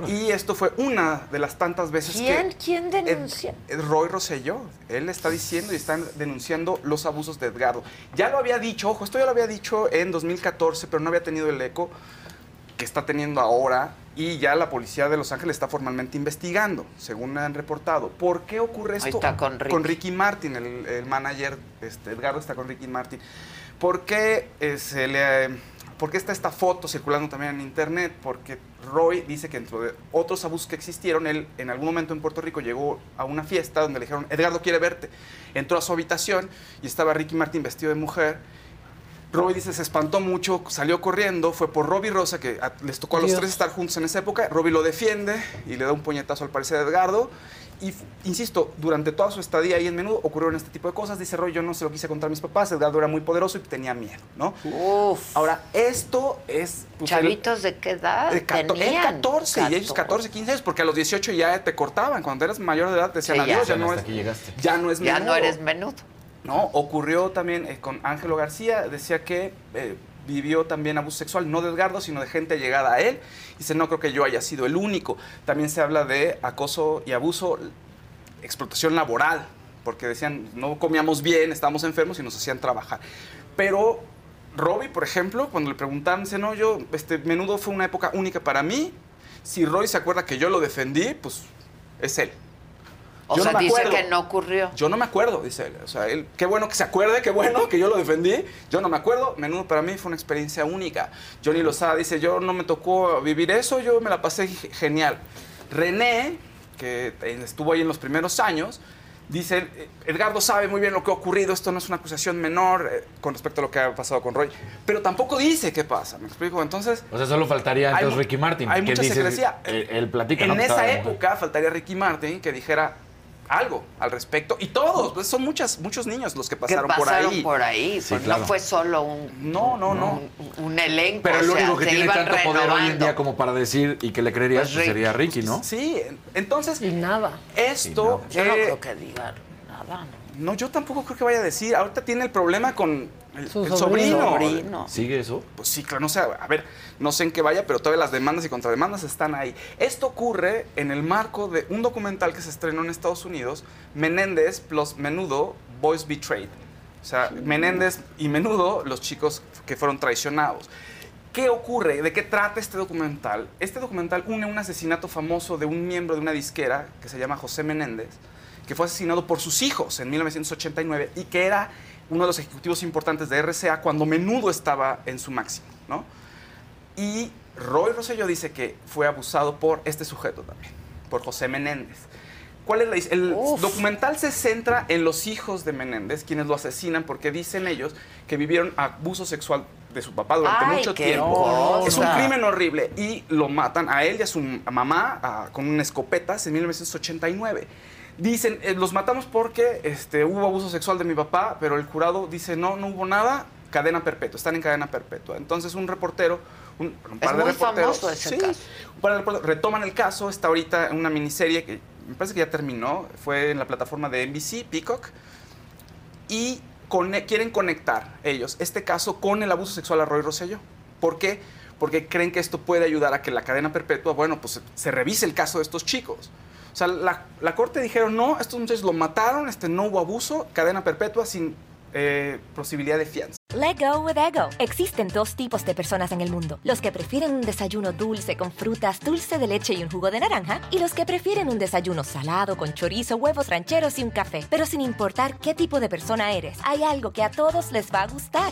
Y esto fue una de las tantas veces ¿Quién? que... ¿Quién denuncia? Ed- Roy Rosselló, él está diciendo y están denunciando los abusos de Edgardo. Ya lo había dicho, ojo, esto ya lo había dicho en 2014, pero no había tenido el eco que está teniendo ahora y ya la policía de Los Ángeles está formalmente investigando, según han reportado. ¿Por qué ocurre esto? está con Ricky. Martin, el, el manager, este, Edgardo está con Ricky Martin. ¿Por qué, eh, se le, ¿Por qué está esta foto circulando también en internet? Porque Roy dice que dentro de otros abusos que existieron, él en algún momento en Puerto Rico llegó a una fiesta donde le dijeron, Edgardo quiere verte. Entró a su habitación y estaba Ricky Martin vestido de mujer. Roy dice, se espantó mucho, salió corriendo, fue por Robbie Rosa, que a- les tocó a los Dios. tres estar juntos en esa época. Robbie lo defiende y le da un puñetazo al parecer a Edgardo. Y, insisto, durante toda su estadía ahí en menudo ocurrieron este tipo de cosas. Dice Roy, yo no se lo quise contar a mis papás, Edgardo era muy poderoso y tenía miedo, ¿no? Uf. Ahora, esto es... pues, el- ¿Chavitos de qué edad? de cato- él tenían? 14 y ellos 14, 15 años, porque a los 18 ya te cortaban. Cuando eras mayor de edad te decían Sí, ya. adiós, ya, no es, ya no es Ya menudo. no eres menudo. No, ocurrió también eh, con Ángelo García, decía que eh, vivió también abuso sexual, no de Edgardo, sino de gente llegada a él. Dice, no creo que yo haya sido el único. También se habla de acoso y abuso, explotación laboral, porque decían, no comíamos bien, estábamos enfermos y nos hacían trabajar. Pero Robbie, por ejemplo, cuando le preguntaban, dice, no, yo, este, menudo fue una época única para mí. Si Roy se acuerda que yo lo defendí, pues Es él. O Yo sea, no me dice acuerdo. que no ocurrió. Yo no me acuerdo, dice él. O sea, él, qué bueno que se acuerde, qué bueno que yo lo defendí. Yo no me acuerdo. Menudo para mí fue una experiencia única. Johnny Lozada dice, yo no me tocó vivir eso, yo me la pasé ge- genial. René, que estuvo ahí en los primeros años, dice, "Eh, Edgardo sabe muy bien lo que ha ocurrido, esto no es una acusación menor eh, con respecto a lo que ha pasado con Roy, pero tampoco dice qué pasa, ¿me explico? Entonces... O sea, solo faltaría entonces Ricky Martin. hay que mucha dice, secrecía. Él, él platica, En ¿no? Esa época faltaría Ricky Martin que dijera algo al respecto. Y todos, pues son muchas, muchos niños los que Que pasaron, por ahí. por ahí. Sí, pues claro. No fue solo un, No, no, no. un, un elenco. Pero el o sea, único que tiene tanto poder hoy en día como para decir y que le creerías Pues sería Ricky, ¿no? Sí, entonces... Y nada. Esto... Yo no eh, creo que digan nada. No, yo tampoco creo que vaya a decir. Ahorita tiene el problema con el, Su el sobrino. ¿Sigue eso? Pues sí, claro, no sé, a ver, no sé en qué vaya, pero todavía las demandas y contrademandas están ahí. Esto ocurre en el marco de un documental que se estrenó en Estados Unidos, Menéndez plus Menudo, Boys Betrayed. O sea, Menéndez y Menudo, los chicos que fueron traicionados. ¿Qué ocurre? ¿De qué trata este documental? Este documental une un asesinato famoso de un miembro de una disquera que se llama José Menéndez, que fue asesinado por sus hijos en 1989 y que era uno de los ejecutivos importantes de RCA cuando Menudo estaba en su máximo, ¿no? Y Roy Rosselló dice que fue abusado por este sujeto también, por José Menéndez. ¿Cuál es la el documental se centra en los hijos de Menéndez, quienes lo asesinan porque dicen ellos que vivieron abuso sexual de su papá durante Ay, mucho tiempo. cosa. Es un crimen horrible y lo matan a él y a su mamá a- con una escopetas en 1989. Dicen, eh, los matamos porque este, hubo abuso sexual de mi papá, pero el jurado dice, no, no hubo nada, cadena perpetua, están en cadena perpetua. Entonces un reportero, un, un par Es de muy reporteros, famoso ese sí, caso. un par de reporteros retoman el caso, está ahorita en una miniserie que me parece que ya terminó, fue en la plataforma de NBC, Peacock, y cone- quieren conectar ellos este caso con el abuso sexual a Roy Rosselló. ¿Por qué? Porque creen que esto puede ayudar a que la cadena perpetua, bueno, pues se, se revise el caso de estos chicos. O sea, la, la corte dijeron, no, estos muchachos lo mataron, este, no hubo abuso, cadena perpetua sin eh, posibilidad de fianza. Let go with ego. Existen dos tipos de personas en el mundo: los que prefieren un desayuno dulce con frutas, dulce de leche y un jugo de naranja, y los que prefieren un desayuno salado con chorizo, huevos rancheros y un café. Pero sin importar qué tipo de persona eres, hay algo que a todos les va a gustar.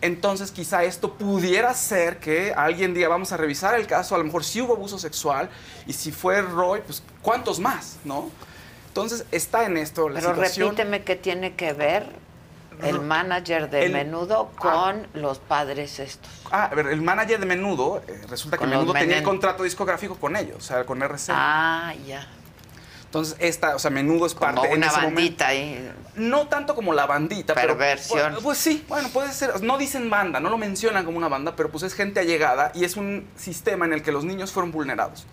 Entonces quizá esto pudiera ser que alguien diga, vamos a revisar el caso, a lo mejor sí hubo abuso sexual, y si fue Roy, pues ¿cuántos más? ¿No? Entonces está en esto la Pero situación. repíteme qué tiene que ver el manager de El- Menudo con los padres estos. Ah, a ver, el manager de Menudo, eh, resulta que Menudo tenía el contrato discográfico con ellos, o sea, con RCA. Ah, ya. Entonces, esta, o sea, Menudo es parte Como en una ese momento- bandita ahí. No tanto como la bandita, Perversión. pero. Pues, pues sí, bueno, puede ser. No dicen banda, no lo mencionan como una banda, pero pues es gente allegada y es un sistema en el que los niños fueron vulnerados.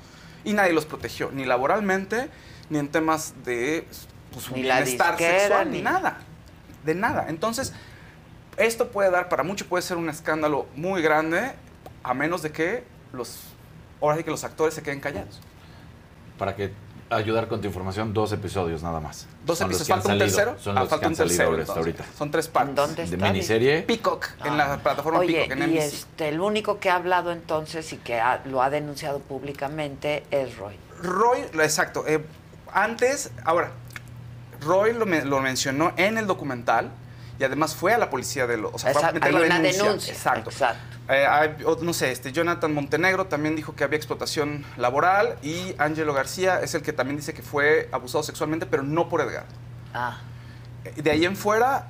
Y nadie los protegió, ni laboralmente, ni en temas de pues, su Ni la bienestar disquera, sexual, ni- ni nada. De nada. Entonces, esto puede dar para mucho, puede ser un escándalo muy grande, a menos de que los. Ahora sí que los actores se queden callados. Para que ayudar con tu información, dos episodios nada más. Dos Son los episodios. ¿Falta un salido, tercero? Son Ah, los falta que han un salido tercero, hasta entonces. ahorita. Son tres partes. ¿Dónde De miniserie. Peacock, en la plataforma Oye, Peacock, en y este, el único que ha hablado entonces y que ha- lo ha denunciado públicamente es Roy. Roy, lo- exacto. eh, antes, ahora, Roy lo, me- lo mencionó en el documental y además fue a la policía de lo, o sea, fue a meter hay la una denuncia, Exacto. exacto. Eh, hay no sé, este Jonathan Montenegro también dijo que había explotación laboral y Angelo García es el que también dice que fue abusado sexualmente, pero no por Edgar. Ah. Eh, De ahí en fuera,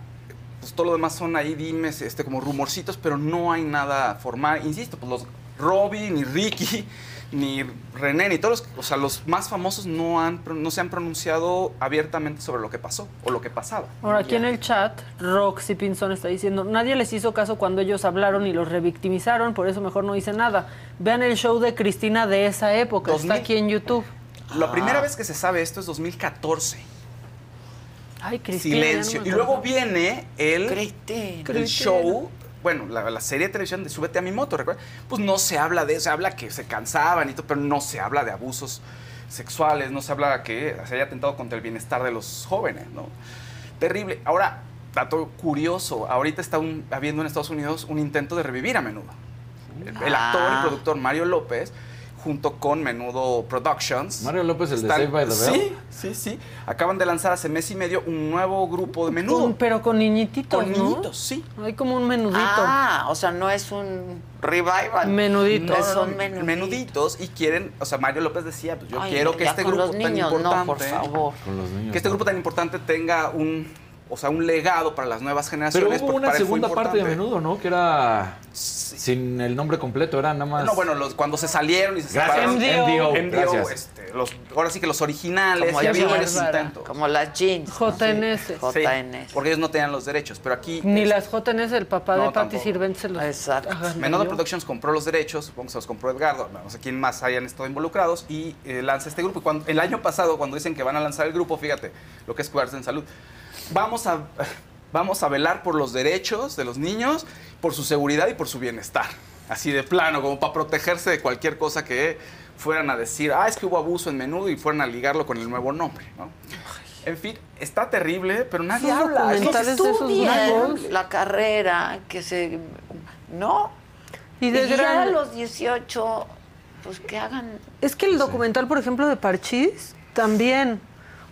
pues todo lo demás son ahí dimes, este, como rumorcitos, pero no hay nada formal. Insisto, pues los Robin y Ricky ni René, ni todos los, o sea, los más famosos no, han, no se han pronunciado abiertamente sobre lo que pasó o lo que pasaba. Ahora, aquí en el chat, Roxy Pinzón está diciendo, nadie les hizo caso cuando ellos hablaron y los revictimizaron, por eso mejor no hice nada. Vean el show de Cristina de esa época, 2000. está aquí en YouTube. La Ah. primera vez que se sabe esto es 2014. Ay, Cristina. no Silencio. y luego viene el, Cristina. el Cristina. show, bueno, la, la serie de televisión de Súbete a mi moto, ¿recuerdas? Pues no se habla de eso, se habla que se cansaban y todo, pero no se habla de abusos sexuales, no se habla que se haya atentado contra el bienestar de los jóvenes, ¿no? Terrible. Ahora, dato curioso, ahorita está un- habiendo en Estados Unidos un intento de revivir a menudo. El, el actor Ah. y productor Mario López, junto con Menudo Productions. Mario López, el de están- Saved by the Bell. Sí, sí, sí. Acaban de lanzar hace mes y medio un nuevo grupo de menudo. Con- pero con niñititos, Con ¿no? niñitos, sí. Hay como un menudito. Ah, o sea, no es un revival. Menudito. Es No, un no, menudito. menuditos y quieren, o sea, Mario López decía, pues yo Ay, quiero que este con grupo los tan niños, no, importante, por favor. Con los niños. que este grupo tan importante tenga un, o sea, un legado para las nuevas Pero generaciones. hubo porque una segunda parte de menudo, ¿no? Que era sin el nombre completo, era nada más. No, bueno, los, cuando se salieron y se Gracias. separaron. MDO. MDO, Gracias. este, los, ahora sí que los originales, Como y había jeans, varios intentos. Como las jeans. JNS. Sí, JNS. porque ellos no tenían los derechos, pero aquí... Ni este, las JNS, el papá No, de Patti. Sirvent se los Exacto. Menudo Productions compró los derechos, supongo que se los compró Edgardo, no sé quién más hayan estado involucrados, y eh, lanza este grupo. Y cuando, el año pasado, cuando dicen que van a lanzar el grupo, fíjate lo que es cuidarse en salud. Vamos a, vamos a velar por los derechos de los niños, por su seguridad y por su bienestar. Así de plano, como para protegerse de cualquier cosa que fueran a decir, ah, es que hubo abuso en menudo y fueran a ligarlo con el nuevo nombre, ¿no? En fin, está terrible, pero nadie Esos habla. Es lo que documentales de esos Estudien grupos. la carrera, que se... ¿No? Y Y de ya a los 18, pues que hagan... Es que el documental, por ejemplo, de Parchís, también.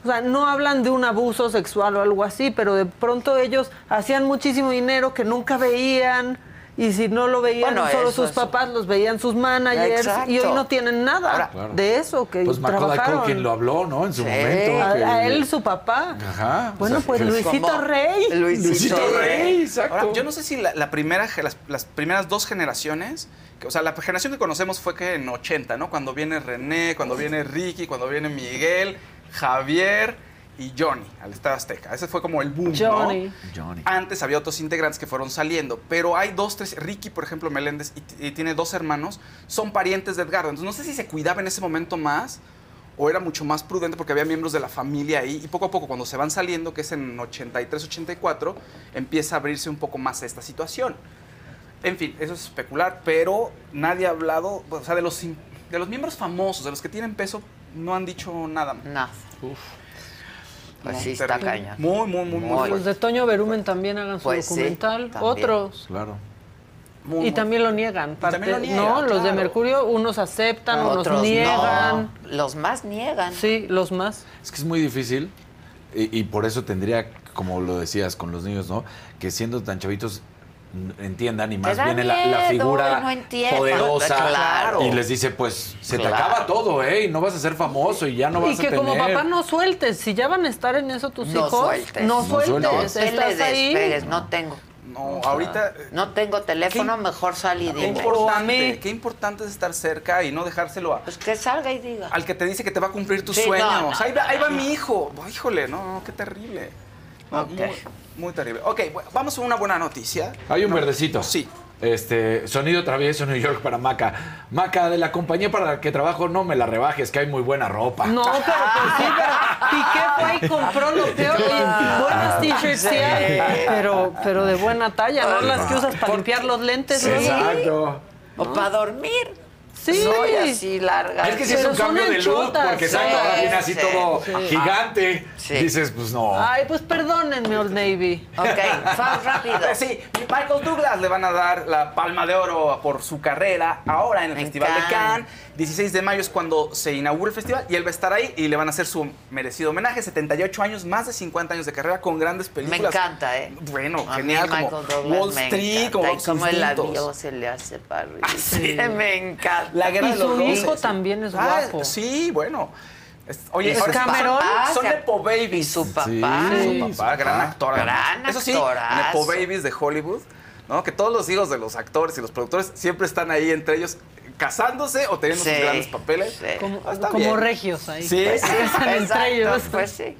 O sea, no hablan de un abuso sexual o algo así, pero de pronto ellos hacían muchísimo dinero que nunca veían. Y si no lo veían Bueno, solo eso, sus eso. papás, los veían sus managers. Exacto. Y hoy no tienen nada Ahora, Claro. de eso que Pues Macaulay trabajaron. Culkin lo habló, ¿no? En su Sí. momento. a, que- a él su papá. Ajá. Bueno, o sea, pues Luisito. Rey. Luisito, Luisito Rey. Rey, exacto. Ahora, yo no sé si la, la primera, las, las primeras dos generaciones, que, o sea, la generación que conocemos fue que en 80, ¿no? Cuando viene René, cuando viene Ricky, cuando viene Miguel, Javier y Johnny al Estado Azteca. Ese fue como el boom, Johnny. ¿no? Johnny. Antes había otros integrantes que fueron saliendo, pero hay dos, tres, Ricky, por ejemplo, Meléndez, y, tiene dos hermanos, son parientes de Edgardo. Entonces, no sé si se cuidaba en ese momento más o era mucho más prudente porque había miembros de la familia ahí y poco a poco cuando se van saliendo, que es en 83, 84, empieza a abrirse un poco más esta situación. En fin, eso es especular, pero nadie ha hablado, o sea, de los, de los miembros famosos, de los que tienen peso, no han dicho nada. Nada. Pues No, sí, está terrible. cañón. Muy, muy, muy, muy. Los fuerte. de Toño Berumen también hagan su Pues documental. Otros. Claro. Muy, Y muy también lo niegan. parte- también lo niegan, no, los de. Mercurio, unos aceptan, unos Otros niegan. no. Los más niegan. Sí, los más. Es que es muy difícil y, y por eso tendría, como lo decías con los niños, ¿no? Que siendo tan chavitos entiendan y más viene la, la miedo figura y no poderosa Claro. y les dice, pues se te acaba todo, ¿eh? Y no vas a ser famoso y ya no vas y que a tener... como papá no sueltes. Si ya van a estar en eso tus No hijos, sueltes. no No sueltes. sueltes. No te le Estás ahí. despegues, no tengo. No, ahorita... No tengo teléfono, mejor sal y Qué dime. importante, qué importante es estar cerca y no dejárselo a, Pues que salga y diga. al que te dice que te va a cumplir tus Sí, no, sueños. no, ahí, va, ahí va no. mi hijo. Oh, híjole, no, no, qué terrible. Ok. muy, muy terrible. Ok, bueno, vamos a una buena noticia. Hay un verdecito. Sí. Este, sonido travieso New York para Maca. Maca, de la compañía para la que trabajo, no me la rebajes, que hay muy buena ropa. No, pero pues sí, pero Piqué fue y compró lo *laughs* peor. Y buenas t-shirts sí hay, pero, pero de buena talla, no las que usas para limpiar los lentes. Exacto. O para dormir. Sí. Soy así larga. Es que si es un cambio de look, porque sí, ahora viene así sí, todo sí. gigante. Sí. Dices, pues no. Ay, pues perdónenme, Old Navy. Ok, Fab, rápido. Sí, Michael Douglas le van a dar la palma de oro por su carrera ahora en el En Festival de Cannes. Cannes. 16 de mayo es cuando se inaugura el festival y él va a estar ahí y le van a hacer su merecido homenaje. 78 años, más de 50 años de carrera con grandes Me películas. encanta, ¿eh? Bueno, A mí genial. Como Michael Douglas Wall me Street, encanta. como Y los como el avión se le hace para arriba. sí. *laughs* Me encanta. La guerra Y de los su roses. hijo también es Ah, guapo. Sí, bueno. Oye, ¿Es ahora sí, Cameron? Son, son Ah, Nepo Babies. Y su papá. Sí. Su papá, gran actor. Gran. Eso sí. Nepo Babies de Hollywood, ¿no? Que todos los hijos de los actores y los productores siempre están ahí entre ellos casándose o teniendo Sí, sus grandes papeles. Como, Ah, como regios ahí. Sí, Pues, *laughs* están entre ellos. pues sí.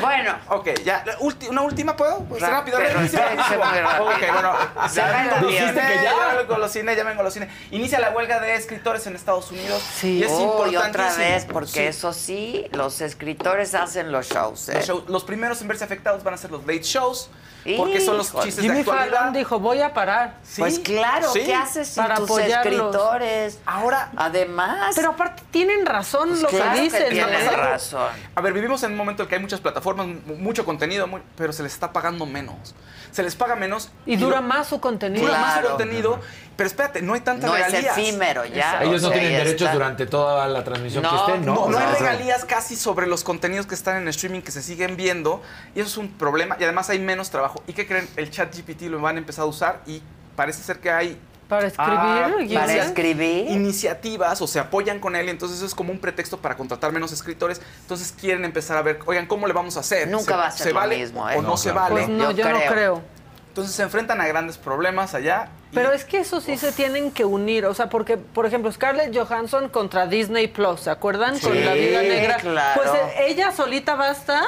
Bueno. Ok, ya. la ulti- ¿Una última puedo? Pues Ra- rápido. pero inicia sí, sí, muy rápido. Ok, bueno. Ya que me engolosiné, ya me engolosiné. Inicia la huelga de escritores en Estados Unidos. Y es Uy, importantísimo. otra vez, porque Sí. eso sí, los escritores hacen los shows. ¿eh? Los, shows- los primeros en verse afectados van a ser los late shows, porque son los chistes Jimmy de actualidad. Fallon dijo, voy a parar. Pues claro, Sí. ¿qué haces sin Para tus apoyarlos. escritores? Ahora, Además, Pero aparte tienen razón Pues lo claro que que dicen. tienen ¿eh? razón. A ver, vivimos en un momento en el que hay muchas plataformas, mu- mucho contenido, pero se les está pagando menos. Se les paga menos. Y dura lo- más su contenido. Dura más su contenido, pero espérate, no hay tantas No es regalías. efímero ya. Ellos no sea, tienen derechos está. durante toda la transmisión No, que estén, ¿no? No, no hay regalías casi sobre los contenidos que están en streaming que se siguen viendo y eso es un problema y además hay menos trabajo. ¿Y qué creen? El chat GPT lo van a empezar a usar y parece ser que hay Para escribir. Ah, ¿quién Para escribir. iniciativas o se apoyan con él y entonces eso es como un pretexto para contratar menos escritores. Entonces quieren empezar a ver, oigan, ¿cómo le vamos a hacer? Nunca ¿Se- va a ser ¿Se lo vale mismo, o ¿eh? no, No, se claro. vale? Pues no, Yo yo, no creo. creo. Entonces se enfrentan a grandes problemas allá. y- Pero es que eso sí se tienen que unir, o sea, porque, por ejemplo, Scarlett Johansson contra Disney Plus, ¿se acuerdan? Con Sí, la vida negra. claro. Pues eh, ella solita basta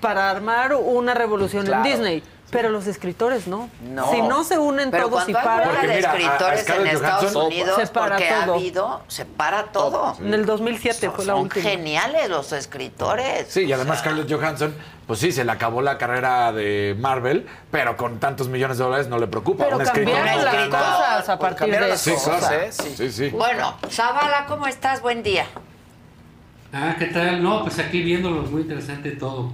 para armar una revolución Claro. en Disney. Pero los escritores no. No. Si no se unen Pero todos y paran, Porque de mira, a- a escritores en Estados Johansson Unidos, se para porque ha todo. habido, se para todo. en el 2007 Son, fue la son última. geniales los escritores. Sí, y además Scarlett Johansson, pues sí, se le acabó la carrera de Marvel, pero con tantos millones de dólares no le preocupa. Pero Un cambiaron escritor las cosas a Pues partir de eso. Sí, cosas, claro. Sí. Sí, sí. Bueno, Zavala, ¿cómo estás? Buen día. Ah, ¿qué tal? No, pues aquí viéndolo, muy interesante todo.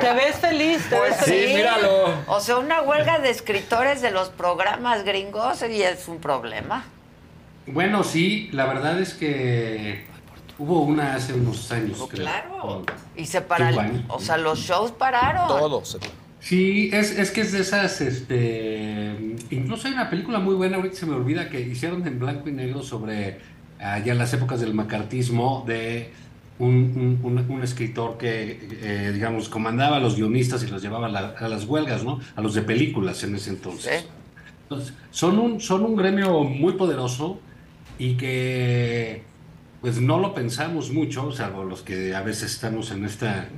Te ves feliz, te ves Sí, feliz. míralo. O sea, una huelga de escritores de los programas gringos y es un problema. Bueno, sí, la verdad es que hubo una hace unos años, creo. Claro. Y se pararon. O sea, los shows pararon. Todos. Sí, es, es que es de esas, este... Incluso hay una película muy buena, ahorita se me olvida, que hicieron en blanco y negro sobre allá en las épocas del macartismo de un, un- escritor que, eh, digamos, comandaba a los guionistas y los llevaba a, la- a las huelgas, ¿no? A los de películas en ese entonces. Sí. Entonces, son un, son un gremio muy poderoso y que pues no lo pensamos mucho, salvo los que a veces estamos en esta,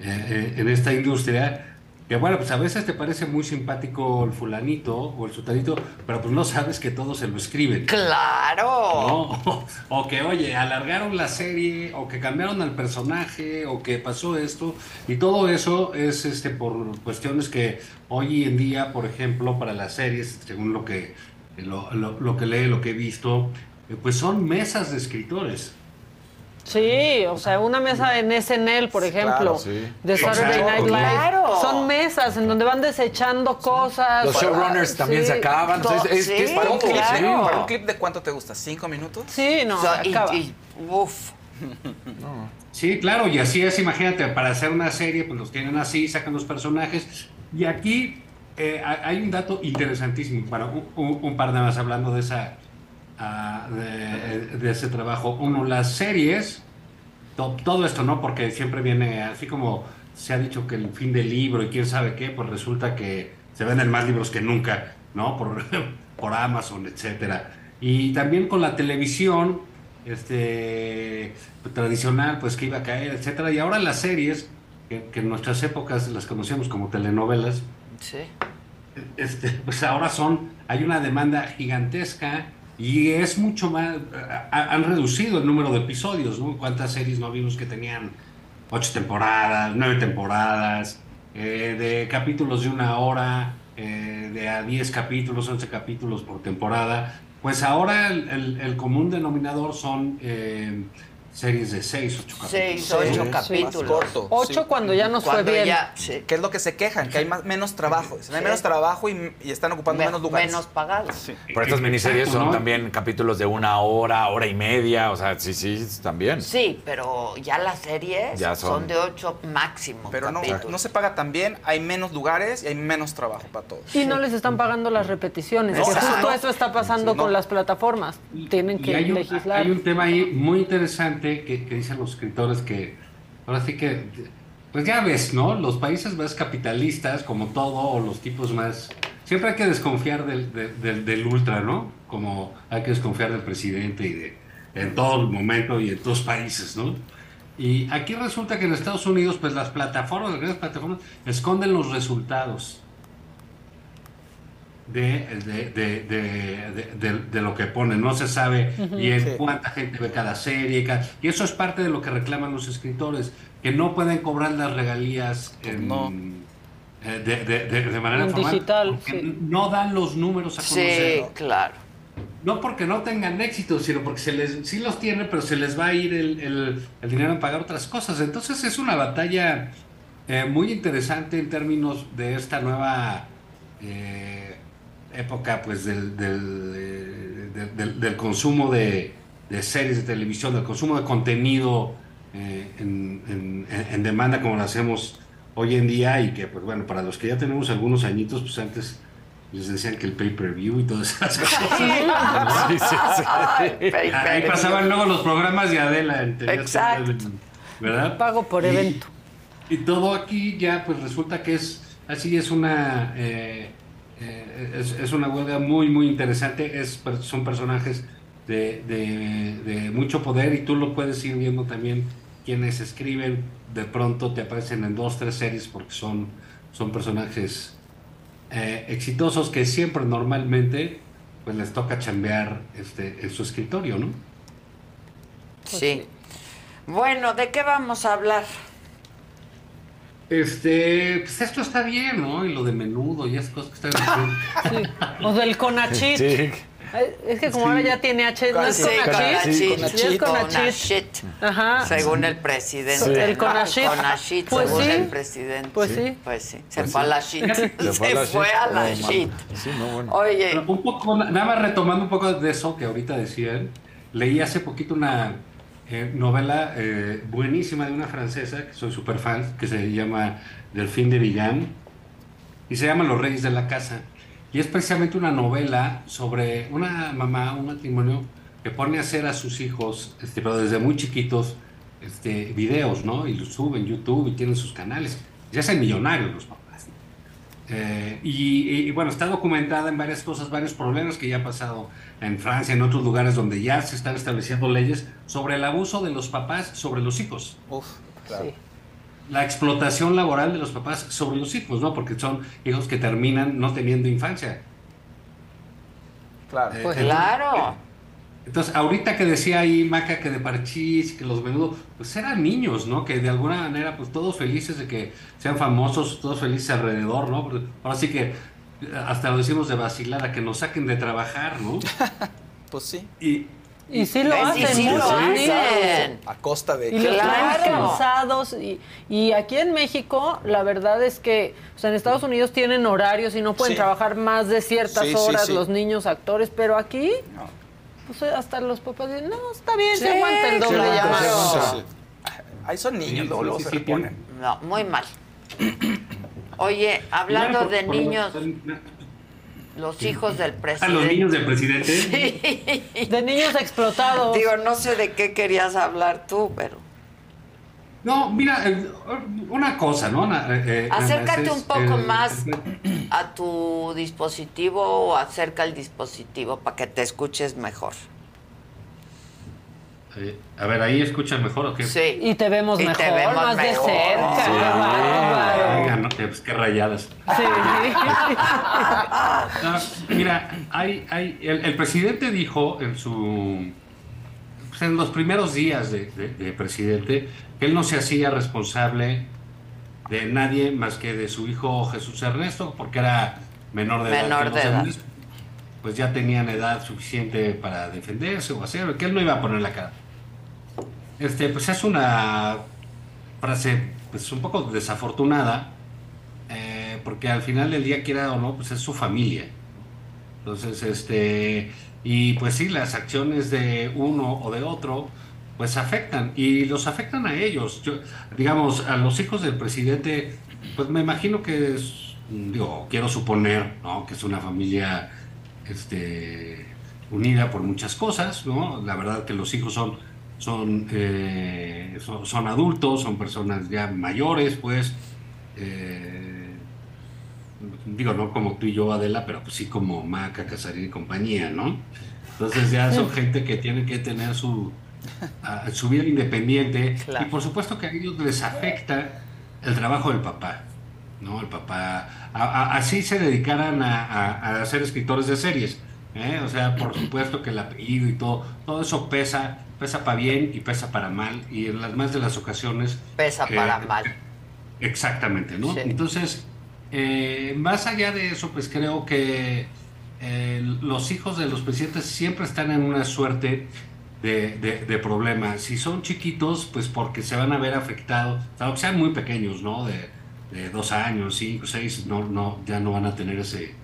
eh, eh, en esta industria, que bueno, pues a veces te parece muy simpático el fulanito o el sutanito, pero pues no sabes que todo se lo escriben. Claro. ¿no? *laughs* O que, oye, alargaron la serie, o que cambiaron al personaje, o que pasó esto, y todo eso es este por cuestiones que hoy en día, por ejemplo, para las series, según lo que, lo, lo- lo que lee, lo que he visto, eh, pues son mesas de escritores. Sí, o sea, una mesa en SNL, por ejemplo, Claro, sí. de Saturday. Night Live. Claro. Son mesas en donde van desechando cosas. Los showrunners también se acaban. To- Entonces, es, sí, que es Para un, clip, Claro. Para un clip de cuánto te gusta, ¿cinco minutos? Sí, no, O sea, y- acaba. y- uf. Sí, claro, y así es, imagínate, para hacer una serie, pues los tienen así, sacan los personajes. Y aquí eh, ha- hay un dato interesantísimo, un, un- un par de más hablando de esa ah, de, de ese trabajo. Uno, las series, to- todo esto, ¿no? Porque siempre viene, así como se ha dicho que el fin del libro y quién sabe qué, pues resulta que se venden más libros que nunca, ¿no? Por, *laughs* por Amazon, etcétera. Y también con la televisión, este, tradicional, pues que iba a caer, etcétera. Y ahora las series, que, que en nuestras épocas las conocíamos como telenovelas, Sí. este, pues ahora son, hay una demanda gigantesca y es mucho más, ha- han reducido el número de episodios, ¿no? ¿Cuántas series no vimos que tenían ocho temporadas, nueve temporadas, eh, de capítulos de una hora, eh, de a 10 capítulos, 11 capítulos por temporada? Pues ahora el, el- el común denominador son eh, series de seis, ocho capítulos. Seis, ocho Sí, capítulos. corto, Ocho sí. cuando ya nos Cuando fue bien. ya, sí. Que es lo que se quejan, que hay más, menos trabajo. Hay menos trabajo y, y están ocupando Me- menos lugares. menos pagados. Pero estas miniseries son ¿no? también capítulos de una hora, hora y media. O sea, sí, sí, también. Sí, pero ya las series Ya son. son. de ocho máximo Pero no, capítulos. no se paga tan bien, hay menos lugares y hay menos trabajo para todos. Y no les están pagando las repeticiones, No, que eso justo no. eso está pasando Sí, no. con las plataformas. Tienen Y que un, legislar. hay un tema ahí muy interesante que, que dicen los escritores que ahora sí que, pues ya ves, ¿no? Los países más capitalistas, como todo, o los tipos más siempre hay que desconfiar del, del, del- ultra, ¿no? Como hay que desconfiar del presidente y de en todo momento y en todos países, ¿no? Y aquí resulta que en Estados Unidos, pues las plataformas, las grandes plataformas, esconden los resultados de, de, de, de- de- de- de lo que ponen. No se sabe bien Sí. cuánta gente ve cada serie. y eso es parte de lo que reclaman los escritores, que no pueden cobrar las regalías en, eh, de, de- de- de manera En formal, digital, porque sí. no dan los números a Sí, conocer. claro. No porque no tengan éxito, sino porque se les, sí los tiene, pero se les va a ir el, el- el dinero en pagar otras cosas. Entonces es una batalla eh, muy interesante en términos de esta nueva eh, época pues del, del, eh, del- del- del consumo de, de series de televisión, del consumo de contenido eh, en, en- en- en demanda como lo hacemos hoy en día y que pues bueno, para los que ya tenemos algunos añitos, pues antes les decían que el pay-per-view y todas esas cosas. Sí, sí, sí. Ay. Ahí pasaban luego los programas de Adela en Exacto. ¿verdad? Pago por Y- evento. Y todo aquí ya pues resulta que es así es una eh, eh, es, una huelga muy muy interesante es son personajes de, de- de mucho poder y tú lo puedes ir viendo también quienes escriben de pronto te aparecen en dos tres series porque son son personajes eh, exitosos que siempre normalmente pues les toca chambear este en su escritorio no Sí. Bueno, ¿de qué vamos a hablar? Este, pues esto está bien, ¿no? Y lo de menudo y esas cosas que están *laughs* diciendo. O del Conachit. Sí. Es que como Sí. ahora ya tiene H, ¿no es Sí, Conachit? Conachit. Es Conachit. Ajá. Según el presidente. Sí. El ¿no? Conachit. Conachit, Pues según sí. el presidente. Pues sí. Pues sí. Se Pues fue a sí. la shit. Se *laughs* fue a la shit. Sí, no, bueno. Oye. Un poco, nada más retomando un poco de eso que ahorita decían, leí hace poquito una eh, novela eh, buenísima de una francesa, que soy súper fan, que se llama Delphine de Vigan, y se llama Los Reyes de la Casa. Y es precisamente una novela sobre una mamá, un matrimonio que pone a hacer a sus hijos, este, pero desde muy chiquitos, este, videos, ¿no? Y los suben en YouTube y tienen sus canales. Ya hacen millonarios los papás. Eh, y, y, bueno, está documentada en varias cosas, varios problemas que ya ha pasado en Francia, en otros lugares donde ya se están estableciendo leyes sobre el abuso de los papás sobre los hijos. Sí. La explotación laboral de los papás sobre los hijos, ¿no? Porque son hijos que terminan no teniendo infancia. Claro. Eh, Pues claro. Entonces, ahorita que decía ahí Maca que de parchís, que los menudo, pues eran niños, ¿no? Que de alguna manera, pues todos felices de que sean famosos, todos felices alrededor, ¿no? Porque ahora sí que eh, hasta lo decimos de vacilar, a que nos saquen de trabajar, ¿no? *laughs* Pues sí. Y, Y sí lo sí, hacen, sí lo hacen. A costa de... Y los traen Claro. cansados. Y, y aquí en México, la verdad es que, o sea, en Estados Unidos tienen horarios y no pueden Sí. trabajar más de ciertas horas sí. los niños actores, pero aquí, pues hasta los papás dicen, no, está bien, Sí, se aguanta el doble llamado. Sí. Ahí son niños, Sí, luego, luego sí, se sí, reponen. No, muy mal. Oye, hablando de niños, los hijos del a presidente. los niños del presidente. Sí. De niños explotados. Digo, no sé de qué querías hablar tú, pero. No, mira, eh, una cosa, ¿no? Eh, eh, Acércate un poco eh, más a tu dispositivo o acerca el dispositivo para que te escuches mejor. eh, a ver, ahí escuchan mejor o qué? Sí. Y te vemos Y te mejor, vemos más mejor. de cerca. Sí. no, pues qué rayadas. Sí. *laughs* Mira, hay, hay, el, el presidente dijo en su pues, en los primeros días de, de- de presidente él no se hacía responsable de nadie más que de su hijo Jesús Ernesto, porque era menor de edad. Menor los de edad. Pues ya tenían edad suficiente para defenderse o hacer, que él no iba a poner la cara. Este, pues es una frase pues un poco desafortunada, eh, porque al final del día, quiera o no, pues es su familia. Entonces, este, y pues sí, las acciones de uno o de otro, pues afectan, y los afectan a ellos. Yo, digamos, a los hijos del presidente, pues me imagino que es, digo, quiero suponer, ¿no? Que es una familia, este, unida por muchas cosas, ¿no? La verdad que los hijos son, son, eh, son, son adultos, son personas ya mayores, pues, eh, digo, no como tú y yo, Adela, pero pues sí como Maca, Casarín y compañía, ¿no? Entonces ya son gente que tiene que tener su, su vida independiente y por supuesto que a ellos les afecta el trabajo del papá, ¿no? El papá, a- a- así se dedicaran a, a- ser escritores de series, ¿eh? O sea, por supuesto que el apellido y todo, todo eso pesa, pesa para bien y pesa para mal y en las más de las ocasiones... Pesa eh, para mal. Exactamente, ¿no? Entonces, eh, más allá de eso, pues creo que los hijos de los presidentes siempre están en una suerte de, de, de problema. Si son chiquitos, pues porque se van a ver afectados, aunque sean muy pequeños, ¿no? De, de dos años, cinco, seis, no, no, ya no van a tener ese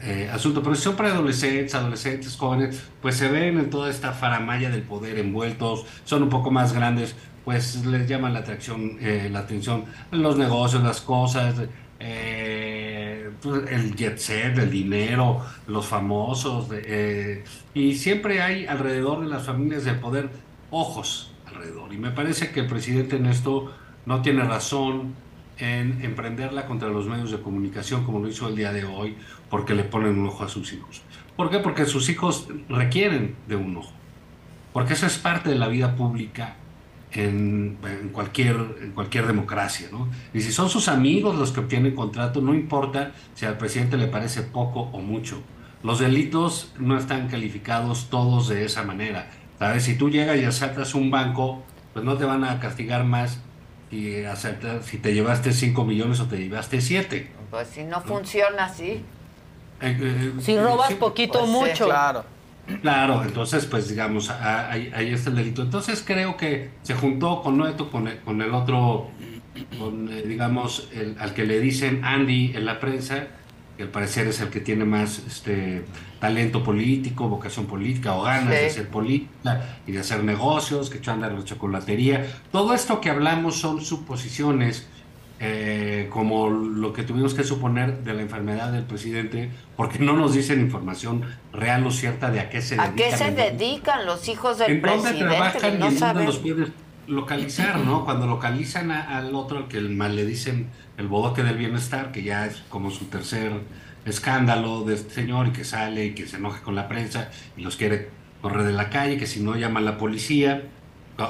eh, asunto. Pero si son preadolescentes, adolescentes, jóvenes, pues se ven en toda esta faramaya del poder envueltos, son un poco más grandes, pues les llama la atracción, eh, la atención, los negocios, las cosas, eh, pues, el jet set, el dinero, los famosos, eh, y siempre hay alrededor de las familias del poder ojos alrededor. Y me parece que el presidente en esto no tiene razón en emprenderla contra los medios de comunicación como lo hizo el día de hoy, porque le ponen un ojo a sus hijos. ¿Por qué? Porque sus hijos requieren de un ojo. Porque eso es parte de la vida pública en, en cualquier, en cualquier democracia. ¿no? Y si son sus amigos los que obtienen contrato, no importa si al presidente le parece poco o mucho. Los delitos no están calificados todos de esa manera. ¿Sabes? Si tú llegas y asaltas un banco, pues no te van a castigar más si, asaltas, si te llevaste 5 millones o te llevaste 7. Pues si no funciona así. Si robas poquito o Pues sí. mucho. Claro. Claro, entonces, pues digamos, ahí, ahí está el delito. Entonces creo que se juntó con esto, con el, con el otro, con, eh, digamos, el, al que le dicen Andy en la prensa, que al parecer es el que tiene más este talento político, vocación política o ganas de hacer política y de hacer negocios, que echó a andar la chocolatería. Todo esto que hablamos son suposiciones eh, como lo que tuvimos que suponer de la enfermedad del presidente, porque no nos dicen información real o cierta de a qué se ¿A dedican. qué se en- dedican los hijos del ¿En dónde presidente? trabajan Que y no en dónde los puedes localizar, no? Cuando localizan a- al otro, al que mal le dicen el bodoque del bienestar, que ya es como su tercer escándalo de este señor y que sale y que se enoja con la prensa y los quiere correr de la calle, que si no llama a la policía,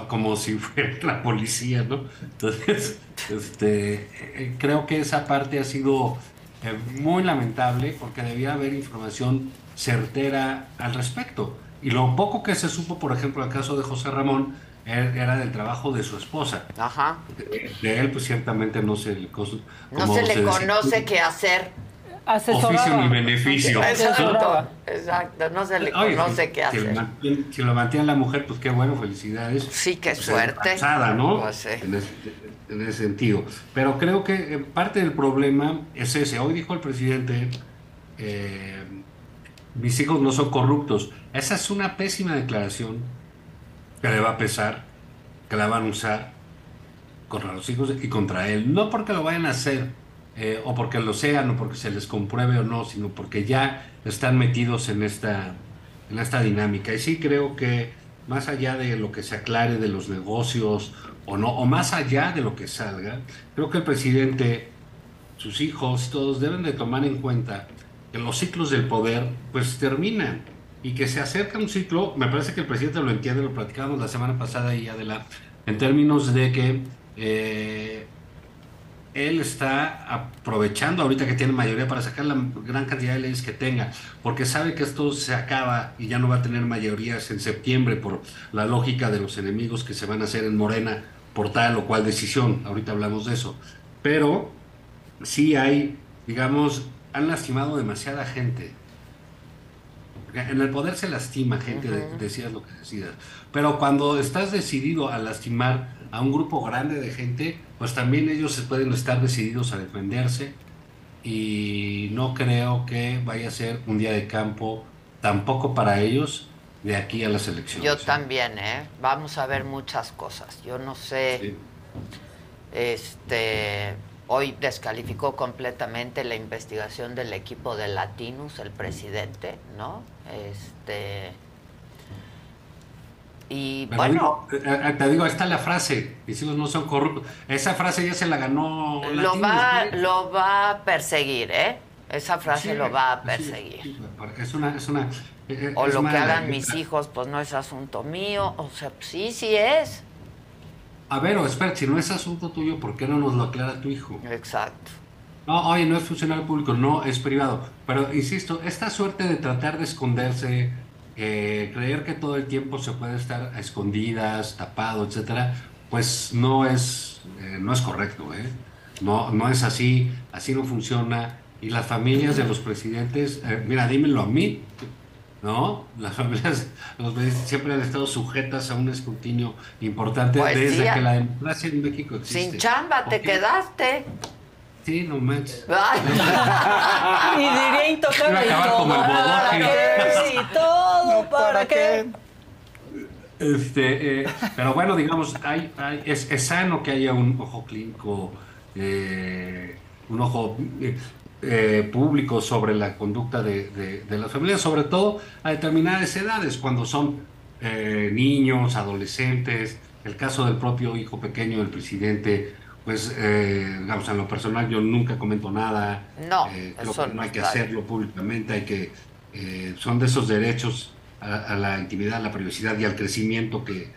como si *laughs* fuera la policía, ¿no? Entonces, *laughs* este, eh, creo que esa parte ha sido eh, muy lamentable porque debía haber información certera al respecto. Y lo poco que se supo, por ejemplo, el caso de José Ramón, er- era del trabajo de su esposa. Ajá. De él, pues ciertamente no se le, No se le decía, conoce qué hacer. Oficio ni beneficio. Exacto, exacto. No se le Oye, conoce si- qué si lo hacer. mantiene- Si lo mantiene la mujer, pues qué bueno, felicidades. Sí, qué Pues, suerte. ¿no? Pues sí. en, ese, en ese sentido. Pero creo que eh, parte del problema es ese. Hoy dijo el presidente, eh, mis hijos no son corruptos. Esa es una pésima declaración que le va a pesar, que la van a usar contra los hijos y contra él. No porque lo vayan a hacer, eh, o porque lo sean, o porque se les compruebe o no, sino porque ya están metidos en esta, en esta dinámica. Y sí creo que más allá de lo que se aclare de los negocios o no, o más allá de lo que salga, creo que el presidente, sus hijos, todos deben de tomar en cuenta que los ciclos del poder pues terminan y que se acerca un ciclo, me parece que el presidente lo entiende, lo platicábamos la semana pasada y adelante, en términos de que eh, él está aprovechando ahorita que tiene mayoría para sacar la gran cantidad de leyes que tenga, porque sabe que esto se acaba y ya no va a tener mayorías en septiembre por la lógica de los enemigos que se van a hacer en Morena por tal o cual decisión. Ahorita hablamos de eso. Pero sí hay, digamos, han lastimado demasiada gente. En el poder se lastima gente, de- decías lo que decidas. Pero cuando estás decidido a lastimar a un grupo grande de gente, pues también ellos pueden estar decididos a defenderse. Y no creo que vaya a ser un día de campo tampoco para ellos de aquí a las elecciones. Yo también, ¿eh? Vamos a ver muchas cosas. Yo no sé. Este. Hoy descalificó completamente la investigación del equipo de Latinus, el presidente, ¿no? Este. Y Pero bueno, digo, eh, eh, te digo, está la frase, mis hijos no son corruptos. Esa frase ya se la ganó lo Latinos, va, ¿no? lo va a perseguir, ¿eh? Esa frase Sí, lo va a sí, perseguir. Es una, es una. eh, O es lo una- que hagan mis hijos, pues no es asunto mío. O sea, sí, sí es. A ver, o espera, si no es asunto tuyo, ¿por qué no nos lo aclara tu hijo? Exacto. No, oye, no es funcionario público, no, es privado. Pero insisto, esta suerte de tratar de esconderse, eh, creer que todo el tiempo se puede estar a escondidas, tapado, etcétera, pues no es, eh, no es correcto, ¿eh? No, no es así, así no funciona. Y las familias de los presidentes, eh, mira, dímelo a mí, ¿no? Las familias los presidentes siempre han estado sujetas a un escrutinio importante Pues desde sí, que la democracia en México existe. Sin chamba te quedaste. Sí, no manches. Ay. *laughs* Y diría intocable como el ¿Para qué? Sí, todo, ¿para qué? Este, eh, pero bueno, digamos, hay, hay- es, es sano que haya un ojo clínico, eh, un ojo eh, eh, público sobre la conducta de, de- de las familias, sobre todo a determinadas edades, cuando son eh, niños, adolescentes. El caso del propio hijo pequeño del presidente, pues, eh, digamos, en lo personal yo nunca comento nada. No, Eh, creo eso que no hay que hacerlo públicamente, hay que, eh, son de esos derechos a, a la intimidad, a la privacidad y al crecimiento que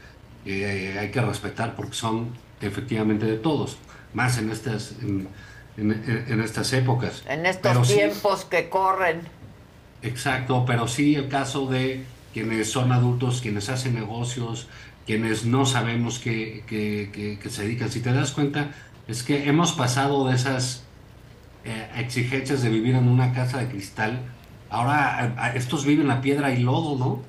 eh, hay que respetar porque son efectivamente de todos, más en estas, en, en- en- en estas épocas. En estos Pero sí- tiempos que corren. Exacto, pero sí el caso de quienes son adultos, quienes hacen negocios, quienes no sabemos que, que- que- que se dedican. Si te das cuenta, es que hemos pasado de esas eh, exigencias de vivir en una casa de cristal. Ahora a- a- estos viven a piedra y lodo, ¿no?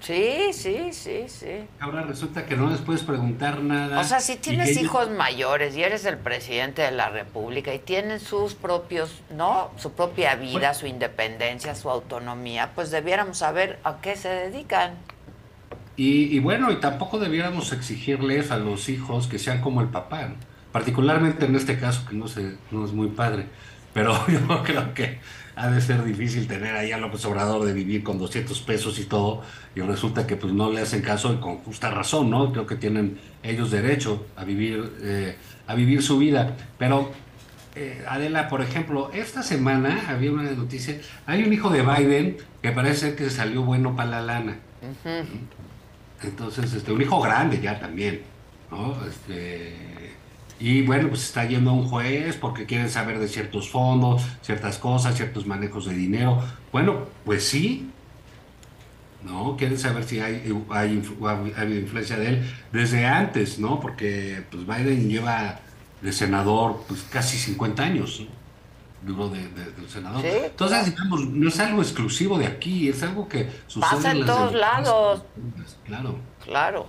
Sí, sí, sí, sí. Ahora resulta que no les puedes preguntar nada. O sea, si tienes ellos- hijos mayores y eres el presidente de la República y tienen sus propios, ¿no? Su propia vida, su independencia, su autonomía, pues debiéramos saber a qué se dedican. Y, y bueno, y tampoco debiéramos exigirles a los hijos que sean como el papá, ¿no? particularmente en este caso que no, se, no es muy padre, pero *laughs* yo creo que ha de ser difícil tener ahí a López Obrador de vivir con 200 pesos y todo, y resulta que pues no le hacen caso y con justa razón, ¿no? Creo que tienen ellos derecho a vivir, eh, a vivir su vida, pero eh, Adela, por ejemplo, esta semana había una noticia, hay un hijo de Biden que parece que salió bueno para la lana. Entonces, este, un hijo grande ya también, ¿no? Este, y bueno, pues está yendo a un juez porque quieren saber de ciertos fondos, ciertas cosas, ciertos manejos de dinero. Bueno, pues sí, ¿no? Quieren saber si hay, hay, influencia de él desde antes, ¿no? Porque pues Biden lleva de senador pues casi 50 años, ¿no? Duró de, de- del senador. Sí, Entonces, digamos, no es algo exclusivo de aquí, es algo que sucede Pasa en todos lados. Claro. Claro.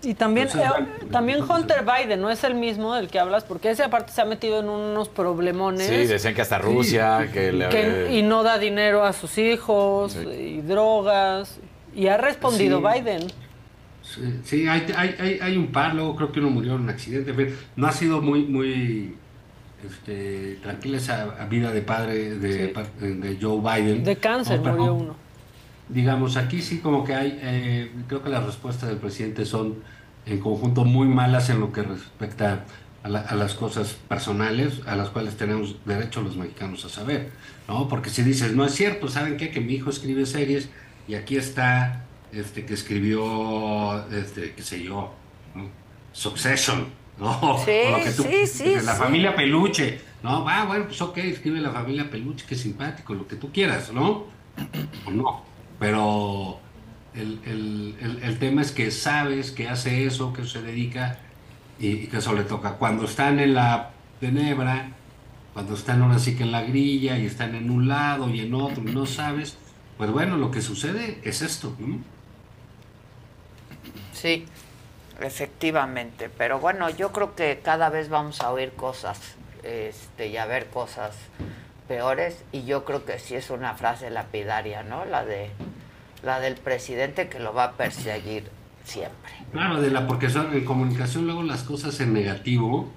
Y también, Entonces, eh, bueno, también Hunter Biden, no es el mismo del que hablas, porque ese aparte se ha metido en unos problemones. Sí, decían que hasta Rusia, que, le- que- y no da dinero a sus hijos, y drogas. Y ha respondido Sí. Biden. Sí, sí, hay, hay, hay, hay un par, luego creo que uno murió en un accidente. No ha sido muy, muy este, tranquila esa vida de padre de, Joe Biden. De cáncer murió uno. Digamos, aquí sí como que hay, eh, creo que las respuestas del presidente son en conjunto muy malas en lo que respecta a, la- a las cosas personales a las cuales tenemos derecho los mexicanos a saber, ¿no? Porque si dices, no es cierto, ¿saben qué? Que mi hijo escribe series y aquí está este que escribió, este, qué sé yo, ¿no? Succession, ¿no? Sí, O lo que tú- sí, sí, La sí. familia Peluche, ¿no? Ah, bueno, pues ok, escribe la familia Peluche, qué simpático, lo que tú quieras, ¿no? O no. Pero el, el- el- el tema es que sabes que hace eso, que se dedica y, y que eso le toca. Cuando están en la tenebra, cuando están ahora sí que en la grilla y están en un lado y en otro y no sabes, pues bueno, lo que sucede es esto. ¿no? Sí, efectivamente. Pero bueno, yo creo que cada vez vamos a oír cosas este, y a ver cosas peores. Y yo creo que sí es una frase lapidaria, ¿no? La de la del presidente que lo va a perseguir siempre. Claro, Adela, porque son, en comunicación luego las cosas en negativo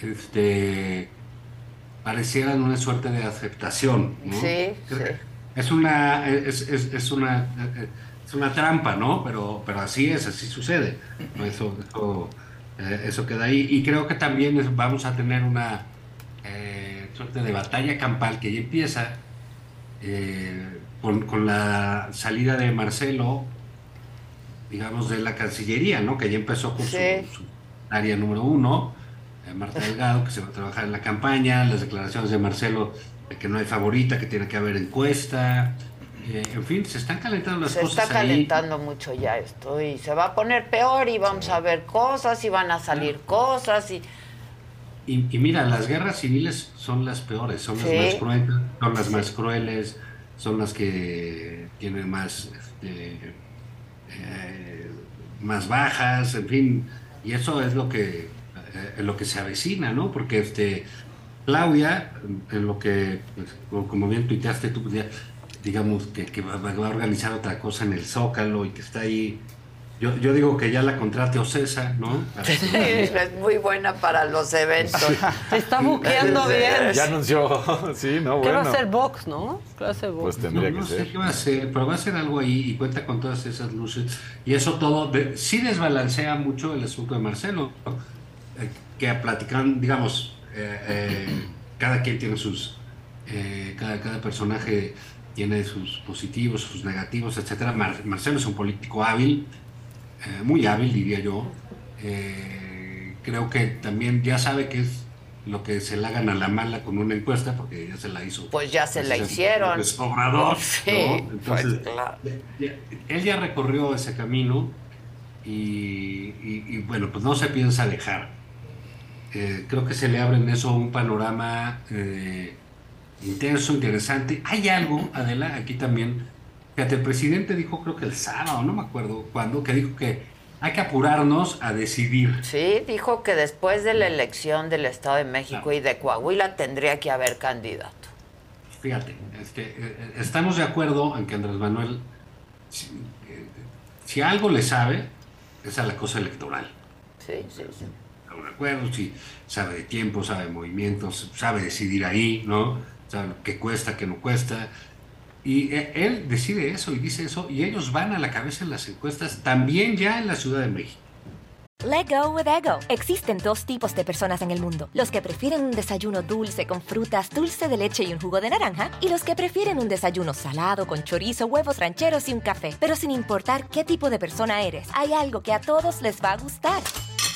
este, parecieran una suerte de aceptación. ¿no? Sí, sí. Es una, es, es- es una, eh, eh, es una trampa, ¿no? Pero, pero así es, así sucede. ¿no? Eso, eso, eh, eso queda ahí. Y creo que también es- vamos a tener una eh, suerte de batalla campal que ya empieza eh, con, con la salida de Marcelo, digamos, de la Cancillería, ¿no? Que ya empezó con su- Sí. su, área número uno, Marta Delgado, que se va a trabajar en la campaña, las declaraciones de Marcelo de que no hay favorita, que tiene que haber encuesta. Eh, en fin, se están calentando las Se cosas está ahí. calentando mucho ya esto y se va a poner peor y vamos a ver cosas y van a salir cosas y Y, y mira, las guerras civiles son las peores, son las más crueles, son las más crueles, son las que tienen más, este, eh, más bajas, en fin, y eso es lo que, eh, lo que se avecina, ¿no? Porque este, Claudia, en lo que, pues, como- bien tuiteaste tú, pues digamos que, que va, va a organizar otra cosa en el Zócalo y que está ahí. Yo, yo digo que ya la contrate Ocesa, ¿no? Para- *laughs* es muy buena para los eventos. Se está buqueando bien. Ya anunció, *laughs* sí, no, ¿Qué bueno. va a hacer Vox, no? ¿Qué va a hacer Vox? Pues tendría no, que no sé ser. qué va a hacer, pero va a ser algo ahí y cuenta con todas esas luces. Y eso todo de- sí desbalancea mucho el asunto de Marcelo, eh, que platican, digamos, eh, eh, cada quien tiene sus, eh, cada, cada personaje tiene sus positivos, sus negativos, etcétera. Mar- Marcelo es un político hábil, eh, muy hábil diría yo. Eh, creo que también ya sabe que es lo que se la hagan a la mala con una encuesta, porque ya se la hizo. Pues ya se la hicieron. Obrador, *laughs* Sí, ¿no? pues Entonces, claro. ya- él ya recorrió ese camino y, y- y, bueno, pues no se piensa dejar. Eh, creo que se le abre en eso un panorama eh, intenso, interesante. Hay algo, Adela, aquí también. Fíjate, el presidente dijo, creo que el sábado, no me acuerdo cuándo, que dijo que hay que apurarnos a decidir. Sí, dijo que después de la elección del Estado de México y de Coahuila tendría que haber candidato. Fíjate, este, eh, eh, estamos de acuerdo en que Andrés Manuel, si, eh, si algo le sabe, es a la cosa electoral. Sí, sí, sí. De acuerdo, si sabe de tiempo, sabe de movimientos, sabe decidir ahí, ¿no? Sabe qué cuesta, qué no cuesta. Y eh, él decide eso y dice eso, y ellos van a la cabeza en las encuestas, también ya en la Ciudad de México. Let go with ego. Existen dos tipos de personas en el mundo: los que prefieren un desayuno dulce con frutas, dulce de leche y un jugo de naranja, y los que prefieren un desayuno salado con chorizo, huevos rancheros y un café. Pero sin importar qué tipo de persona eres, hay algo que a todos les va a gustar.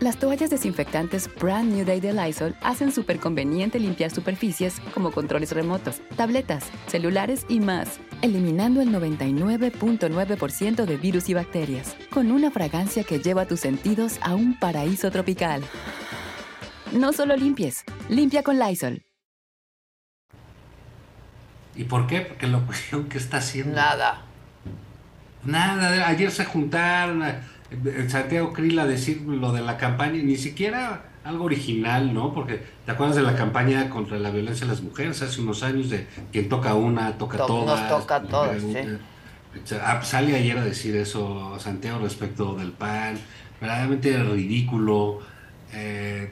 Las toallas desinfectantes Brand New Day de Lysol hacen súper conveniente limpiar superficies como controles remotos, tabletas, celulares y más, eliminando el 99.9% de virus y bacterias, con una fragancia que lleva tus sentidos a un paraíso tropical. No solo limpies, limpia con Lysol. ¿Y por qué? Porque la oposición, ¿qué está haciendo? Nada. Nada, ayer se juntaron a- Santiago Krill a decir lo de la campaña, ni siquiera algo original, ¿no? Porque te acuerdas de la campaña contra la violencia de las mujeres hace unos años de quien toca una, toca To- todas. nos toca a todas, sí. ah, Sale ayer a decir eso Santiago respecto del PAN, verdaderamente ridículo. eh,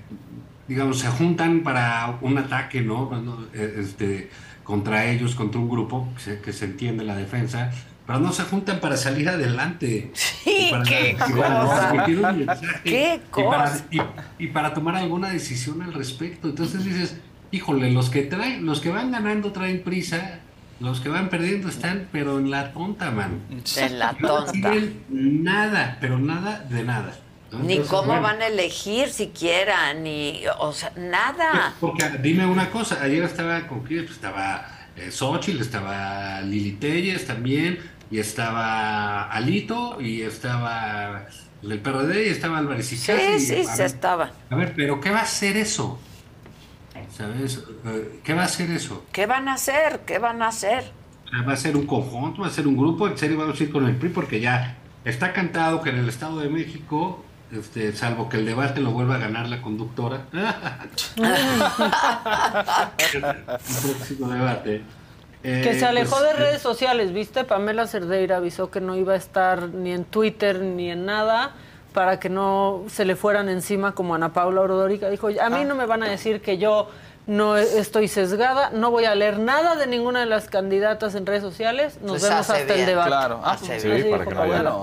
digamos, se juntan para un ataque, ¿no? Bueno, eh, Este, contra ellos, contra un grupo que se, que se entiende la defensa, pero no se juntan para salir adelante. Sí, para, qué y para cosa. transmitir un mensaje, Qué y para, cosa. y, y para tomar alguna decisión al respecto. Entonces dices, híjole, los que traen, los que van ganando traen prisa, los que van perdiendo están, pero en la tonta, man. En la No tonta. Nada, pero nada de nada. ¿no? Ni Entonces, cómo bueno, van a elegir siquiera, ni, o sea, nada. Porque dime una cosa, ayer estaba con quién, Pues estaba eh, Xochitl, estaba Lili Telles también, y estaba Alito, y estaba el PRD, y estaba Álvarez y Sí, Casi, sí, a se ver, estaba. A ver, pero ¿qué va a hacer eso? ¿Sabes? Eh, ¿Qué va a hacer eso? ¿Qué van a hacer? ¿Qué van a hacer? ¿Va a ser un conjunto? ¿Va a ser un grupo? ¿En serio vamos a ir con el PRI? Porque ya está cantado que en el Estado de México este, salvo que el debate lo vuelva a ganar la conductora. *laughs* *laughs* el próximo debate. Que Eh, se alejó pues, de redes sociales, ¿viste? Pamela Cerdeira avisó que no iba a estar ni en Twitter ni en nada para que no se le fueran encima como Ana Paula Ordórica. Dijo, a mí no me van a decir que yo no estoy sesgada, no voy a leer nada de ninguna de las candidatas en redes sociales, nos Pues vemos hace hasta el debate. Claro. Ah, dijo sí, para que no haya-.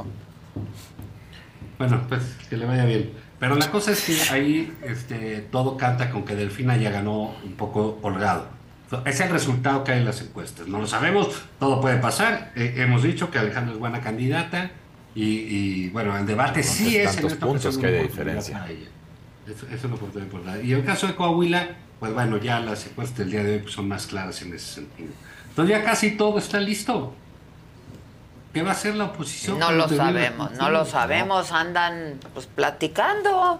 Bueno, pues que le vaya bien. Pero la cosa es que ahí este, todo canta con que Delfina ya ganó un poco holgado. Es el resultado que hay en las encuestas. No lo sabemos, todo puede pasar. Eh, hemos dicho que Alejandra es buena candidata y, y, bueno, el debate sí es en tantos esta puntos ocasión que hay de diferencia. para ella. Es, oportunidad importante. Y en el caso de Coahuila, pues bueno, ya las encuestas del día de hoy pues, son más claras en ese sentido. Entonces ya casi todo está listo. ¿Qué va a hacer la oposición? No lo sabemos, no lo sabemos, andan pues platicando.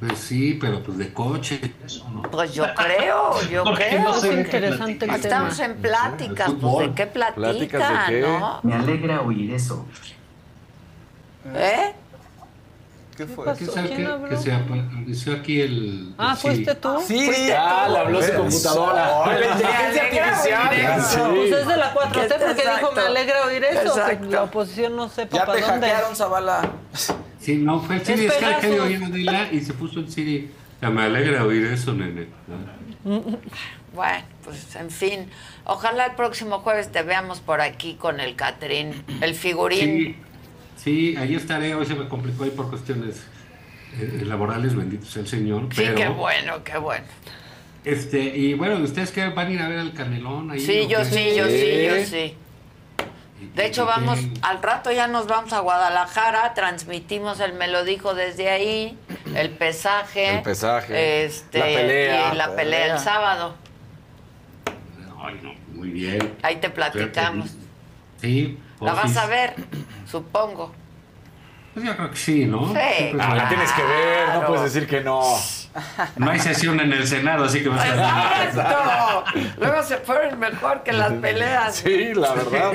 Pues sí, pero pues de coche. eso no. Pues yo creo, yo creo. no que interesante el Estamos tema. en pláticas, El pues de qué ¿Pláticas de platican, qué? ¿no? Me alegra oír eso. ¿Eh? ¿Qué fue? pasó? ¿Qué sabe ¿Quién que, habló? que se apareció aquí el. Ah, sí. ¿fuiste tú? Sí, ¿Fuiste Ah, tú? le habló su computadora. La inteligencia artificial. eso. Pues es de la 4T Que- porque dijo, exacto. me alegra oír eso, que Exacto. la oposición no sepa Ya para te dónde. hackearon, Zavala. Sí, no, fue el Siri. Es Es que el que Pegasus. oía Adela y se puso el Siri. Ya me alegra oír eso, nene. Bueno, pues en fin, ojalá el próximo jueves te veamos por aquí con el Catrín, el figurín. Sí, sí, ahí estaré. Hoy se me complicó ahí por cuestiones eh, laborales, bendito sea el Señor. Sí, pero, qué bueno, qué bueno. Este, y bueno, ¿ustedes qué van a ir a ver al Canelón? Ahí, Sí, yo qué? sí, yo sí, yo Sí. De hecho, vamos, al rato ya nos vamos a Guadalajara, transmitimos el Me lo dijo desde ahí, el pesaje. El pesaje, Este, la pelea. Y la pelea el sábado. Ay, no, muy bien. Ahí te platicamos. Sí. La vas a ver, supongo. Pues yo creo que sí, ¿no? Sí. Ah, la tienes que ver, no puedes decir que no. No hay sesión en el Senado, así que ¡Exacto! Luego se fueron mejor que las peleas. Sí, la verdad.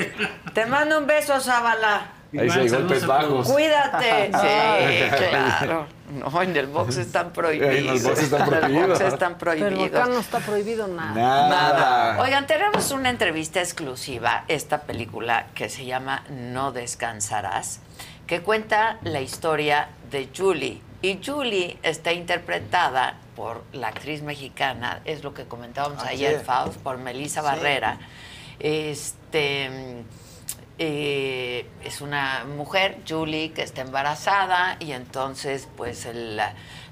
Te mando un beso, Zabala. Ahí hay golpes bajos. Cuídate. *laughs* Sí, claro. No, en el box están prohibidos. En el box están En el prohibidos. box están Pero acá prohibidos. no está prohibido nada. Nada. Oigan, tenemos una entrevista exclusiva, esta película que se llama No descansarás, que cuenta la historia de Julie. Y Julie está interpretada por la actriz mexicana, es lo que comentábamos Ayer. Faust, por Melissa Sí. Barrera. Este eh, es una mujer, Julie, que está embarazada y entonces pues el-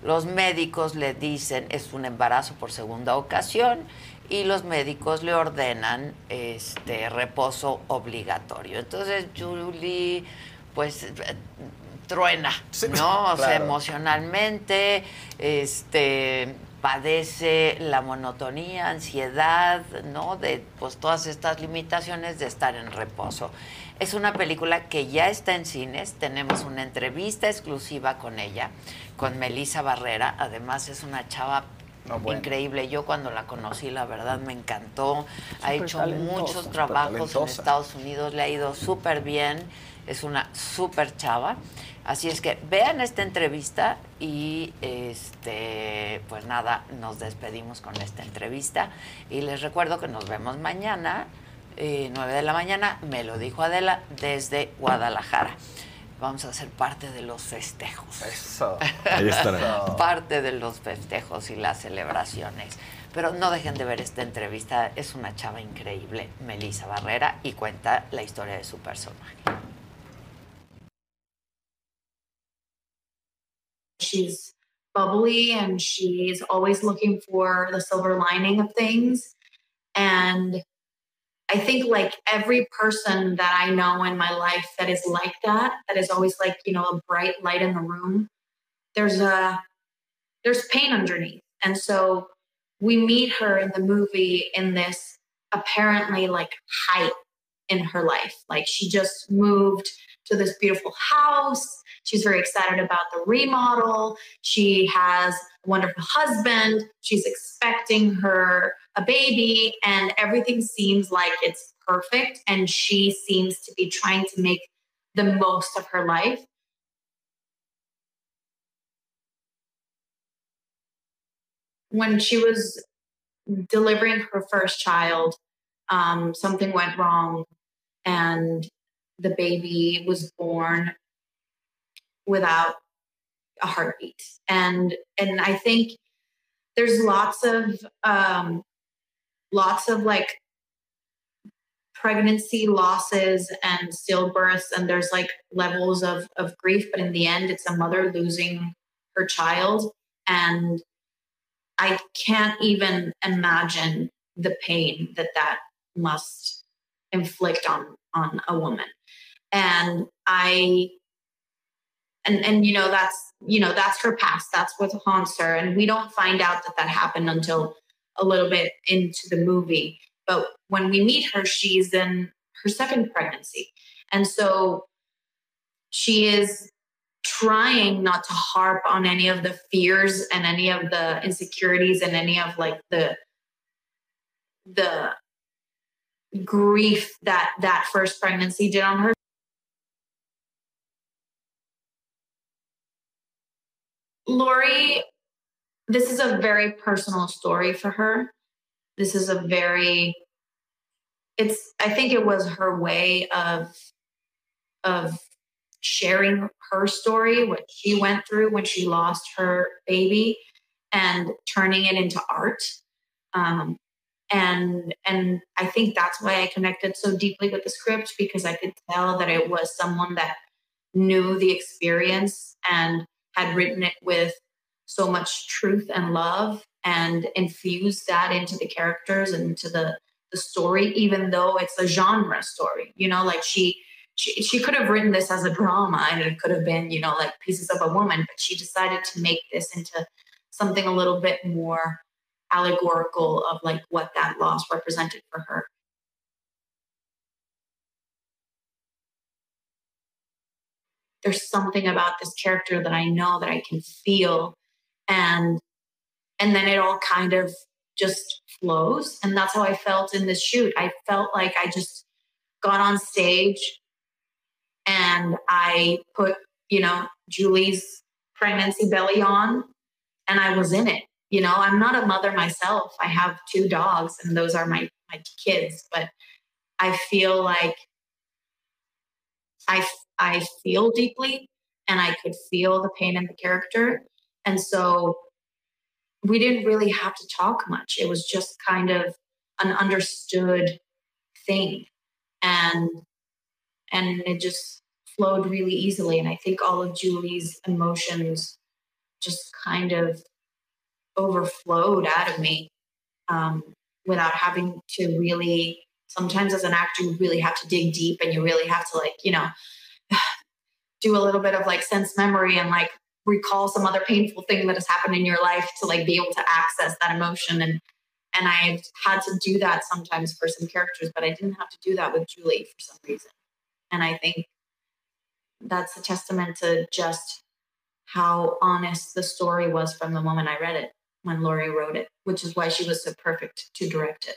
los médicos le dicen es un embarazo por segunda ocasión y los médicos le ordenan este reposo obligatorio. Entonces Julie pues truena, ¿no? O sea, emocionalmente, este padece la monotonía, ansiedad, ¿no? De pues todas estas limitaciones de estar en reposo. Es una película que ya está en cines, tenemos una entrevista exclusiva con ella, con Melissa Barrera, además es una chava No, bueno. increíble. Yo cuando la conocí, la verdad me encantó. ha hecho muchos trabajos en. Estados Unidos, le ha ido súper bien. Es una súper chava. Así es que vean esta entrevista y este pues nada, nos despedimos con esta entrevista. Y les recuerdo que nos vemos mañana, eh, 9 de la mañana, me lo dijo Adela, desde Guadalajara. Vamos a ser parte de los festejos. Eso. Ahí estará. Parte de los festejos y las celebraciones. Pero no dejen de ver esta entrevista. Es una chava increíble, Melissa Barrera, y cuenta la historia de su personaje. She's bubbly and she's always looking for the silver lining of things. And I think like every person that I know in my life that is like that, that is always like, you know, a bright light in the room, there's a there's pain underneath. And so we meet her in the movie in this apparently like height in her life. Like she just moved to this beautiful house. She's very excited about the remodel. She has a wonderful husband. She's expecting her a baby, and everything seems like it's perfect. And she seems to be trying to make the most of her life. When she was delivering her first child, um, something went wrong, and the baby was born without a heartbeat. And and I think there's lots of um, lots of like pregnancy losses and stillbirths and there's like levels of, of grief but in the end it's a mother losing her child and i can't even imagine the pain that that must inflict on on a woman and i and and you know that's you know that's her past. That's what haunts her. And we don't find out that that happened until a little bit into the movie. But when we meet her, she's in her second pregnancy. And so she is trying not to harp on any of the fears and any of the insecurities and any of like the the grief that that first pregnancy did on her Lori, this is a very personal story for her. This is a very it's i think it was her way of of sharing her story what she went through when she lost her baby and turning it into art. Um, and and i think that's why i connected so deeply with the script because i could tell that it was someone that knew the experience and had written it with so much truth and love and infused that into the characters and into the the story even though it's a genre story you know like she she, she could have written this as a drama and it could have been you know like pieces of a woman but she decided to make this into something a little bit more allegorical of like what that loss represented for her there's something about this character that i know that i can feel. And and then it all kind of just flows. And that's how i felt in this shoot. I felt like i just got on stage and i put you know julie's pregnancy belly on and i was in it. You know i'm not a mother myself. I have two dogs and those are my my kids but i feel like i i feel deeply and i could feel the pain in the character and so we didn't really have to talk much. It was just kind of an understood thing. And and it just flowed really easily. And I think all of Julie's emotions just kind of overflowed out of me um, without having to really sometimes as an actor you really have to dig deep and you really have to like you know do a little bit of like sense memory and like recall some other painful thing that has happened in your life to like be able to access that emotion and and I've had to do that sometimes for some characters, but I didn't have to do that with Julie for some reason. And I think that's a testament to just how honest the story was from the moment I read it when Laurie wrote it, which is why she was so perfect to direct it.